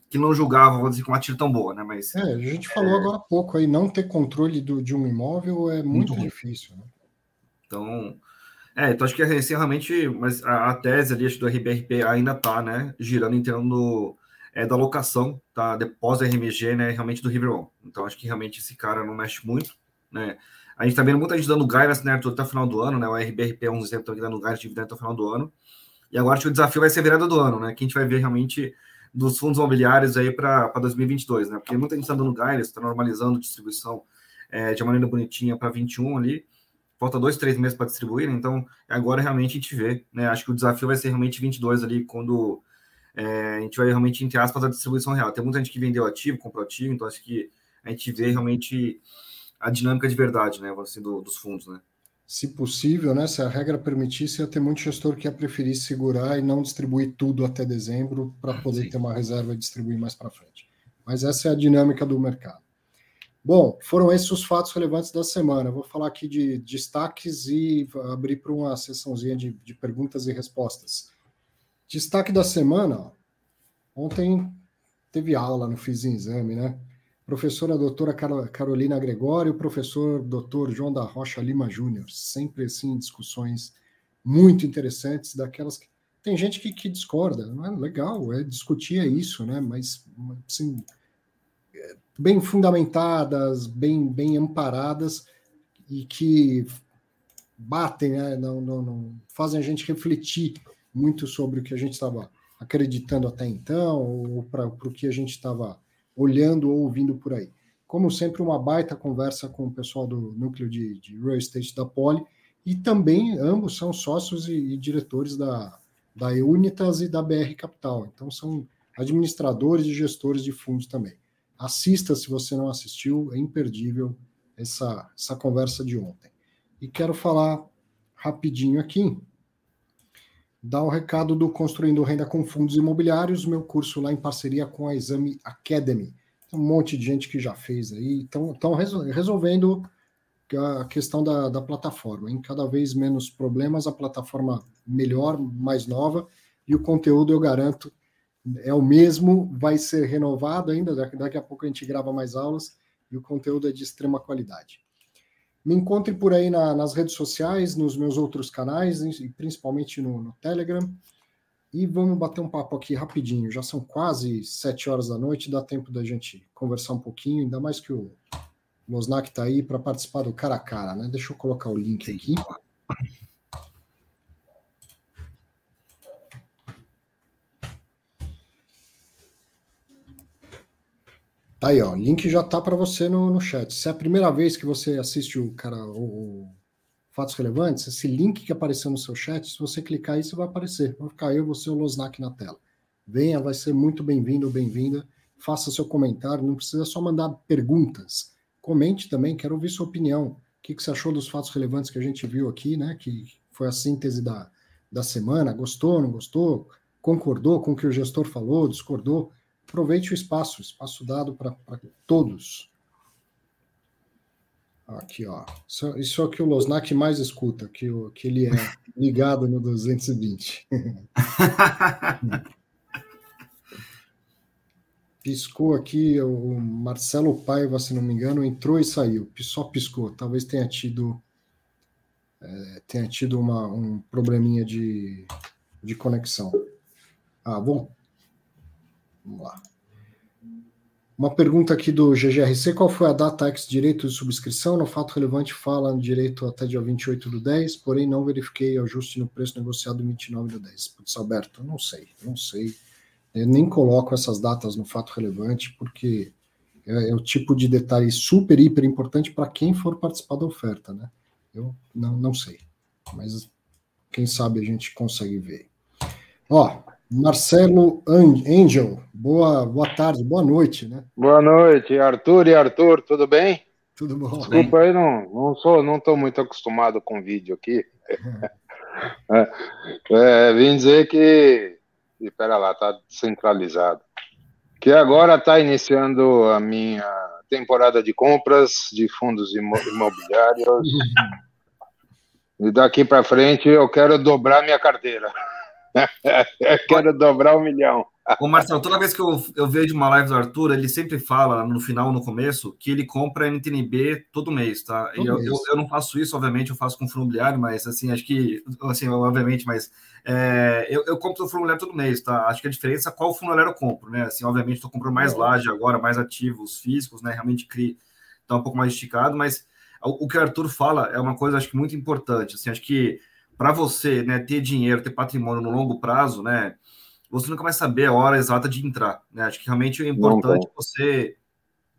que não julgava, vou dizer, com uma tira tão boa, né? Mas é, a gente falou é... agora há pouco aí, não ter controle do, de um imóvel é muito, muito difícil. Né? Então, é, então acho que assim, realmente, mas a, a tese ali acho, do RBRP ainda está, né, girando em do é da locação, tá? Depósito RMG, né? Realmente do River One. Então acho que realmente esse cara não mexe muito, né? A gente tá vendo muita gente dando guidance, né, até o final do ano, né? O RBRP é um exemplo aqui dando guidance de dividendo até o final do ano. E agora o desafio vai ser virada do ano, né? Que a gente vai ver realmente dos fundos imobiliários aí para 2022, né? Porque muita gente está dando guidance, está normalizando distribuição é, de uma maneira bonitinha para 21 ali. Falta dois, três meses para distribuir, né? então agora realmente a gente vê, né? Acho que o desafio vai ser realmente 22 ali, quando é, a gente vai realmente, entre aspas, a distribuição real. Tem muita gente que vendeu ativo, comprou ativo, então acho que a gente vê realmente a dinâmica de verdade, né, assim, do, dos fundos, né. Se possível, né, se a regra permitisse, ia ter muito gestor que ia preferir segurar e não distribuir tudo até dezembro para poder Sim. ter uma reserva e distribuir mais para frente. Mas essa é a dinâmica do mercado. Bom, foram esses os fatos relevantes da semana. vou falar aqui de destaques e abrir para uma sessãozinha de, de perguntas e respostas. Destaque da semana, ontem teve aula no Fiz Exame, né? Professora doutora Carolina Gregório, professor doutor João da Rocha Lima Júnior, sempre assim discussões muito interessantes, daquelas que tem gente que, que discorda, não é legal, é discutir é isso, né? Mas assim, bem fundamentadas, bem, bem amparadas e que batem, né? não, não, não fazem a gente refletir muito sobre o que a gente estava acreditando até então, ou para o que a gente estava olhando ou ouvindo por aí. Como sempre, uma baita conversa com o pessoal do núcleo de, de real estate da Poli, e também ambos são sócios e, e diretores da, da Unitas e da BR Capital. Então, são administradores e gestores de fundos também. Assista se você não assistiu, é imperdível essa, essa conversa de ontem. E quero falar rapidinho aqui, dar o recado do Construindo Renda com Fundos Imobiliários, meu curso lá em parceria com a Exame Academy. Tem um monte de gente que já fez aí, estão resolvendo a questão da, da plataforma. Em cada vez menos problemas, a plataforma melhor, mais nova, e o conteúdo, eu garanto, é o mesmo, vai ser renovado ainda, daqui a pouco a gente grava mais aulas, e o conteúdo é de extrema qualidade. Me encontre por aí na, nas redes sociais, nos meus outros canais, principalmente no, no, Telegram. E vamos bater um papo aqui rapidinho. Já são quase sete horas da noite, dá tempo da gente conversar um pouquinho, ainda mais que o Losnak está aí para participar do cara a cara, né? Deixa eu colocar o link aqui. Tá aí, ó, o link já tá para você no, no chat. Se é a primeira vez que você assiste o cara, o, Fatos Relevantes, esse link que apareceu no seu chat, se você clicar aí, você vai aparecer. Vai ficar eu, você e o Losnak na tela. Venha, vai ser muito bem-vindo ou bem-vinda. Faça seu comentário, não precisa só mandar perguntas. Comente também, quero ouvir sua opinião. O que, que você achou dos fatos relevantes que a gente viu aqui, né? Que foi a síntese da, da semana. Gostou, não gostou? Concordou com o que o gestor falou, discordou? Aproveite o espaço, espaço dado para todos. Aqui, ó. Isso, isso é o que o Losnak mais escuta, que, o, que ele é [laughs] ligado no 220. [laughs] piscou aqui, o Marcelo Paiva, se não me engano, entrou e saiu. Só piscou. Talvez tenha tido é, tenha tido uma, um probleminha de, de conexão. Ah, bom, Vamos lá. Uma pergunta aqui do GGRC: qual foi a data ex direito de subscrição? No fato relevante, fala no direito até dia 28 do 10, porém não verifiquei ajuste no preço negociado em 29 do 10. Putz, Alberto, não sei, não sei. Eu nem coloco essas datas no fato relevante, porque é, é o tipo de detalhe super, hiper importante para quem for participar da oferta, né? Eu não, não sei, mas quem sabe a gente consegue ver. Ó, Marcelo Angel, boa, boa tarde, boa noite, né? Boa noite, Arthur e Arthur, tudo bem? Tudo bom. Desculpa aí, não, não sou, não estou muito acostumado com vídeo aqui. [laughs] É, é, vim dizer que, espera lá, está centralizado. Que agora está iniciando a minha temporada de compras de fundos imobiliários. [laughs] e daqui para frente eu quero dobrar minha carteira. [laughs] Quero dobrar um milhão. Ô Marcelo, toda vez que eu, eu vejo uma live do Arthur, ele sempre fala no final, no começo, que ele compra NTNB todo mês, tá? Todo eu, mês. Eu, eu, não faço isso, obviamente, eu faço com fundo imobiliário, mas assim, acho que, assim, obviamente, mas é, eu, eu compro o fundo imobiliário todo mês, tá? Acho que a diferença é qual fundo imobiliário eu compro, né? Assim, obviamente, estou comprando mais laje agora, mais ativos físicos, né? Realmente cria, tá um pouco mais esticado, mas o, o que o Arthur fala é uma coisa, acho que muito importante, assim, acho que para você né, ter dinheiro, ter patrimônio no longo prazo, né, você nunca vai saber a hora exata de entrar. Né? Acho que realmente é importante você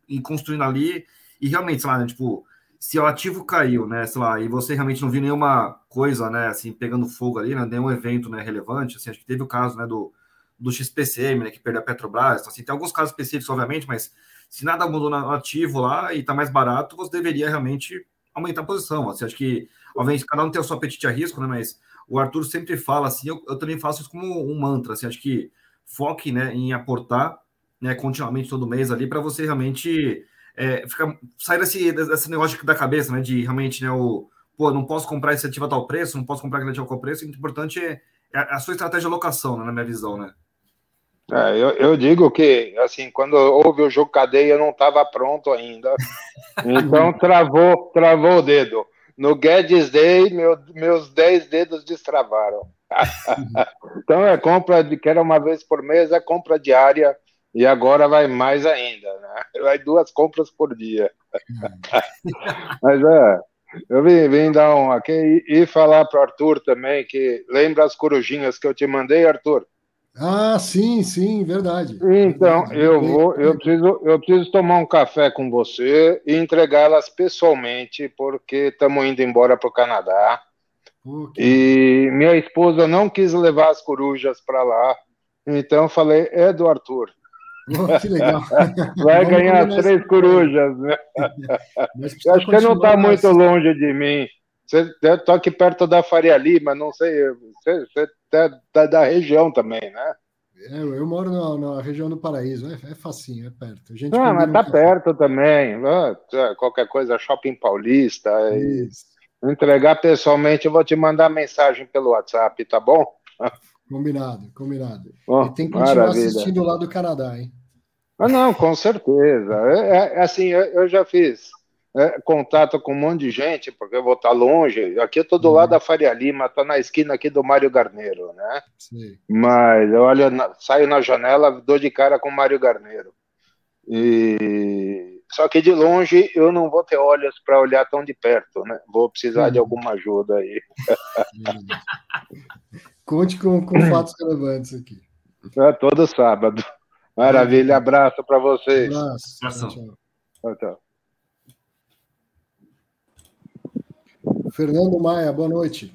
ir construindo ali e realmente, sei lá, né, tipo, se o ativo caiu, né, sei lá, e você realmente não viu nenhuma coisa, né, assim, pegando fogo ali, né, nenhum evento, né, relevante, assim, acho que teve o caso, né, do, do XPCM, né, que perdeu a Petrobras, então, assim, tem alguns casos específicos, obviamente, mas se nada mudou no ativo lá e tá mais barato, você deveria realmente aumentar a posição, assim, acho que Obviamente, cada um tem o seu apetite a risco, né? Mas o Arthur sempre fala assim, eu, eu também faço isso como um mantra, assim, acho que foque né, em aportar né, continuamente todo mês ali para você realmente é, ficar, sair desse, desse negócio da cabeça, né? De realmente, né, o pô, não posso comprar esse ativo a tal preço, não posso comprar aquele ativo a tal preço. O importante é, é a sua estratégia de alocação, né, na minha visão, né? É, eu, eu, digo que, assim, quando houve o jogo cadeia, eu não estava pronto ainda. [laughs] Então, travou, travou o dedo. No Guedes Day, meu, meus 10 dedos destravaram. [laughs] então é compra de que era uma vez por mês, é compra diária e agora vai mais ainda, né? Vai duas compras por dia. [laughs] Mas é, eu vim, vim dar um aqui e, e falar para o Arthur também que lembra as corujinhas que eu te mandei, Arthur? Ah, sim, sim, verdade. Então, eu vou, eu preciso, eu preciso tomar um café com você e entregá-las pessoalmente, porque estamos indo embora para o Canadá. Okay. E minha esposa não quis levar as corujas para lá, então eu falei, é do Arthur. Oh, que legal. [laughs] Vai Vamos ganhar três corujas, né? [laughs] Acho que não está muito longe de mim. Você estou aqui perto da Faria Lima, não sei. Você, você tá, tá da região também, né? É, eu moro na, na, região do Paraíso, é, é facinho, é perto. A gente ah, mas tá perto também. Ah, qualquer coisa, Shopping Paulista. entregar pessoalmente, eu vou te mandar mensagem pelo WhatsApp, tá bom? Combinado, combinado. e tem que continuar maravilha. assistindo lá do Canadá, hein? Ah, não, com certeza. É, é assim, eu, eu já fiz é, contato com um monte de gente, porque eu vou estar longe. Aqui eu estou do uhum. lado da Faria Lima, estou na esquina aqui do Mário Garneiro, né? Sim. Mas eu olho, saio na janela, dou de cara com o Mário Garneiro. E... Só que de longe eu não vou ter olhos para olhar tão de perto, né? Vou precisar de uhum. alguma ajuda aí. Conte com, com fatos relevantes aqui. É todo sábado. Maravilha, abraço para vocês. Abraço. Tchau, tchau. tchau. Fernando Maia, boa noite.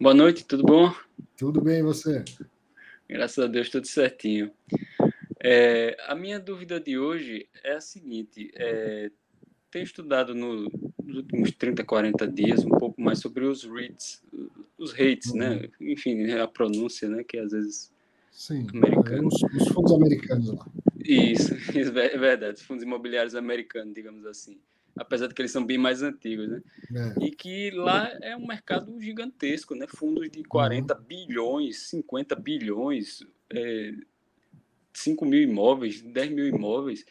Boa noite, tudo bom? Tudo bem, e você? Graças a Deus, tudo certinho. É, a minha dúvida de hoje é a seguinte: é, tenho estudado no, nos últimos 30, 40 dias um pouco mais sobre os REITs, os REITs, né? uhum. né? Enfim, a pronúncia, né? Que às vezes. Sim. Os, os fundos americanos lá. Isso, isso, [laughs] é verdade, fundos imobiliários americanos, digamos assim apesar de que eles são bem mais antigos, né? É. E que lá é um mercado gigantesco, né? Fundos de 40 uhum. bilhões, 50 bilhões, é, 5 mil imóveis, 10 mil imóveis.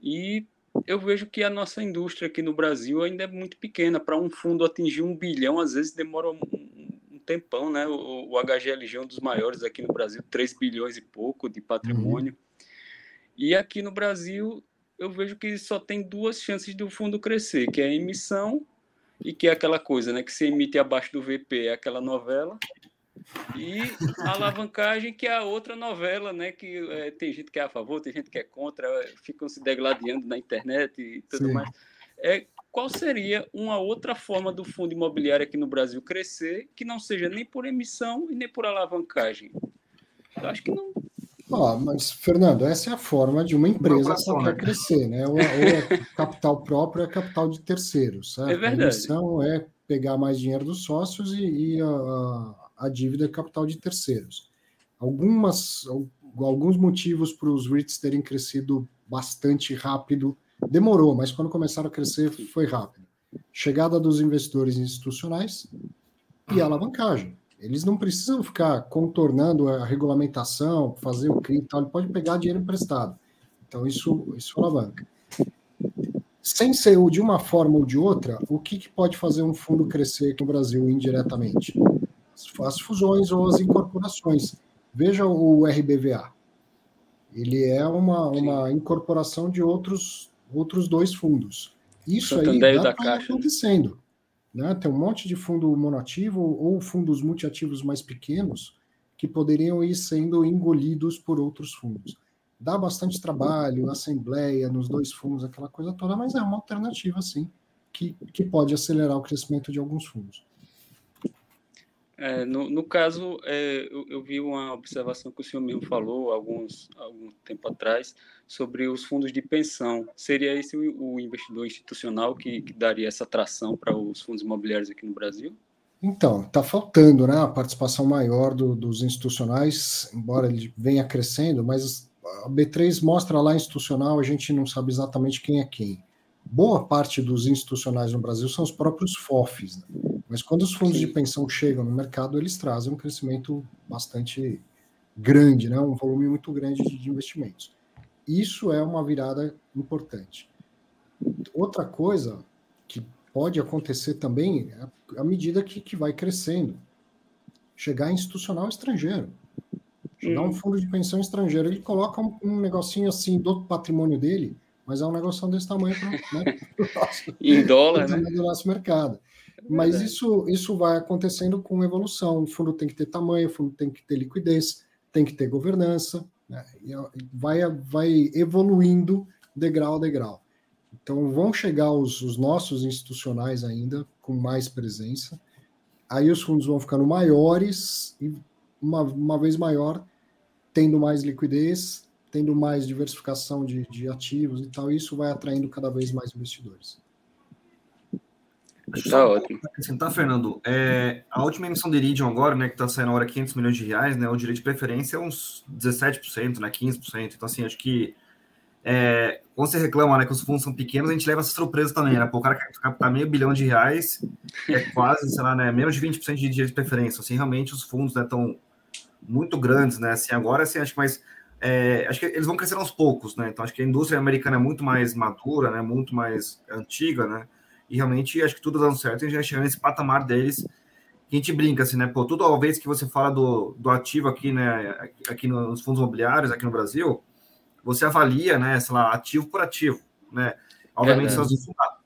E eu vejo que a nossa indústria aqui no Brasil ainda é muito pequena. Para um fundo atingir um bilhão, às vezes demora um, um tempão, né? O, o, HGLG é um dos maiores aqui no Brasil, 3 bilhões e pouco de patrimônio. Uhum. E aqui no Brasil eu vejo que só tem duas chances do fundo crescer, que é a emissão e que é aquela coisa, né, que se emite abaixo do VP, é aquela novela, e a alavancagem, que é a outra novela, né, que é, tem gente que é a favor, tem gente que é contra, ficam se degladiando na internet e tudo Sim. mais. É, qual seria uma outra forma do fundo imobiliário aqui no Brasil crescer que não seja nem por emissão e nem por alavancagem? Eu acho que não, Mas, Fernando, essa é a forma de uma empresa que né? crescer, né? Ou, ou é capital próprio, é capital de terceiros. Certo? É verdade. A missão é pegar mais dinheiro dos sócios e, e a, a, dívida é capital de terceiros. Algumas, alguns motivos para os REITs terem crescido bastante rápido, demorou, mas quando começaram a crescer foi rápido. Chegada dos investidores institucionais e alavancagem. Eles não precisam ficar contornando a regulamentação, fazer o crime e tal. Ele pode pegar dinheiro emprestado. Então, isso, isso alavanca. Sem ser de uma forma ou de outra, o que, que pode fazer um fundo crescer aqui no Brasil indiretamente? As fusões ou as incorporações. Veja o RBVA. Ele é uma, uma incorporação de outros, outros dois fundos. Isso Santander aí está acontecendo. Né? Tem um monte de fundo monoativo ou fundos multiativos mais pequenos que poderiam ir sendo engolidos por outros fundos. Dá bastante trabalho, assembleia nos dois fundos, aquela coisa toda, mas é uma alternativa, sim, que, que pode acelerar o crescimento de alguns fundos. É, no, no, caso, é, eu, eu, vi uma observação que o senhor mesmo falou alguns, algum tempo atrás sobre os fundos de pensão. Seria esse o, o investidor institucional que, que, daria essa atração para os fundos imobiliários aqui no Brasil? Então, está faltando né, a participação maior do, dos institucionais, embora ele venha crescendo, mas a B3 mostra lá institucional, a gente não sabe exatamente quem é quem. Boa parte dos institucionais no Brasil são os próprios FOFs. Né? Mas quando os fundos Sim. de pensão chegam no mercado, eles trazem um crescimento bastante grande, né? um volume muito grande de investimentos. Isso é uma virada importante. Outra coisa que pode acontecer também é à medida que, que vai crescendo, chegar institucional estrangeiro. Dá um fundo de pensão estrangeiro, ele coloca um, um, negocinho assim do patrimônio dele, mas é um negocinho desse tamanho para né, [laughs] em dólar, né? do nosso mercado. Mas isso, isso vai acontecendo com evolução. O fundo tem que ter tamanho, o fundo tem que ter liquidez, tem que ter governança, né? vai, vai evoluindo degrau a degrau. Então vão chegar os, os nossos institucionais ainda com mais presença. Aí os fundos vão ficando maiores e uma, uma vez maior, tendo mais liquidez, tendo mais diversificação de, de ativos e tal, isso vai atraindo cada vez mais investidores. Tá ótimo. Acrescentar, Fernando, é, a última emissão de Iridium agora, né, que está saindo agora 500 milhões de reais, né, o direito de preferência é uns 17%, né, 15%. Então, assim, acho que é, quando você reclama né, que os fundos são pequenos, a gente leva essa surpresa também, né? Pô, o cara quer captar meio bilhão de reais, é quase, sei lá, né, menos de 20% de direito de preferência. Assim, realmente os fundos estão né, muito grandes, né? Assim, agora, assim, acho que mais. É, acho que eles vão crescer aos poucos, né? Então, acho que a indústria americana é muito mais madura, né? Muito mais antiga, né? E realmente acho que tudo dando certo, a gente já chegando nesse patamar deles. Que a gente brinca assim, né? Pô, toda vez que você fala do, do ativo aqui, né? Aqui nos fundos imobiliários, aqui no Brasil, você avalia, né? Sei lá, ativo por ativo, né? Obviamente, é,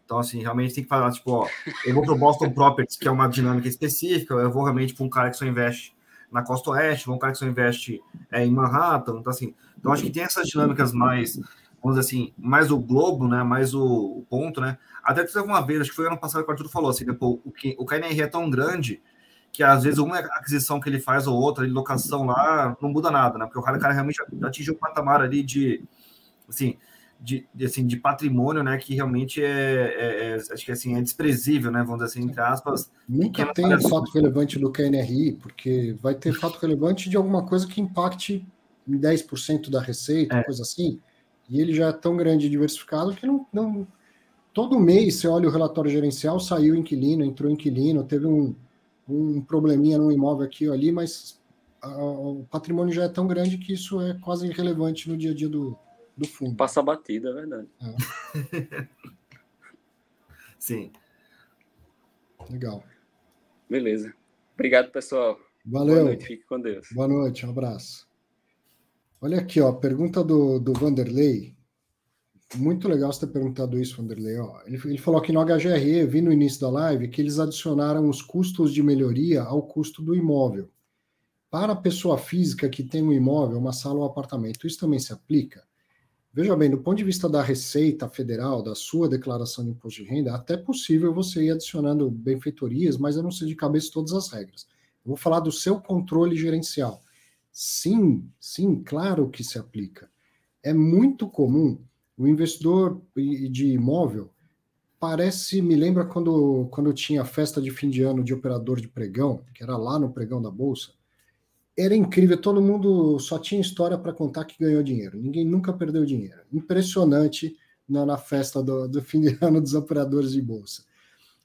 Então, assim, realmente tem que falar, tipo, ó, eu vou para o Boston Properties, que é uma dinâmica específica, eu vou realmente para um cara que só investe na costa oeste, vou um cara que só investe é, em Manhattan, então, assim, então acho que tem essas dinâmicas mais, vamos dizer assim, mais o globo, né, mais o, o ponto, né, até que teve uma vez, acho que foi ano passado que o Arthur falou, assim, depois, o, o KNR é tão grande que às vezes uma aquisição que ele faz ou outra, de locação lá, não muda nada, né, porque o cara, o cara realmente atingiu um patamar ali de, assim, de, de, assim, de patrimônio, né, que realmente é, é, é, acho que assim, é desprezível, né, vamos dizer assim, entre aspas. Nunca tem fato relevante do KNRI, porque vai ter fato relevante de alguma coisa que impacte em 10% da receita, é. coisa assim, e ele já é tão grande e diversificado que não, não... Todo mês você olha o relatório gerencial, saiu inquilino, entrou inquilino, teve um, um probleminha no imóvel aqui ou ali, mas a, o patrimônio já é tão grande que isso é quase irrelevante no dia a dia do, do fundo. Passa batida, é verdade. É. [laughs] Sim. Legal. Beleza. Obrigado, pessoal. Valeu. Boa noite, fique com Deus. Boa noite, um abraço. Olha aqui, ó, pergunta do, do Vanderlei. Muito legal você ter perguntado isso, Vanderlei. Ó, ele, ele falou que no HGRE, vi no início da live, que eles adicionaram os custos de melhoria ao custo do imóvel. Para a pessoa física que tem um imóvel, uma sala ou um apartamento, isso também se aplica? Veja bem, do ponto de vista da Receita Federal, da sua declaração de imposto de renda, até possível você ir adicionando benfeitorias, mas eu não sei de cabeça todas as regras. Eu vou falar do seu controle gerencial. Sim, sim, claro que se aplica. É muito comum o investidor de imóvel parece, me lembra quando, quando tinha festa de fim de ano de operador de pregão, que era lá no pregão da Bolsa, era incrível, todo mundo só tinha história para contar que ganhou dinheiro. Ninguém nunca perdeu dinheiro. Impressionante na, na festa do, do, fim de ano dos operadores de bolsa.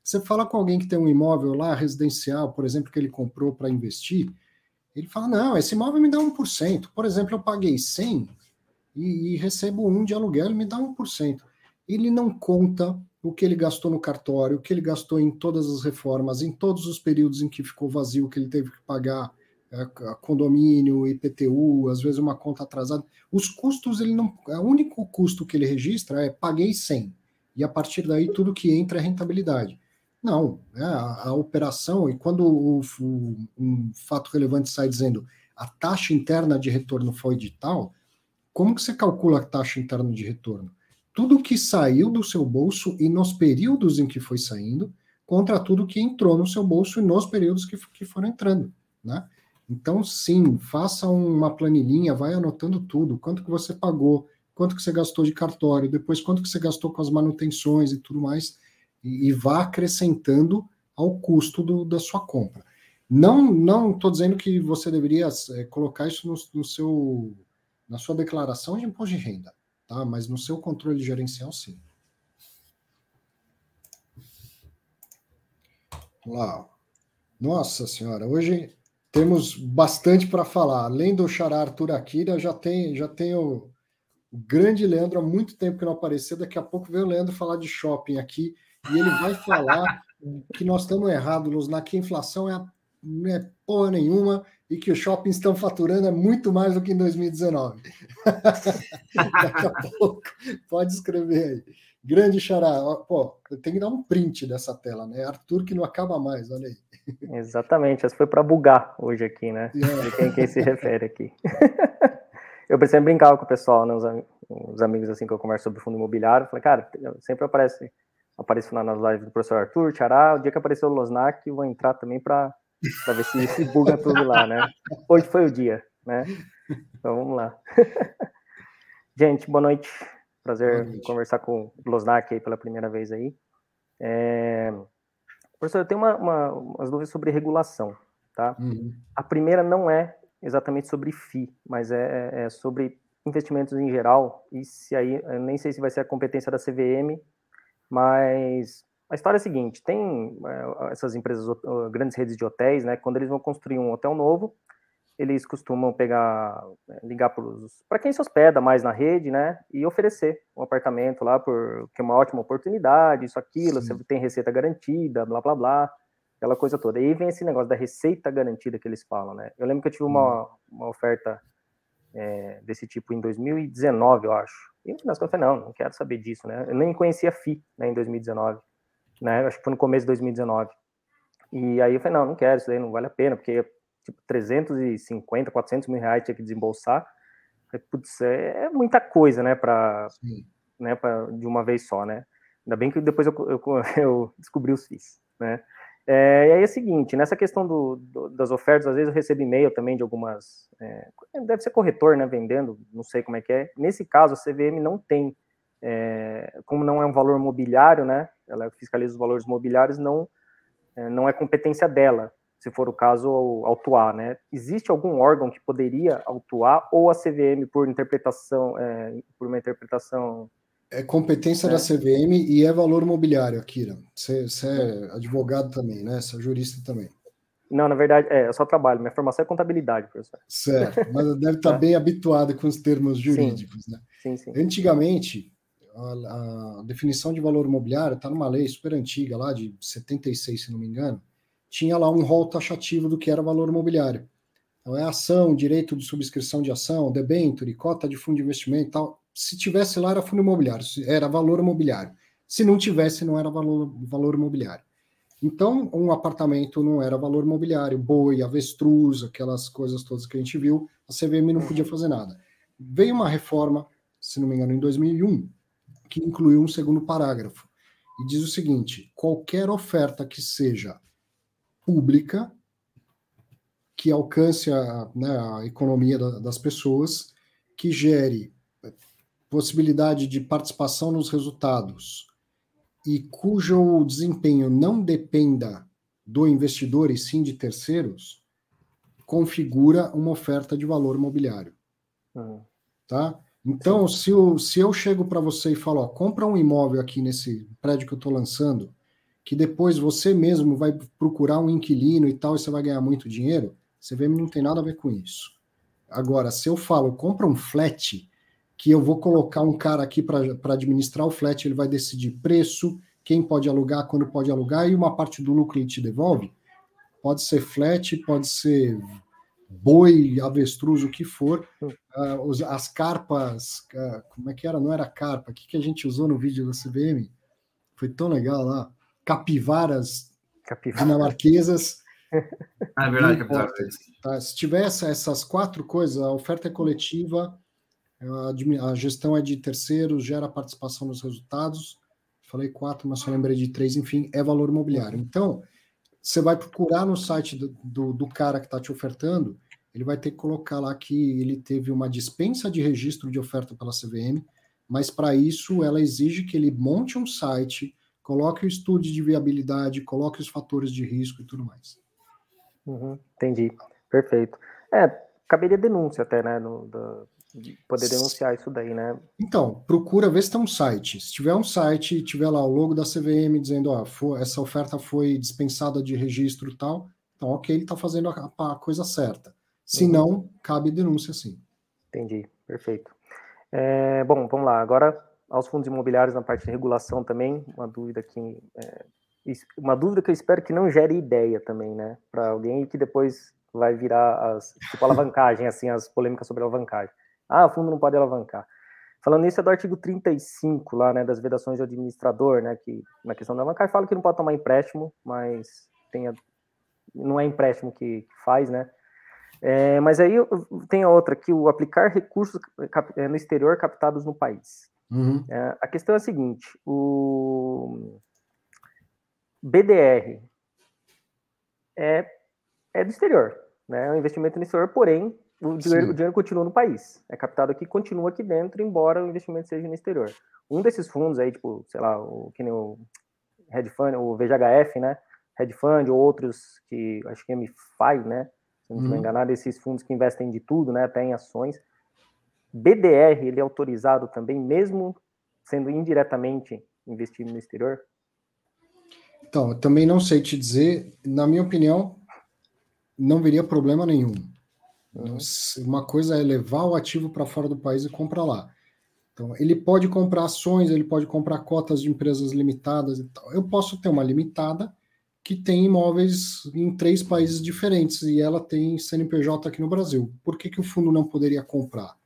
Você fala com alguém que tem um imóvel lá, residencial, por exemplo, que ele comprou para investir, ele fala: não, esse imóvel me dá 1%. Por exemplo, eu paguei 100 e, e recebo um de aluguel, ele me dá 1%. Ele não conta o que ele gastou no cartório, o que ele gastou em todas as reformas, em todos os períodos em que ficou vazio, que ele teve que pagar é, condomínio, IPTU, às vezes uma conta atrasada. Os custos, ele não. O único custo que ele registra é paguei 100. E a partir daí tudo que entra é rentabilidade. Não, né, a, a, operação, e quando o, o, um fato relevante sai dizendo a taxa interna de retorno foi de tal, como que você calcula a taxa interna de retorno? Tudo que saiu do seu bolso e nos períodos em que foi saindo, contra tudo que entrou no seu bolso e nos períodos que, que foram entrando. Né? Então, sim, faça uma planilhinha, vai anotando tudo, quanto que você pagou, quanto que você gastou de cartório, depois quanto que você gastou com as manutenções e tudo mais, e, vá acrescentando ao custo do, da sua compra. Não não estou dizendo que você deveria é, colocar isso no, no, seu, na sua declaração de imposto de renda, tá? mas no seu controle gerencial, sim. Lá. Nossa senhora, hoje temos bastante para falar. Além do Xará Arthur Akira, já tem, já tem o, o, grande Leandro há muito tempo que não apareceu. Daqui a pouco veio o Leandro falar de shopping aqui e ele vai falar que nós estamos errados, na que a inflação é, não é porra nenhuma, e que os shoppings estão faturando é muito mais do que em 2019. [laughs] Daqui a pouco, pode escrever aí. Grande xará, pô, tem que dar um print dessa tela, né? Arthur que não acaba mais, olha aí. Exatamente, essa foi para bugar hoje aqui, né? É. De quem, quem se refere aqui. [laughs] eu sempre brincava com o pessoal, né? Os, os, amigos assim que eu converso sobre fundo imobiliário, falei, cara, sempre aparece, aparece nas lives do professor Arthur, Xará, o dia que apareceu o Losnak, eu vou entrar também para ver se, se buga tudo lá, né? Hoje foi o dia, né? Então vamos lá. [laughs] Gente, boa noite. Prazer boa noite. conversar com o Losnak aí pela primeira vez aí. É... Professor, eu tenho uma, uma, umas dúvidas sobre regulação, tá? Uhum. A primeira não é exatamente sobre FI, mas é, é, é, sobre investimentos em geral, e se aí, nem sei se vai ser a competência da CVM, mas a história é a seguinte, tem é, essas empresas, grandes redes de hotéis, né, quando eles vão construir um hotel novo, eles costumam pegar, é, ligar para quem se hospeda mais na rede, né, e oferecer um apartamento lá por que é uma ótima oportunidade, isso aquilo, Sim. você tem receita garantida, blá blá blá, aquela coisa toda. E aí vem esse negócio da receita garantida que eles falam, né? Eu lembro que eu tive uma, hum. uma oferta é, desse tipo em 2019, eu acho. E no final eu falei, não, não quero saber disso, né? Eu nem conhecia FI, né, em 2019, né? Acho que foi no começo de 2019. E aí eu falei, não, não quero, isso aí não vale a pena, porque tipo 350, 400 mil reais tinha que desembolsar. Falei, putz, é, é muita coisa, né, para né, pra, de uma vez só, né? Ainda bem que depois eu, eu, [laughs] eu descobri os FIIs, né? É, e aí é o seguinte, nessa questão do, do, das ofertas, às vezes eu recebo e-mail também de algumas, é, deve ser corretor, né, vendendo, não sei como é que é. Nesse caso, a CVM não tem, é, como não é um valor mobiliário, né, ela fiscaliza os valores mobiliários, não, é, não é competência dela, se for o caso, autuar, né. Existe algum órgão que poderia autuar, ou a CVM, por interpretação, é, por uma interpretação é competência é. da CVM e é valor imobiliário, Akira. Você, você é advogado também, né? Você é jurista também. Não, na verdade, é, eu só trabalho. Minha formação é contabilidade, professor. Certo, [laughs] mas deve estar é. bem habituado com os termos jurídicos, sim. né? Sim, sim. Antigamente, a, a definição de valor imobiliário está numa lei super antiga, lá de 76, se não me engano, tinha lá um rol taxativo do que era valor imobiliário. Então, é ação, direito de subscrição de ação, debenture, cota de fundo de investimento e tal se tivesse lá era fundo imobiliário, era valor imobiliário. Se não tivesse, não era valor, valor imobiliário. Então, um apartamento não era valor imobiliário, boi, avestruz, aquelas coisas todas que a gente viu, a CVM não podia fazer nada. Veio uma reforma, se não me engano, em 2001, que incluiu um segundo parágrafo, e diz o seguinte: qualquer oferta que seja pública, que alcance a, né, a economia da, das pessoas, que gere possibilidade de participação nos resultados e cujo desempenho não dependa do investidor e sim de terceiros, configura uma oferta de valor imobiliário. Uhum. Tá? Então, se eu, se eu chego para você e falo, ó, compra um imóvel aqui nesse prédio que eu estou lançando, que depois você mesmo vai procurar um inquilino e tal, e você vai ganhar muito dinheiro, você vê não tem nada a ver com isso. Agora, se eu falo, compra um flat que eu vou colocar um cara aqui para administrar o flat, ele vai decidir preço, quem pode alugar, quando pode alugar, e uma parte do lucro ele te devolve. Pode ser flat, pode ser boi, avestruz, o que for. Uh, as carpas, uh, como é que era? Não era carpa, o que, que a gente usou no vídeo da CBM? Foi tão legal lá. Capivaras Capivara. dinamarquesas. [laughs] Ah, é verdade, capivaras. Tá? Se tivesse essas quatro coisas, a oferta é coletiva, a, gestão é de terceiros, gera participação nos resultados. Falei quatro, mas só lembrei de três. Enfim, é valor imobiliário. Então, você vai procurar no site do, do, do cara que está te ofertando, ele vai ter que colocar lá que ele teve uma dispensa de registro de oferta pela CVM, mas para isso ela exige que ele monte um site, coloque o estudo de viabilidade, coloque os fatores de risco e tudo mais. Uhum, entendi. Perfeito. É, caberia denúncia até, né, no, do, de poder denunciar isso daí, né? Então, procura ver se tem um site. Se tiver um site, tiver lá o logo da CVM dizendo, ó, foi, essa oferta foi dispensada de registro e tal, então ok, ele está fazendo a, a, coisa certa. Se uhum. não, cabe denúncia sim. Entendi, perfeito. É, bom, vamos lá. Agora, aos fundos imobiliários na parte de regulação também, uma dúvida que é, uma dúvida que eu espero que não gere ideia também, né? Para alguém que depois vai virar as, tipo, alavancagem, assim, as polêmicas sobre alavancagem. Ah, o fundo não pode alavancar. Falando nisso, é do artigo 35 lá, né, das vedações do administrador, né, que na questão da alavancagem fala que não pode tomar empréstimo, mas tem a, não é empréstimo que, que faz, né, é, mas aí tem a outra, que o aplicar recursos é, no exterior captados no país. Uhum. É, a questão é a seguinte: o BDR é, é do exterior, né? É um investimento no exterior, porém o dinheiro, o dinheiro, continua no país. É captado aqui, continua aqui dentro, embora o investimento seja no exterior. Um desses fundos aí, tipo, sei lá, o, que nem o Red Fund, o VGHF, né? Red Fund, ou outros que acho que é MFI, né? Se não estiver uhum. enganado, esses fundos que investem de tudo, né? Até em ações BDR ele é autorizado também, mesmo sendo indiretamente investido no exterior? Então, eu também não sei te dizer. Na minha opinião, não veria problema nenhum. Uhum. Uma coisa é levar o ativo para fora do país e comprar lá. Então, ele pode comprar ações, ele pode comprar cotas de empresas limitadas e tal. Eu posso ter uma limitada que tem imóveis em três países diferentes e ela tem CNPJ aqui no Brasil. Por que, que o fundo não poderia comprar?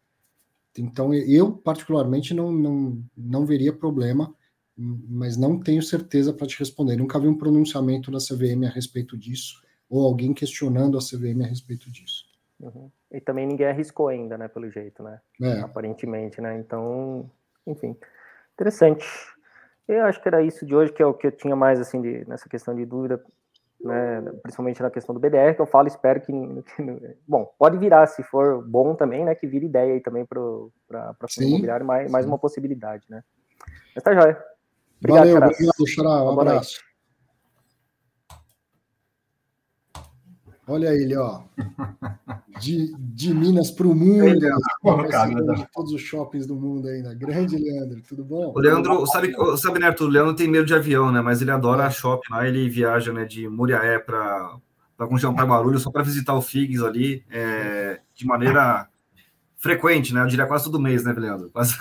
Então, eu, particularmente, não, não, não veria problema, mas não tenho certeza para te responder. Nunca vi um pronunciamento da CVM a respeito disso, ou alguém questionando a CVM a respeito disso. Uhum. E também ninguém arriscou ainda, né, pelo jeito, né? É. Aparentemente, né? Então, enfim, interessante. Eu acho que era isso de hoje, que é o que eu tinha mais, assim, de, nessa questão de dúvida né, principalmente na questão do BDR, que eu falo, espero que, que, bom, pode virar, se for bom também, né, que vire ideia aí também para fundo imobiliário, mais, mais uma possibilidade, né. Mas tá jóia. Obrigado, Valeu, obrigado, Xará, um abraço. Olha ele, ó. De, de Minas para o mundo. Ele, é de todos os shoppings do mundo ainda. Grande Leandro, tudo bom? O Leandro, sabe, sabe Neto, o Leandro tem medo de avião, né? Mas ele adora é. shopping lá, ele viaja né, de Muriaé para para Barulho só para visitar o Figs ali é, de maneira frequente, né? Eu diria quase todo mês, né, Leandro? Quase.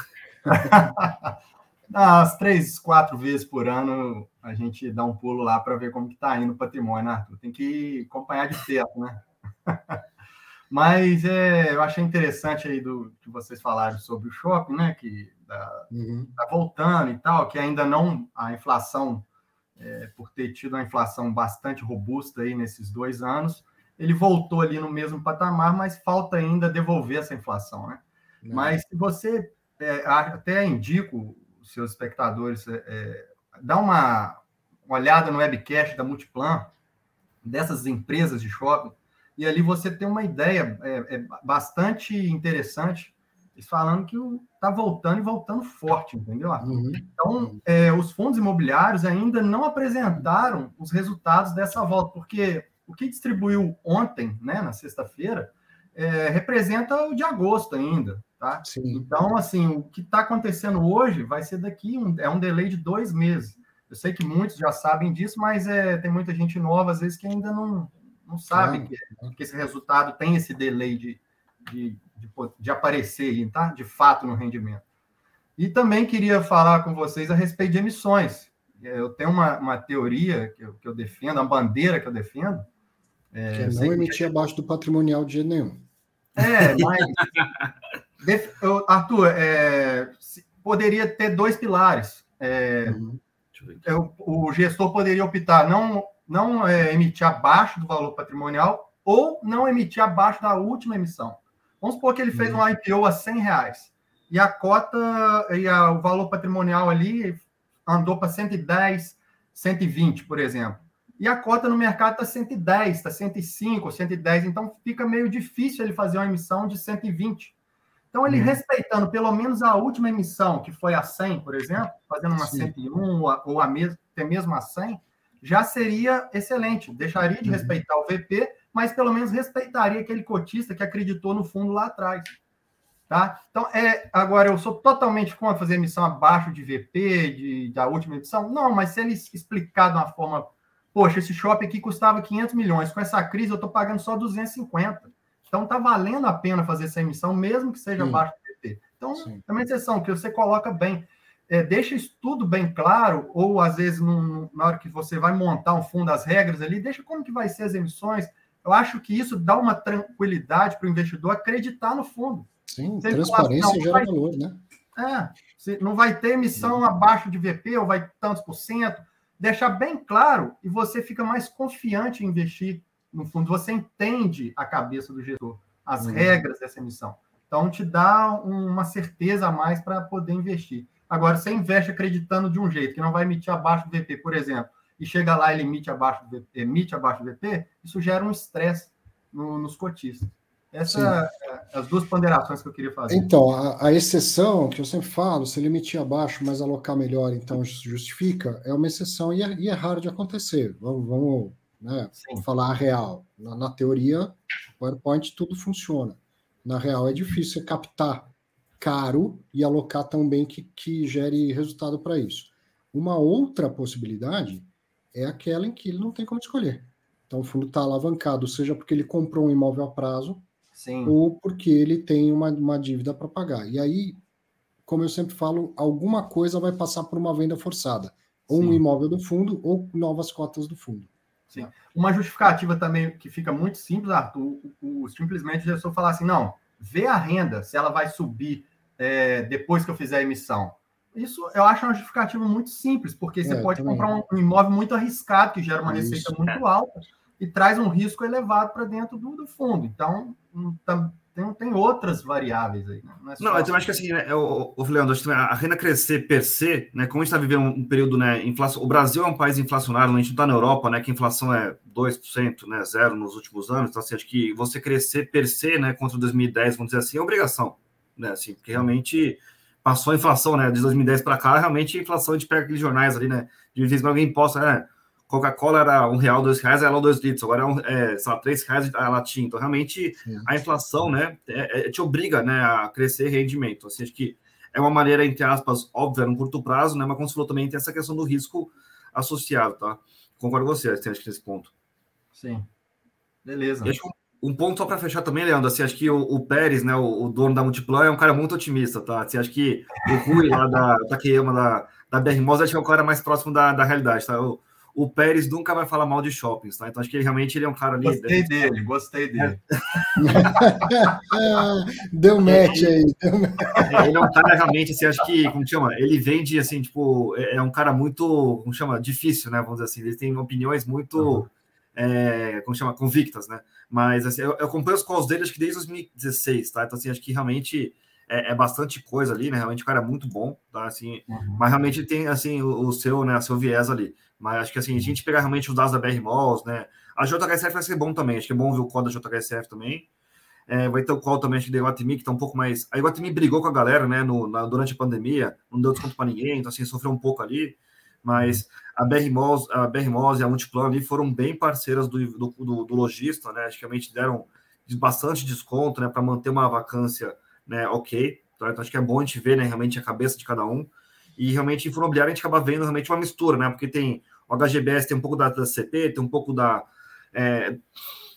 [laughs] As três, quatro vezes por ano a gente dá um pulo lá para ver como que está indo o patrimônio, né, Arthur? Tem que acompanhar de perto, né? [laughs] Mas é, eu achei interessante aí do que vocês falaram sobre o shopping, né? Que está uhum. tá voltando e tal, que ainda não a inflação, é, por ter tido uma inflação bastante robusta aí nesses dois anos, ele voltou ali no mesmo patamar, mas falta ainda devolver essa inflação, né? Uhum. Mas se você é, até indico seus espectadores é, é dá uma, olhada no webcast da Multiplan, dessas empresas de shopping, e ali você tem uma ideia é, é bastante interessante, falando que está voltando e voltando forte, entendeu? Uhum. Então, é, os fundos imobiliários ainda não apresentaram os resultados dessa volta, porque o que distribuiu ontem, né, na sexta-feira, é, representa o de agosto ainda, tá? Sim. Então, assim, o que está acontecendo hoje vai ser daqui, um, é um delay de dois meses. Eu sei que muitos já sabem disso, mas é, tem muita gente nova, às vezes, que ainda não, não sabe que, que, esse resultado tem esse delay de, de, de, de aparecer, tá? de fato, no rendimento. E também queria falar com vocês a respeito de emissões. Eu tenho uma, uma teoria que eu, que eu defendo, uma bandeira que eu defendo. É, que é não emitir que... abaixo do patrimonial de jeito nenhum. É, mas. [laughs] Arthur, é, poderia ter dois pilares. É, uhum. o gestor poderia optar não não é, emitir abaixo do valor patrimonial ou não emitir abaixo da última emissão. Vamos supor que ele fez um IPO a 100 reais e a cota e a, o valor patrimonial ali andou para 110, 120, por exemplo. E a cota no mercado está 110, está 105, 110, então fica meio difícil ele fazer uma emissão de 120. Então, ele uhum. respeitando pelo menos a última emissão, que foi a 100, por exemplo, fazendo uma Sim. 101 ou a, ou a mesmo, até mesmo a 100, já seria excelente. Deixaria de uhum. respeitar o VP, mas pelo menos respeitaria aquele cotista que acreditou no fundo lá atrás. Tá? Então, é, agora eu sou totalmente contra fazer emissão abaixo de VP, de, da última emissão. Não, mas se ele explicar de uma forma, poxa, esse shopping aqui custava 500 milhões, com essa crise eu estou pagando só 250. Então, está valendo a pena fazer essa emissão, mesmo que seja Sim. abaixo do VP. Então, Sim. é uma exceção que você coloca bem é, deixa isso tudo bem claro, ou às vezes num, na hora que você vai montar um fundo, as regras ali, deixa como que vai ser as emissões, Eu acho que isso dá uma tranquilidade para o investidor acreditar no fundo. Sim, transparência assim, gera vai, valor, né? É, não vai ter emissão abaixo de VP ou vai tantos por cento. Deixar bem claro e você fica mais confiante em investir no fundo. Você entende a cabeça do gestor, as uhum. regras dessa emissão. Então, te dá uma certeza a mais para poder investir. Agora, você investe acreditando de um jeito, que não vai emitir abaixo do VP, por exemplo, e chega lá e emite abaixo do VP, emite abaixo do VP, isso gera um estresse no, nos cotistas. Essas é as duas ponderações que eu queria fazer. Então, a, a, exceção que eu sempre falo, se ele emitir abaixo, mas alocar melhor, então justifica, é uma exceção e é, e é raro de acontecer. Vamos, vamos né, falar a real. Na, na teoria, PowerPoint tudo funciona. Na real, é difícil captar caro e alocar tão bem que, que gere resultado para isso. Uma outra possibilidade é aquela em que ele não tem como escolher. Então, o fundo está alavancado, seja porque ele comprou um imóvel a prazo, Sim. ou porque ele tem uma, uma dívida para pagar. E aí, como eu sempre falo, alguma coisa vai passar por uma venda forçada. Ou Sim. um imóvel do fundo, ou novas cotas do fundo. Sim. Uma justificativa também que fica muito simples, Arthur, o, o, simplesmente o gestor falar assim, não, vê a renda, se ela vai subir é, depois que eu fizer a emissão. Isso eu acho uma justificativa muito simpis, porque você é, pode comprar um, um, imóvel muito arriscado, que gera uma Isso. receita muito alta, e traz um risco elevado para dentro do, do, fundo. Então, tem, tem outras variáveis aí. Né? Não, é não eu acho que assim, né, o, o Leandro, a renda crescer per se, né, como a gente está vivendo um período, né, inflação, o Brasil é um país inflacionário, a gente não está na Europa, né, que a inflação é 2%, né, zero nos últimos anos, então assim, acho que você crescer per se, né, contra 2010, vamos dizer assim, é obrigação, né, assim, porque realmente passou a inflação, né, de 2010 para cá, realmente a inflação, a gente pega aqueles jornais ali, né, de vez em quando alguém posta, né, Coca-Cola era um real, dois reais, ela dois litros, agora é, um, é sei lá, três reais a latinha. Então, realmente, Sim. a inflação, né, é, é, te obriga, né, a crescer rendimento. Assim, acho que é uma maneira, entre aspas, óbvia, no curto prazo, né, mas como você falou também, tem essa questão do risco associado, tá? Concordo com você, acho que nesse ponto. Sim. Beleza. E acho que um ponto só para fechar também, Leandro, assim, acho que o, o Pérez, né, o, o, dono da Multiplan, é um cara muito otimista, tá? Assim, acho que o Rui lá da Takeyama, da, da BR Mosa, acho que é o cara mais próximo da, da realidade, tá? O, o Pérez nunca vai falar mal de shoppings, tá? Então acho que ele, realmente ele é um cara ali. Gostei dele, gostei dele. [laughs] deu match aí. Deu match. É, ele é um cara realmente, assim, acho que, como chama? Ele vende, assim, tipo, é, é um cara muito, como chama? Difícil, né? Vamos dizer assim. Ele tem opiniões muito. Uhum é, como chama, convictas, né? Mas assim, eu, eu acompanho os calls dele acho que desde 2016, tá? Então, assim, acho que realmente é, é bastante coisa ali, né? Realmente o cara é muito bom, tá? Assim, uhum. mas realmente tem assim o, o, seu, né, o seu viés ali. Mas acho que assim, a gente pegar realmente os dados da BR Malls, né? A JHSF vai ser bom também, acho que é bom ver o call da JHSF também. É, vai ter o call também, acho que da Iguatemi, que tá um pouco mais. A Iguatemi brigou com a galera, né, no, na, durante a pandemia, não deu desconto para ninguém, então assim, sofreu um pouco ali mas a BR Malls, a BR Malls e a Multiplan ali foram bem parceiras do, do, do, do lojista, né? Acho que realmente deram bastante desconto, né, para manter uma vacância, né, ok. Então, acho que é bom a gente ver, né, realmente a cabeça de cada um. E realmente em fundo imobiliário a gente acaba vendo realmente uma mistura, né? Porque tem o HGBS, tem um pouco da, da CP, tem um pouco da. É,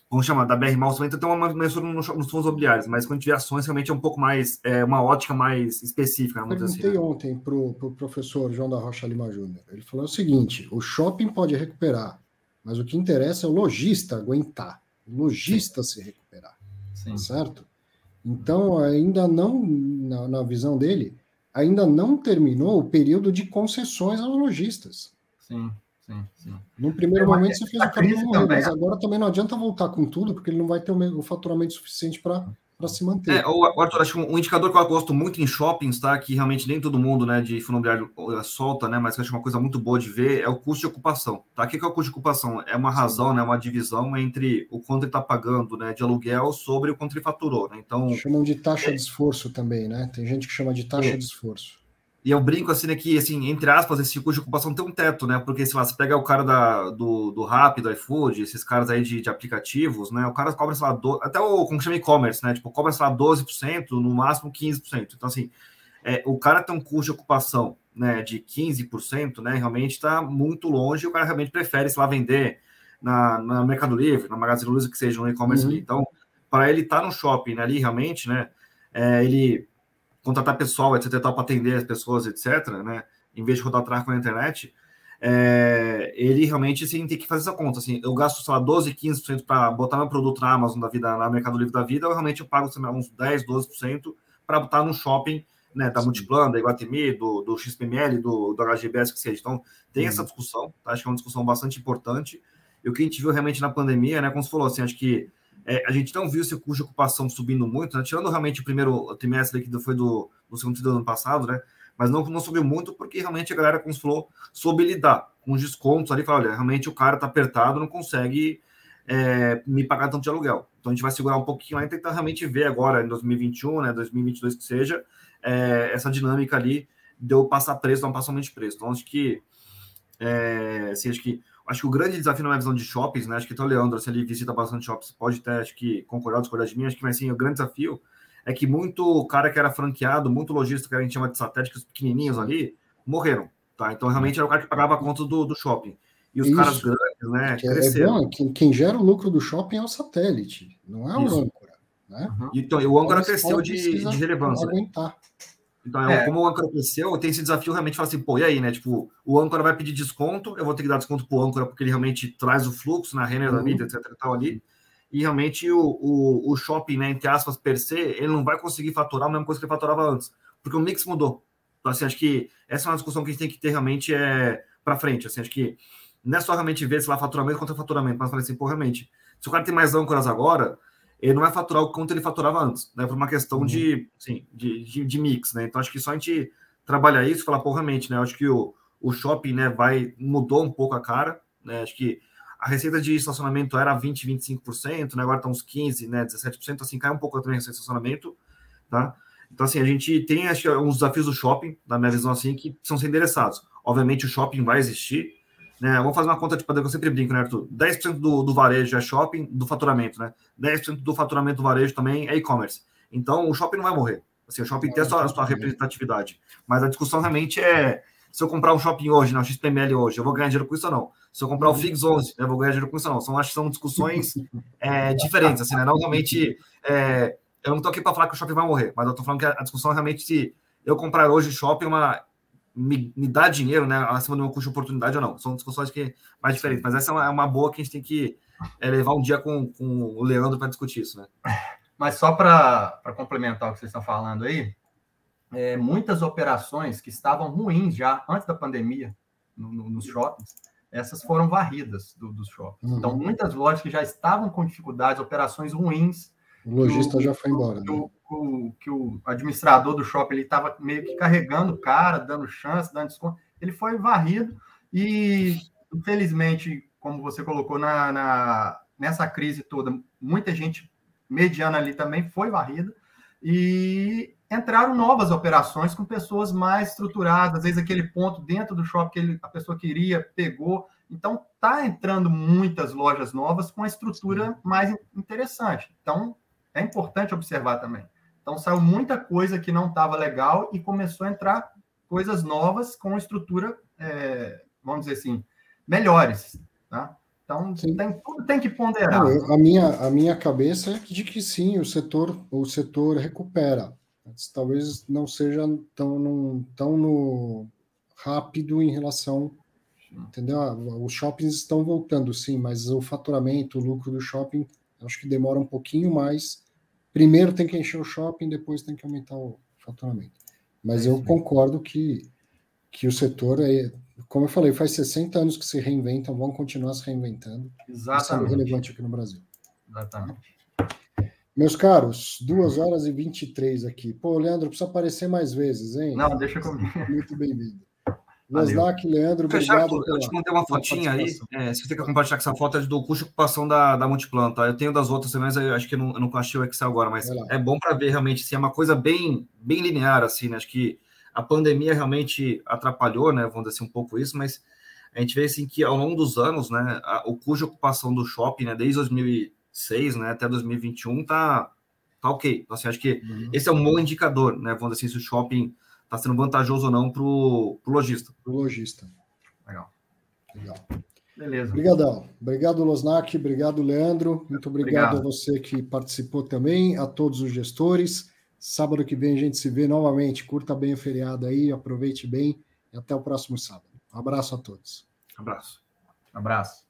vamos chamar, da BR também, então tem uma mistura nos, nos fundos imobiliários, mas quando a gente vê ações, realmente é um pouco mais, é, uma ótica mais específica. Eu perguntei assim, né? ontem para o pro professor João da Rocha Lima Júnior. Ele falou o seguinte: o shopping pode recuperar, mas o que interessa é o lojista aguentar, o lojista se recuperar. Sim. Certo? Então, ainda não, na, na visão dele, ainda não terminou o período de concessões aos lojistas. Sim. Sim, sim. No primeiro momento você fez a crise morrer, mas agora também não adianta voltar com tudo, porque ele não vai ter o faturamento suficiente para para se manter. É, o Arthur, acho que um indicador que eu gosto muito em shoppings, tá? Que realmente nem todo mundo, né, de fundo imobiliário eh, solta, né? Mas que eu acho uma coisa muito boa de ver é o custo de ocupação, tá? O que é o custo de ocupação? É uma razão, né? Uma divisão entre o quanto ele está pagando, né, de aluguel sobre o quanto ele faturou, né? Então chamam de taxa é... de esforço também, né? Tem gente que chama de taxa é. de esforço. E eu brinco assim, né, que, assim, entre aspas, esse custo de ocupação tem um teto, né? Porque se você pega o cara da, do, do Rappi, do iFood, esses caras aí de, de aplicativos, né? O cara cobra, sei lá, do, até o, como chama e-commerce, né? Tipo, cobra, sei lá, 12%, no máximo 15%. Então, assim, é, o cara tem um custo de ocupação, né, de 15%, né? Realmente está muito longe e o cara realmente prefere, sei lá, vender na, na Mercado Livre, na Magazine Luiza, que seja um e-commerce uhum. ali. Então, para ele estar tá no shopping né, ali, realmente, né? É, ele contratar pessoal, etc, para atender as pessoas, etc, né? Em vez de rodar tráfego na internet, é, ele realmente assim, tem que fazer essa conta. Assim, eu gasto, sei lá, 12, 15% para botar meu produto na Amazon da vida, na Mercado Livre da vida, eu realmente eu pago lá, uns 10, 12% para botar no shopping né, da Multiplan, da Iguatemi, do, do XPML, do, do HGBS, que seja. Então, tem essa discussão, tá? acho que é uma discussão bastante importante. E o que a gente viu realmente na pandemia, né, como você falou, assim, acho que é, a gente não viu esse custo de ocupação subindo muito, né, tirando realmente o primeiro trimestre que foi do, do segundo trimestre do ano passado, né, mas não, não subiu muito porque realmente a galera, como falou, soube lidar com os descontos ali, fala, olha, realmente o cara tá apertado, não consegue é, me pagar tanto de aluguel. Então a gente vai segurar um pouquinho lá e tentar realmente ver agora, em 2021, né, 2022 que seja, é, essa dinâmica ali de eu passar preço, não passar somente preço. Então acho que, é, assim, acho que acho que o grande desafio na minha visão de shoppings, né, acho que o Leandro, se ele visita bastante shoppings, pode até, acho que concordar ou discordar de mim, acho que, mas sim, o grande desafio é que muito cara que era franqueado, muito lojista que a gente chama de satéticos pequenininhos ali, morreram, tá? Então realmente era o cara que pagava a conta do, do shopping. E os Isso. caras grandes, né, que é cresceram. É bom, quem, quem, gera o lucro do shopping é o satélite, não é o Isso. âncora. Né? Então, o âncora cresceu de, de relevância. Aguentar. Então, é. como o âncora cresceu, tem esse desafio realmente de falar assim, pô, e aí, né? Tipo, o âncora vai pedir desconto, eu vou ter que dar desconto pro âncora porque ele realmente traz o fluxo na renda uhum. da vida, etc e tal ali. E realmente o, o, o, shopping, né, entre aspas, per se, ele não vai conseguir faturar a mesma coisa que ele faturava antes, porque o mix mudou. Então, assim, acho que essa é uma discussão que a gente tem que ter realmente é, para frente. Assim, acho que não é só realmente ver se lá faturamento contra faturamento, mas falar assim, pô, realmente, se o cara tem mais âncoras agora, ele não vai faturar o quanto ele faturava antes, né? Por uma questão uhum. de, assim, de, de, de, mix, né? Então acho que só a gente trabalhar isso falar, pô, realmente, né? Acho que o, o shopping, né, vai, mudou um pouco a cara, né? Acho que a receita de estacionamento era 20, 25%, né? Agora está uns 15, né? 17%, assim, cai um pouco também a receita de estacionamento, tá? Então, assim, a gente tem, acho que, uns desafios do shopping, na minha visão, assim, que precisam ser endereçados. Obviamente, o shopping vai existir, né? Vamos fazer uma conta de padrão que eu sempre brinco, né, Arthur? 10% do, do varejo é shopping, do faturamento, né? 10% do faturamento do varejo também é e-commerce. Então, o shopping não vai morrer. Assim, o shopping tem a sua, a sua representatividade. Mas a discussão realmente é se eu comprar um shopping hoje, não, XPML hoje, eu vou ganhar dinheiro com isso ou não? Se eu comprar o FIGS 11, eu vou ganhar dinheiro com isso ou não? São, acho são discussões é, diferentes, assim, né? Não realmente... É, eu não estou aqui para falar que o shopping vai morrer, mas eu estou falando que a discussão é realmente se eu comprar hoje shopping, uma, me, me dá dinheiro, né, acima do meu custo de oportunidade ou não. São discussões que mais diferentes, mas essa é uma, é uma boa que a gente tem que é, levar um dia com, com o Leandro para discutir isso, né? Mas só para complementar o que vocês estão falando aí, é, muitas operações que estavam ruins já antes da pandemia no, no, nos shoppings, essas foram varridas do, dos shoppings. Uhum. Então, muitas lojas que já estavam com dificuldades, operações ruins. O lojista já foi embora. né? O, que o administrador do shopping estava meio que carregando o cara, dando chance, dando desconto. Ele foi varrido e, infelizmente, como você colocou na, na nessa crise toda, muita gente mediana ali também foi varrida e entraram novas operações com pessoas mais estruturadas, às vezes aquele ponto dentro do shopping que ele, a pessoa queria, pegou. Então, tá entrando muitas lojas novas com a estrutura mais interessante. Então, é importante observar também. Então saiu muita coisa que não estava legal e começou a entrar coisas novas com estrutura, é, vamos dizer assim, melhores. Tá? Então tem, tudo tem que ponderar. a, minha, a minha cabeça é de que sim, o setor, o setor recupera. Talvez não seja tão, tão no rápido em relação. Entendeu? Ah, os shoppings estão voltando, sim, mas o faturamento, o lucro do shopping, acho que demora um pouquinho mais primeiro tem que encher o shopping, depois tem que aumentar o faturamento. Mas eu concordo que, que o setor é, como eu falei, faz 60 anos que se reinventam, vão continuar se reinventando. Exatamente. Isso é relevante aqui no Brasil. Exatamente. Meus caros, 2 horas e 23 aqui. Pô, Leandro, precisa aparecer mais vezes, hein? Não, deixa comigo. Muito bem-vindo. Lasnak, Leandro, Fechado, obrigado. Eu te mandei uma fotinha aí. É, se você quer compartilhar essa foto, é do custo de ocupação da, da Multiplan, tá? Eu tenho das outras também, mas eu acho que eu não, eu não achei o Excel agora, mas é bom para ver realmente se é uma coisa bem, bem linear, assim, né? Acho que a pandemia realmente atrapalhou, né? Vamos dizer assim, um pouco isso, mas a gente vê assim que ao longo dos anos, né, a, o custo de ocupação do shopping, né, desde 2006, né, até 2021 tá tá ok. Então, assim, acho que uhum. esse é um bom indicador, né? Vamos dizer assim, se o shopping está sendo vantajoso ou não para o lojista. Para o lojista. Legal. Legal. Beleza. Obrigadão. Obrigado, Losnak. Obrigado, Leandro. Muito obrigado, obrigado, a você que participou também, a todos os gestores. Sábado que vem a gente se vê novamente. Curta bem o feriado aí, aproveite bem e até o próximo sábado. Um abraço a todos. Abraço. Abraço.